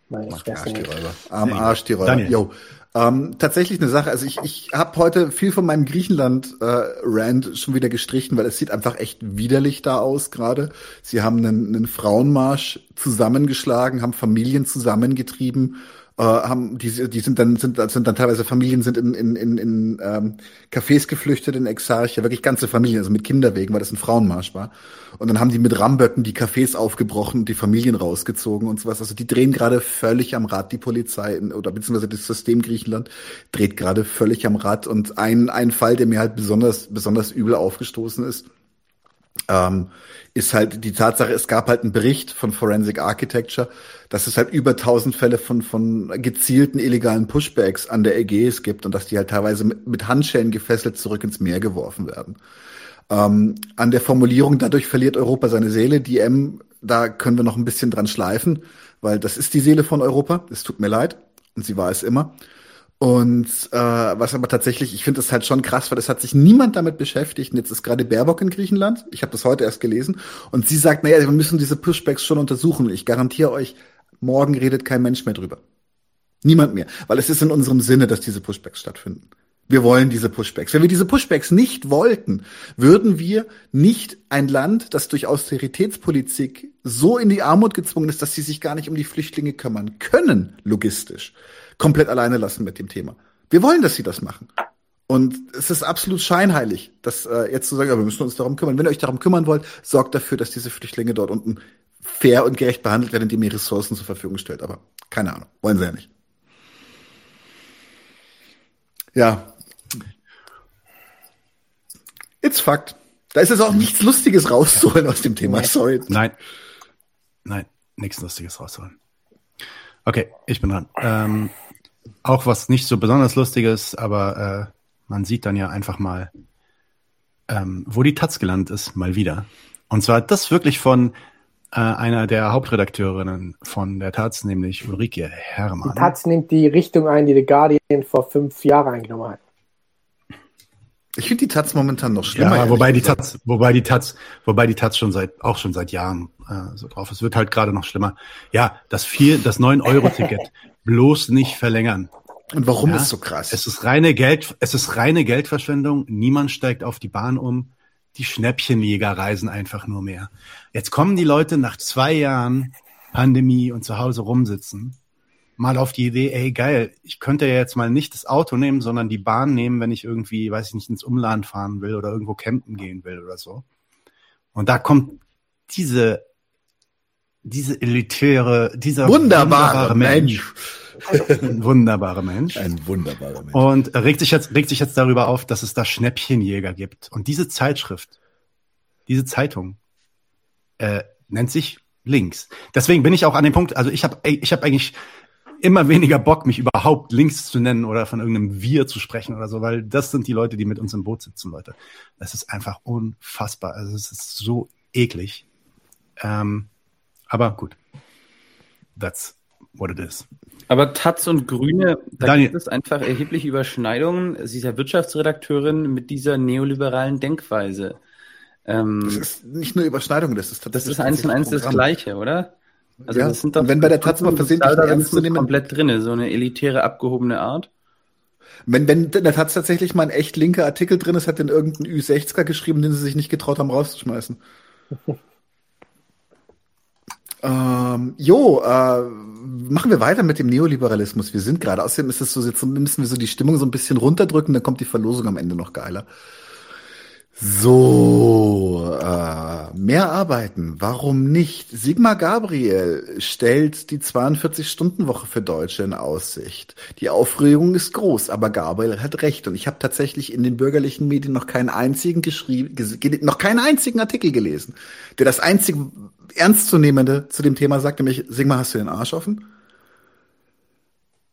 Meine Fresse nicht. Am Arsch die Räuber. Daniel. Jo. Ähm, tatsächlich eine Sache. Also ich, ich habe heute viel von meinem Griechenland-Rand schon wieder gestrichen, weil es sieht einfach echt widerlich da aus gerade. Sie haben einen, einen Frauenmarsch zusammengeschlagen, haben Familien zusammengetrieben äh, haben die, die sind dann sind, sind dann teilweise Familien sind in in in, in ähm, Cafés geflüchtet in Exarchia, wirklich ganze Familien, also mit Kinderwegen, weil das ein Frauenmarsch war. Und dann haben die mit Ramböcken die Cafés aufgebrochen und die Familien rausgezogen und sowas. Also die drehen gerade völlig am Rad, die Polizei oder beziehungsweise das System Griechenland dreht gerade völlig am Rad. Und ein ein Fall, der mir halt besonders besonders übel aufgestoßen ist, ähm, ist halt die Tatsache, es gab halt einen Bericht von Forensic Architecture, dass es halt über 1000 Fälle von, von gezielten illegalen Pushbacks an der Ägäis gibt und dass die halt teilweise mit, mit Handschellen gefesselt zurück ins Meer geworfen werden. Ähm, an der Formulierung, dadurch verliert Europa seine Seele, die M, da können wir noch ein bisschen dran schleifen, weil das ist die Seele von Europa. Es tut mir leid. Und sie war es immer. Und äh, was aber tatsächlich, ich finde das halt schon krass, weil es hat sich niemand damit beschäftigt. Und jetzt ist gerade Baerbock in Griechenland. Ich habe das heute erst gelesen. Und sie sagt, naja, wir müssen diese Pushbacks schon untersuchen. Ich garantiere euch, morgen redet kein Mensch mehr drüber. Niemand mehr. Weil es ist in unserem Sinne, dass diese Pushbacks stattfinden. Wir wollen diese Pushbacks. Wenn wir diese Pushbacks nicht wollten, würden wir nicht ein Land, das durch Austeritätspolitik so in die Armut gezwungen ist, dass sie sich gar nicht um die Flüchtlinge kümmern können, logistisch komplett alleine lassen mit dem Thema. Wir wollen, dass sie das machen. Und es ist absolut scheinheilig, das äh, jetzt zu sagen, ja, wir müssen uns darum kümmern. Wenn ihr euch darum kümmern wollt, sorgt dafür, dass diese Flüchtlinge dort unten fair und gerecht behandelt werden, indem ihr Ressourcen zur Verfügung stellt. Aber keine Ahnung, wollen sie ja nicht. Ja. It's Fakt. Da ist jetzt auch nichts Lustiges rauszuholen aus dem Thema. Sorry. Nein. Nein, nichts Lustiges rausholen. Okay, ich bin dran. Ähm, auch was nicht so besonders Lustiges, aber äh, man sieht dann ja einfach mal, ähm, wo die Taz gelandet ist, mal wieder. Und zwar das wirklich von äh, einer der Hauptredakteurinnen von der Taz, nämlich Ulrike Herrmann. Die Taz nimmt die Richtung ein, die The Guardian vor fünf Jahren eingenommen hat. Ich finde die Taz momentan noch schlimmer. Ja, wobei die Taz, wobei die Taz, wobei die Taz schon seit auch schon seit Jahren äh, so drauf. ist. Es wird halt gerade noch schlimmer. Ja, das vier, das 9 Euro Ticket *laughs* bloß nicht verlängern. Und warum ja, ist so krass? Es ist reine Geld, es ist reine Geldverschwendung. Niemand steigt auf die Bahn um. Die Schnäppchenjäger reisen einfach nur mehr. Jetzt kommen die Leute nach zwei Jahren Pandemie und zu Hause rumsitzen mal auf die Idee, ey geil, ich könnte ja jetzt mal nicht das Auto nehmen, sondern die Bahn nehmen, wenn ich irgendwie, weiß ich nicht, ins Umland fahren will oder irgendwo campen gehen will oder so. Und da kommt diese diese elitäre, dieser wunderbare, wunderbare Mensch. Mensch. Ein wunderbarer Mensch. Ein wunderbarer Mensch. Und regt sich jetzt, regt sich jetzt darüber auf, dass es da Schnäppchenjäger gibt. Und diese Zeitschrift, diese Zeitung, äh, nennt sich Links. Deswegen bin ich auch an dem Punkt, also ich habe ich hab eigentlich immer weniger Bock, mich überhaupt links zu nennen oder von irgendeinem Wir zu sprechen oder so, weil das sind die Leute, die mit uns im Boot sitzen, Leute. Das ist einfach unfassbar. Also es ist so eklig. Ähm, aber gut. That's what it is. Aber Taz und Grüne, da Daniel. gibt es einfach erhebliche Überschneidungen. Sie ist ja Wirtschaftsredakteurin mit dieser neoliberalen Denkweise. Ähm, Das ist nicht nur Überschneidung, das ist das ist eins und eins das. Gleiche, oder? Also Ja, das sind doch und wenn bei der Taz mal versehentlich ernst zu nehmen- komplett drinne, so eine elitäre, abgehobene Art. Wenn, wenn in der Taz tatsächlich mal ein echt linker Artikel drin ist, hat den irgendein Ü60er geschrieben, den sie sich nicht getraut haben rauszuschmeißen. *laughs* ähm, jo, äh, machen wir weiter mit dem Neoliberalismus. Wir sind gerade, außerdem ist es so, jetzt müssen wir so die Stimmung so ein bisschen runterdrücken, dann kommt die Verlosung am Ende noch geiler. So, äh, mehr arbeiten, warum nicht? Sigmar Gabriel stellt die 42-Stunden-Woche für Deutsche in Aussicht. Die Aufregung ist groß, aber Gabriel hat recht. Und ich habe tatsächlich in den bürgerlichen Medien noch keinen einzigen geschrieben, ges- noch keinen einzigen Artikel gelesen, der das einzige Ernstzunehmende zu dem Thema sagt, nämlich, Sigmar, hast du den Arsch offen?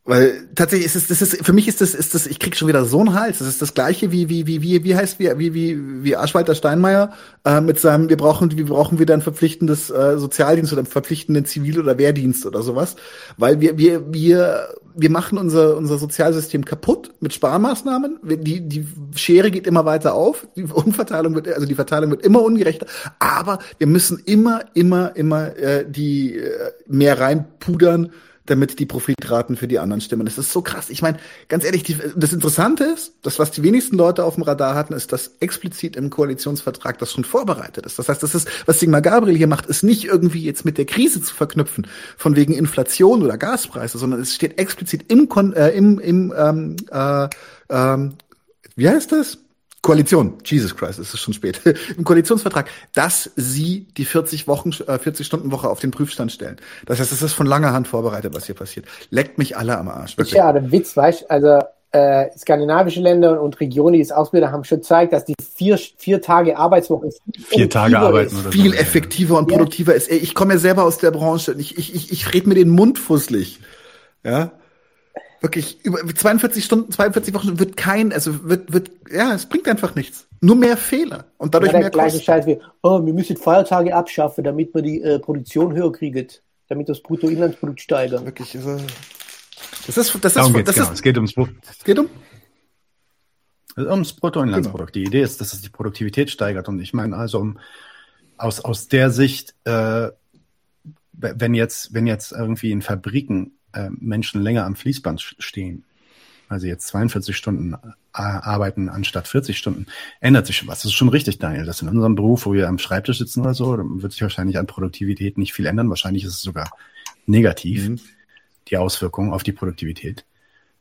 Weil tatsächlich ist es, das ist, für mich ist das, ist das, ich krieg schon wieder so einen Hals. Das ist das gleiche wie, wie, wie, wie, wie heißt, wie, wie, wie, wie Aschwalter Steinmeier, äh, mit seinem, wir brauchen, wir brauchen wieder ein verpflichtendes äh, Sozialdienst oder einen verpflichtenden Zivil- oder Wehrdienst oder sowas. Weil wir, wir, wir, wir machen unser, unser Sozialsystem kaputt mit Sparmaßnahmen. Die, die Schere geht immer weiter auf. Die Umverteilung wird, also die Verteilung wird immer ungerechter. Aber wir müssen immer, immer, immer, äh, die, äh, mehr reinpudern, damit die Profitraten für die anderen stimmen. Das ist so krass. Ich meine, ganz ehrlich, die, das Interessante ist, das, was die wenigsten Leute auf dem Radar hatten, ist, dass explizit im Koalitionsvertrag das schon vorbereitet ist. Das heißt, das ist, was Sigmar Gabriel hier macht, ist nicht irgendwie jetzt mit der Krise zu verknüpfen, von wegen Inflation oder Gaspreise, sondern es steht explizit im, Kon äh, im, im ähm, äh, ähm, wie heißt das? Koalition, Jesus Christ, es ist schon spät, *laughs* im Koalitionsvertrag, dass sie die 40 Wochen, äh, 40 Stunden Woche auf den Prüfstand stellen. Das heißt, es ist von langer Hand vorbereitet, was hier passiert. Leckt mich alle am Arsch. Wirklich. Ja, der Witz, weißt also äh, skandinavische Länder und Regionen, die es ausbilden, haben schon gezeigt, dass die vier, vier Tage Arbeitswoche vier Tage arbeiten ist, oder viel so, effektiver ja. und produktiver ja. ist. Ey, ich komme ja selber aus der Branche. Ich, ich, ich, ich rede mir den Mund fusselig. Ja, Wirklich, über 42 Stunden, 42 Wochen wird kein, also wird, wird, ja, es bringt einfach nichts. Nur mehr Fehler und dadurch ja, mehr Kosten. Scheiß wie, oh, wir müssen Feiertage abschaffen, damit wir die äh, Produktion höher kriegen, damit das Bruttoinlandsprodukt steigert. Wirklich, also, das ist, das Darum ist, das genau. ist, es geht ums, es geht um, ums Bruttoinlandsprodukt. Genau. Die Idee ist, dass es die Produktivität steigert und ich meine also um, aus, aus der Sicht, äh, wenn jetzt, wenn jetzt irgendwie in Fabriken äh, Menschen länger am Fließband stehen, also jetzt 42 Stunden äh, arbeiten anstatt 40 Stunden, ändert sich schon was. Das ist schon richtig, Daniel. Das in unserem Beruf, wo wir am Schreibtisch sitzen oder so, wird sich wahrscheinlich an Produktivität nicht viel ändern. Wahrscheinlich ist es sogar negativ, mhm. die Auswirkungen auf die Produktivität.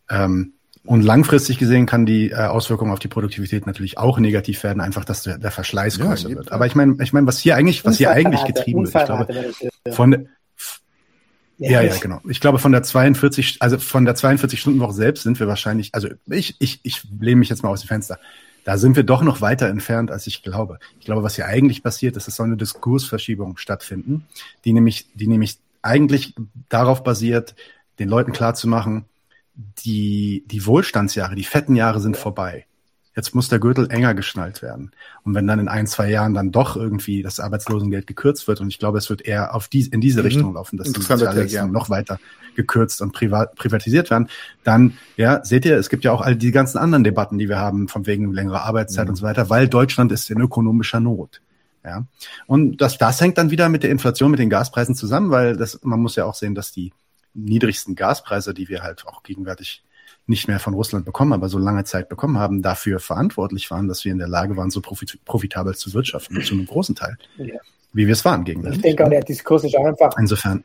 Ähm, und langfristig gesehen kann die äh, Auswirkung auf die Produktivität natürlich auch negativ werden, einfach, dass der, der Verschleiß größer ja, wird. Aber ich meine, ich meine, was hier eigentlich, was hier eigentlich getrieben wird, ich glaube, von, ja, ja, genau. Ich glaube, von der 42, also von der 42-Stunden-Woche selbst sind wir wahrscheinlich, also ich, ich, ich lehne mich jetzt mal aus dem Fenster. Da sind wir doch noch weiter entfernt, als ich glaube. Ich glaube, was hier eigentlich passiert, ist, es soll eine Diskursverschiebung stattfinden, die nämlich, die nämlich eigentlich darauf basiert, den Leuten klarzumachen, die, die Wohlstandsjahre, die fetten Jahre sind vorbei jetzt muss der Gürtel enger geschnallt werden. Und wenn dann in ein, zwei Jahren dann doch irgendwie das Arbeitslosengeld gekürzt wird, und ich glaube, es wird eher auf die, in diese mhm. Richtung laufen, dass die Sozialleistungen noch weiter gekürzt und privat, privatisiert werden, dann, ja, seht ihr, es gibt ja auch all die ganzen anderen Debatten, die wir haben, von wegen längerer Arbeitszeit mhm. und so weiter, weil Deutschland ist in ökonomischer Not. Ja. Und das, das hängt dann wieder mit der Inflation, mit den Gaspreisen zusammen, weil das, man muss ja auch sehen, dass die niedrigsten Gaspreise, die wir halt auch gegenwärtig nicht mehr von Russland bekommen, aber so lange Zeit bekommen haben, dafür verantwortlich waren, dass wir in der Lage waren, so profit profitabel zu wirtschaften, zu einem großen Teil, ja. wie wir es waren gegen Ich denke der Diskurs ist auch einfach. Insofern.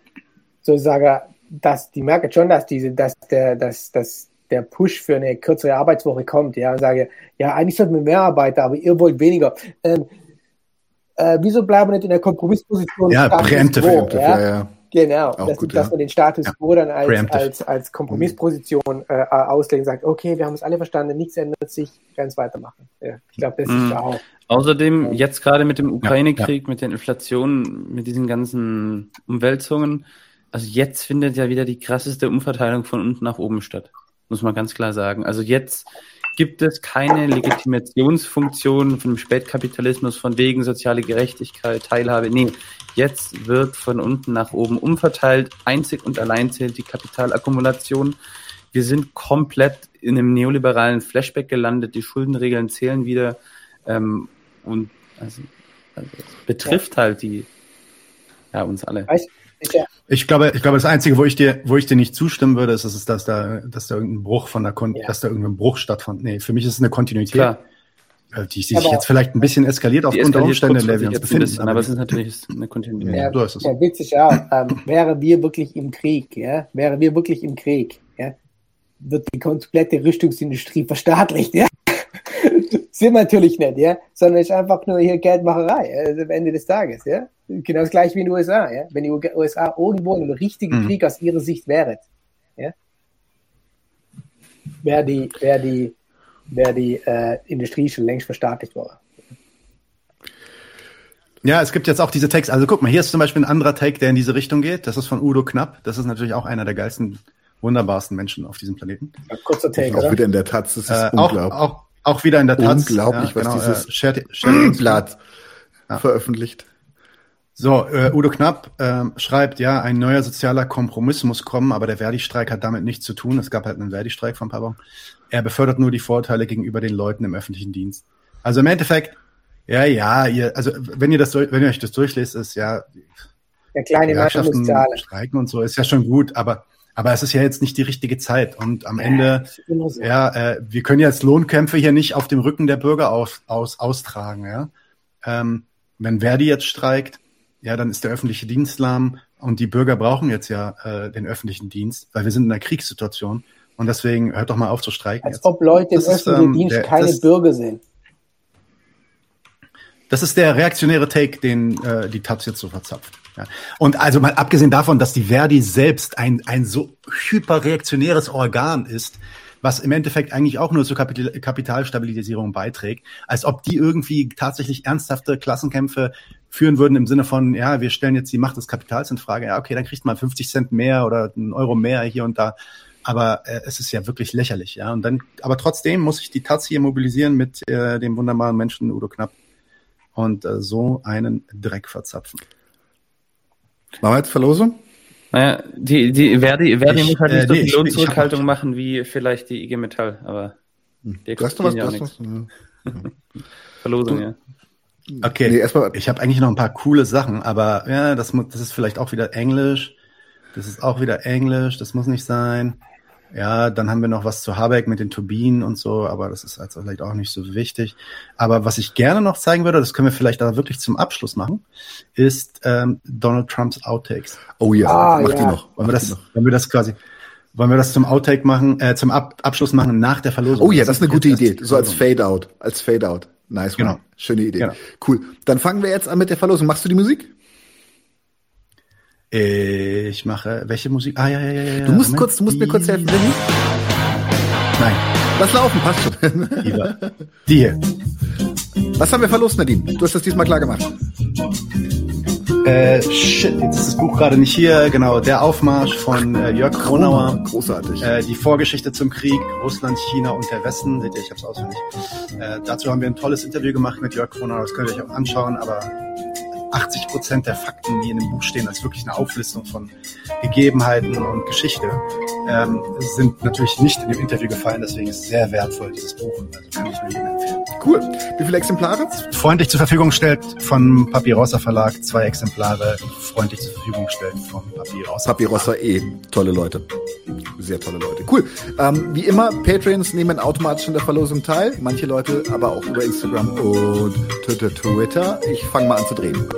Sozusagen, dass die merken schon, dass diese, dass der, dass, dass der Push für eine kürzere Arbeitswoche kommt, ja, und sage, ja, eigentlich sollten wir mehr arbeiten, aber ihr wollt weniger. Ähm, äh, wieso bleiben wir nicht in der Kompromissposition? Ja, präemptive, ja? ja, ja. Genau, dass, gut, dass ja. man den Status quo dann als, als, als Kompromissposition äh, auslegt und sagt, okay, wir haben es alle verstanden, nichts ändert sich, werden es weitermachen. Ja, ich glaube, das mhm. ist auch. Außerdem, jetzt gerade mit dem Ukraine-Krieg, ja, mit den Inflationen, mit diesen ganzen Umwälzungen, also jetzt findet ja wieder die krasseste Umverteilung von unten nach oben statt. Muss man ganz klar sagen. Also jetzt gibt es keine Legitimationsfunktion von dem Spätkapitalismus von wegen soziale Gerechtigkeit, Teilhabe. Nee, Jetzt wird von unten nach oben umverteilt. Einzig und allein zählt die Kapitalakkumulation. Wir sind komplett in einem neoliberalen Flashback gelandet. Die Schuldenregeln zählen wieder. Ähm, und also, also betrifft halt die, ja, uns alle. Ich glaube, ich glaube, das Einzige, wo ich dir, wo ich dir nicht zustimmen würde, ist, dass, dass da, dass da irgendein Bruch von der, Kon ja. dass da irgendein Bruch stattfand. Nee, für mich ist es eine Kontinuität. Klar. Äh, die sich jetzt vielleicht ein bisschen eskaliert aufgrund der Umstände, in der wir uns befinden. Bisschen, aber es ist natürlich *laughs* eine Kontinuität. Ja, ja, ja witzig, ja. Ähm, wäre wir wirklich im Krieg, ja, wäre wir wirklich im Krieg, ja, wird die komplette Rüstungsindustrie verstaatlicht, ja. *laughs* Sind wir natürlich nicht, ja, sondern es ist einfach nur hier Geldmacherei also am Ende des Tages, ja. Genau das gleiche wie in den USA, ja. Wenn die USA irgendwo in einem richtigen mhm. Krieg aus ihrer Sicht wäre, ja, wäre die, wäre die wäre die äh, Industrie schon längst verstaatlicht worden. Ja, es gibt jetzt auch diese Takes. Also guck mal, hier ist zum Beispiel ein anderer Take, der in diese Richtung geht. Das ist von Udo Knapp. Das ist natürlich auch einer der geilsten, wunderbarsten Menschen auf diesem Planeten. Ja, kurzer Take, Auch oder? wieder in der Taz. Das ist äh, unglaublich. Auch, auch, auch, wieder in der Taz. Unglaublich, ja, genau, was dieses äh, Shared, Shared Blatt *clears throat* ja. veröffentlicht. So, äh, Udo Knapp äh, schreibt, ja, ein neuer sozialer Kompromiss muss kommen, aber der Verdi-Streik hat damit nichts zu tun. Es gab halt einen Verdi-Streik vor ein paar Wochen. Er befördert nur die Vorteile gegenüber den Leuten im öffentlichen Dienst. Also im Endeffekt, ja, ja, ihr, also wenn ihr das, wenn ihr euch das durchlest, ist ja, der kleine Mann muss streiken und so, ist ja schon gut, aber Aber es ist ja jetzt nicht die richtige Zeit. Und am Ende, ja, äh, wir können jetzt Lohnkämpfe hier nicht auf dem Rücken der Bürger aus, aus, austragen. Ja? Ähm, wenn Verdi jetzt streikt, ja, dann ist der öffentliche Dienst lahm und die Bürger brauchen jetzt ja äh, den öffentlichen Dienst, weil wir sind in einer Kriegssituation. Und deswegen hört doch mal auf zu streiken. Als jetzt. ob Leute im Das ist, öffentlichen ähm, Dienst der- keine das- Bürger sind. Das ist der reaktionäre Take, den äh, die Taz jetzt so verzapft. Ja. Und also mal abgesehen davon, dass die Verdi selbst ein, ein so hyperreaktionäres Organ ist, was im Endeffekt eigentlich auch nur zur Kapital Kapitalstabilisierung beiträgt, als ob die irgendwie tatsächlich ernsthafte Klassenkämpfe führen würden im Sinne von, ja, wir stellen jetzt die Macht des Kapitals in Frage, ja, okay, dann kriegt man 50 Cent mehr oder einen Euro mehr hier und da. Aber äh, es ist ja wirklich lächerlich, ja. Und dann, aber trotzdem muss ich die Taz hier mobilisieren mit äh, dem wunderbaren Menschen Udo Knapp und äh, so einen Dreck verzapfen. Machen wir jetzt Verlosung? Naja, die, die Verdi, Verdi Ich, muss halt äh, nicht so nee, viel ich- ich hab Lohnzurückhaltung machen wie vielleicht die IG Metall, aber Du hast doch was, ja auch nichts. *laughs* Verlosung, Du- ja. Okay, Nee, erstmal- ich habe eigentlich noch ein paar coole Sachen, aber ja, das, das ist vielleicht auch wieder Englisch. Das ist auch wieder Englisch, das muss nicht sein. Ja, dann haben wir noch was zu Habeck mit den Turbinen und so, aber das ist also vielleicht auch nicht so wichtig. Aber was ich gerne noch zeigen würde, das können wir vielleicht aber wirklich zum Abschluss machen, ist ähm, Donald Trumps Outtakes. Oh ja, Ah, mach ja. die noch. Wollen wir das, wollen wir das quasi, wollen wir das zum Outtake machen, äh, zum Ab Abschluss machen nach der Verlosung? Oh ja, das ist eine gute Idee. So als. Fade-out. Als Fade-out. Nice, one. Genau. Schöne Idee. Genau. Cool. Dann fangen wir jetzt an mit der Verlosung. Machst du die Musik? Ich mache, welche Musik? Ah, ja, ja, ja, ja. Du musst Moment. kurz, du musst mir kurz helfen. Willi. Nein, Lass laufen, passt schon. lieber. Die hier. Was haben wir verlost, Nadine? Du hast das diesmal klar gemacht. Äh, shit, jetzt ist das Buch gerade nicht hier. Genau, der Aufmarsch von äh, Jörg Kronauer. Großartig. Äh, die Vorgeschichte zum Krieg, Russland, China und der Westen. Seht ihr, ich hab's auswendig. Äh, dazu haben wir ein tolles Interview gemacht mit Jörg Kronauer. Das könnt ihr euch auch anschauen, aber 80 Prozent der Fakten, die in dem Buch stehen, als wirklich eine Auflistung von Gegebenheiten und Geschichte, ähm, sind natürlich nicht in dem Interview gefallen. Deswegen ist es sehr wertvoll, dieses Buch. Also kann ich nur jedem empfehlen. Cool. Wie viele Exemplare? freundlich zur Verfügung stellt vom Papyrossa Verlag, zwei Exemplare freundlich zur Verfügung stellt vom Papyrossa. Papyrossa eh. Tolle Leute. Sehr tolle Leute. Cool. Ähm, wie immer, Patreons nehmen automatisch an der Verlosung teil. Manche Leute aber auch über Instagram und Twitter. Twitter. Ich fange mal an zu drehen.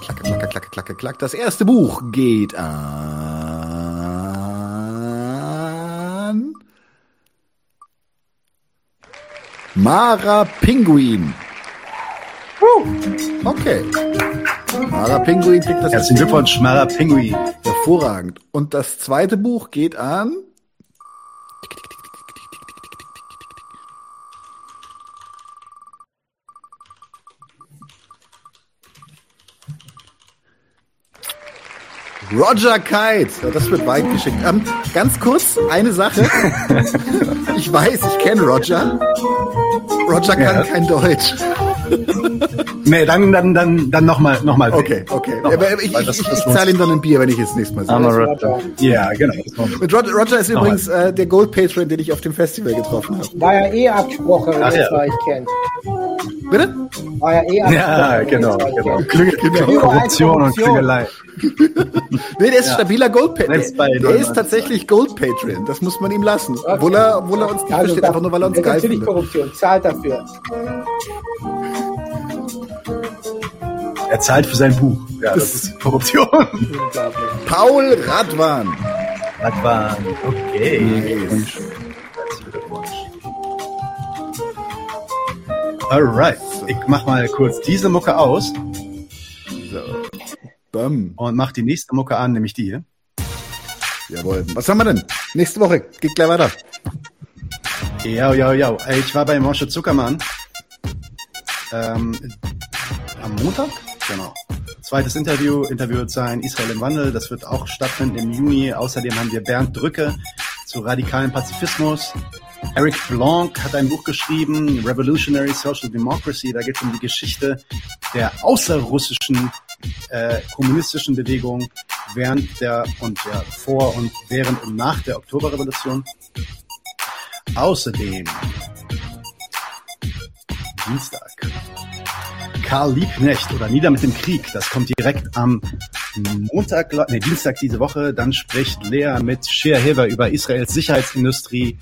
Klacke, klacke, klacke, klacke, klack. Das erste Buch geht an Mara Pinguin. Okay. Mara Pinguin kriegt das Herzlichen Glückwunsch, Mara Pinguin. Hervorragend. Und das zweite Buch geht an. Roger Kite. Ja, das wird weit geschickt. Ähm, ganz kurz, eine Sache. *laughs* ich weiß, ich kenne Roger. Roger kann Ja. kein Deutsch. Nee, dann, dann, dann, dann nochmal, nochmal. Okay, okay. Nochmal, Aber ich, ich, ich, ich zahle ihm dann ein Bier, wenn ich ihn das nächste Mal sehe. Roger. Ja, genau. Mit Roger, Roger ist übrigens äh, der Gold Patron, den ich auf dem Festival getroffen habe. War ja eh abgesprochen, Ach das ja. war ich kennt. Bitte? War ja eh abgesprochen. Ja, genau, genau. Klüngel, Überall Korruption und Korruption. *laughs* *laughs* Nee, der ist Ja. stabiler Gold Patron. Selbst bei Der, der 99. ist tatsächlich Gold Patron. Das muss man ihm lassen. Obwohl er, obwohl er uns nicht Also, versteht, einfach nur weil er uns das ist geil natürlich findet. Korruption, zahlt dafür. Er zahlt für sein Buch. Ja, das ist *laughs* Korruption. Paul Radwan. Radwan. Okay. Nice. Alright. Ich mach mal kurz diese Mucke aus. Bam. und mach die nächste Mucke an, nämlich die hier. Jawohl. Was haben wir denn? Nächste Woche. Geht gleich weiter. Ja, ja, ja. Ich war bei Moshe Zuckermann. Ähm, am Montag? Genau. Zweites Interview. Interview wird sein Israel im Wandel. Das wird auch stattfinden im Juni. Außerdem haben wir Bernd Drücke zu radikalen Pazifismus. Eric Blanc hat ein Buch geschrieben, Revolutionary Social Democracy. Da geht es um die Geschichte der außerrussischen äh, kommunistischen Bewegung während der und ja, vor und während und nach der Oktoberrevolution. Außerdem Dienstag. Karl Liebknecht oder Nieder mit dem Krieg. Das kommt direkt am Montag, nee, Dienstag diese Woche. Dann spricht Lea mit Shea Hever über Israels Sicherheitsindustrie.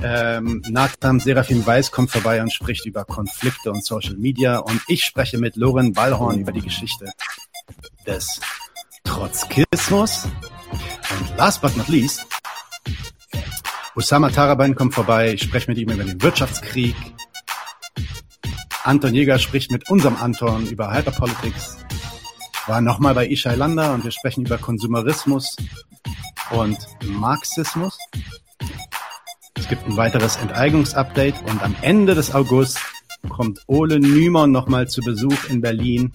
Ähm, Nathan Serafin Weiß kommt vorbei und spricht über Konflikte und Social Media. Und ich spreche mit Loren Ballhorn über die Geschichte des Trotzkismus. Und last but not least, Osama Taraban kommt vorbei. Ich spreche mit ihm über den Wirtschaftskrieg. Anton Jäger spricht mit unserem Anton über Hyperpolitics. War nochmal bei Ishai Landa und wir sprechen über Konsumerismus und Marxismus. Es gibt ein weiteres Enteignungsupdate und am Ende des August kommt Ole Nymon nochmal zu Besuch in Berlin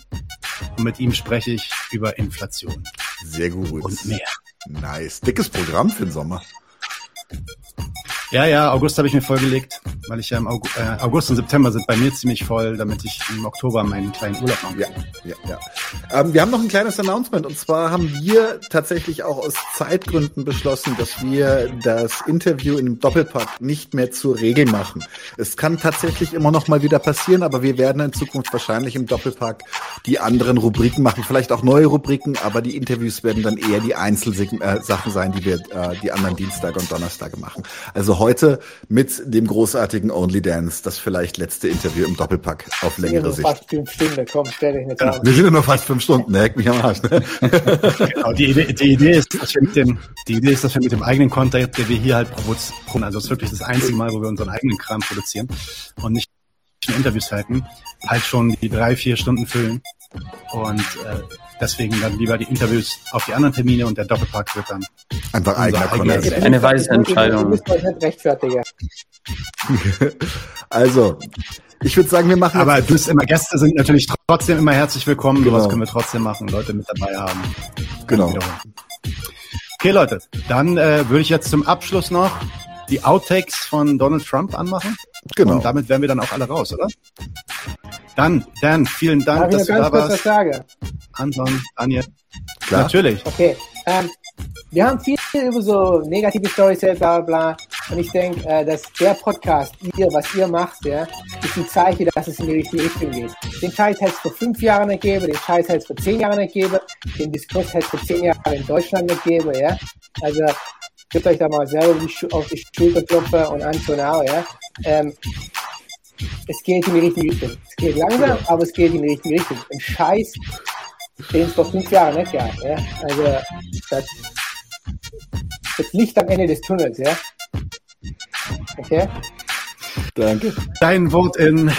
und mit ihm spreche ich über Inflation. Sehr gut. Und mehr. Nice. Dickes Programm für den Sommer. Ja, ja, August habe ich mir vorgelegt, weil ich ja im August, äh, August und September sind bei mir ziemlich voll, damit ich im Oktober meinen kleinen Urlaub machen Ja, ja, ja. Ähm, wir haben noch ein kleines Announcement und zwar haben wir tatsächlich auch aus Zeitgründen beschlossen, dass wir das Interview in Doppelpack nicht mehr zur Regel machen. Es kann tatsächlich immer noch mal wieder passieren, aber wir werden in Zukunft wahrscheinlich im Doppelpack die anderen Rubriken machen, vielleicht auch neue Rubriken, aber die Interviews werden dann eher die Einzelsachen äh, sein, die wir äh, die anderen Dienstag und Donnerstage machen. Also heute mit dem großartigen Only Dance, das vielleicht letzte Interview im Doppelpack auf längere Sicht. fast fünf Stunden, komm, stell dich nicht Ja, an. wir sind ja nur fast fünf Stunden, ne? Heck mich am Arsch. Ne? Genau, die Idee, die Idee ist, dass wir mit dem, die Idee ist, dass wir mit dem eigenen Content, den wir hier halt provozieren, also es ist wirklich das einzige Mal, wo wir unseren eigenen Kram produzieren und nicht nur Interviews halten, halt schon die drei, vier Stunden füllen und äh, deswegen dann lieber die Interviews auf die anderen Termine und der Doppelpack wird dann Einfach eigener eigener- Content. Eine weise Entscheidung. müsst euch nicht rechtfertigen. *laughs* Also, ich würde sagen, wir machen Aber du bist immer, Gäste sind natürlich trotzdem immer herzlich willkommen. Genau. Sowas können wir trotzdem machen, Leute mit dabei haben. Genau. Okay, Leute, dann äh, würde ich jetzt zum Abschluss noch die Outtakes von Donald Trump anmachen. Genau. Und damit wären wir dann auch alle raus, oder? Dann, Dan, vielen Dank, ich dass du ganz da kurz was warst. sagen? Anton, Daniel. Klar. Natürlich. Okay. Ähm, wir haben viel über so negative Stories, bla bla bla. Und ich denke, äh, dass der Podcast, ihr, was ihr macht, ja, ist ein Zeichen, dass es in die richtige Richtung geht. Den Scheiß hätte es vor fünf Jahren nicht gegeben, den Scheiß hätte es vor zehn Jahren nicht gegeben, den Diskurs hätte es vor zehn Jahren in Deutschland nicht gegeben, ja. Also, gebt euch da mal selber auf die Schulter klopfen und Anton auch, ja. Ähm, es geht in die richtige Richtung. Es geht langsam, aber es geht in die richtige Richtung. Ein Scheiß, den es vor fünf Jahren nicht gab. Ja? Also das, das Licht am Ende des Tunnels, ja. Okay? Danke. Dein Wort in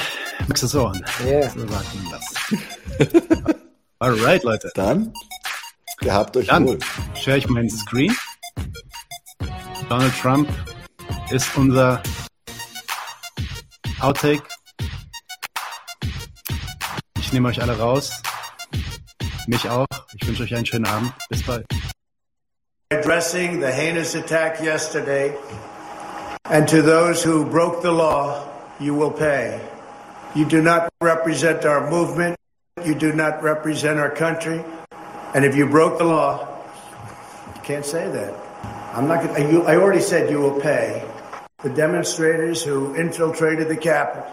Maxes Ohren. Ja. So man das. Alright, Leute. Dann, gehabt euch Dann wohl. share ich meinen Screen. Donald Trump ist unser Outtake. Ich nehme euch alle raus. Mich auch. Ich wünsche euch einen schönen Abend. Bis bald. addressing the heinous attack yesterday. And to those who broke the law, you will pay. You do not represent our movement. You do not represent our country. And if you broke the law, you can't say that. I'm not going to, I already said you will pay. The demonstrators who infiltrated the Capitol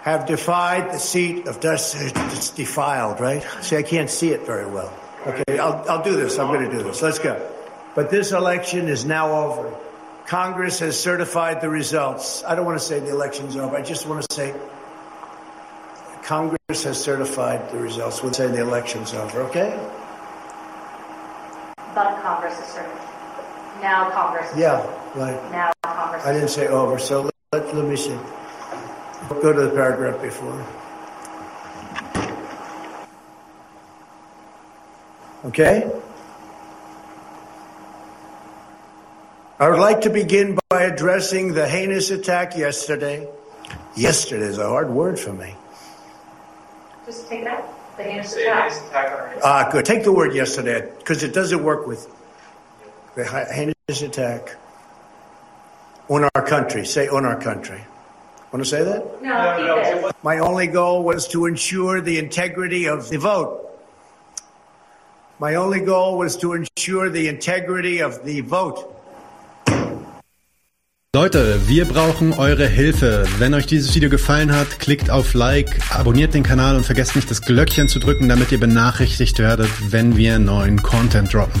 have defied the seat of justice. It's defiled, right? See, I can't see it very well. Okay, I'll, I'll do this. I'm going to do this. Let's go. But this election is now over. Congress has certified the results. I don't want to say the election's over. I just want to say Congress has certified the results. We'll say the election's over, okay? But Congress has certain. Now Congress Yeah, right. Now Congress I didn't say over, so let, let, let me see. Go to the paragraph before. Okay? I would like to begin by addressing the heinous attack yesterday. Yesterday is a hard word for me. Just take it out. The heinous attack. Ah, good. Take the word yesterday because it doesn't work with the hi- heinous attack on our country. Say on our country. Want to say that? No, keep it. My only goal was to ensure the integrity of the vote. My only goal was to ensure the integrity of the vote. Leute, wir brauchen eure Hilfe. Wenn euch dieses Video gefallen hat, klickt auf Like, abonniert den Kanal und vergesst nicht das Glöckchen zu drücken, damit ihr benachrichtigt werdet, wenn wir neuen Content droppen.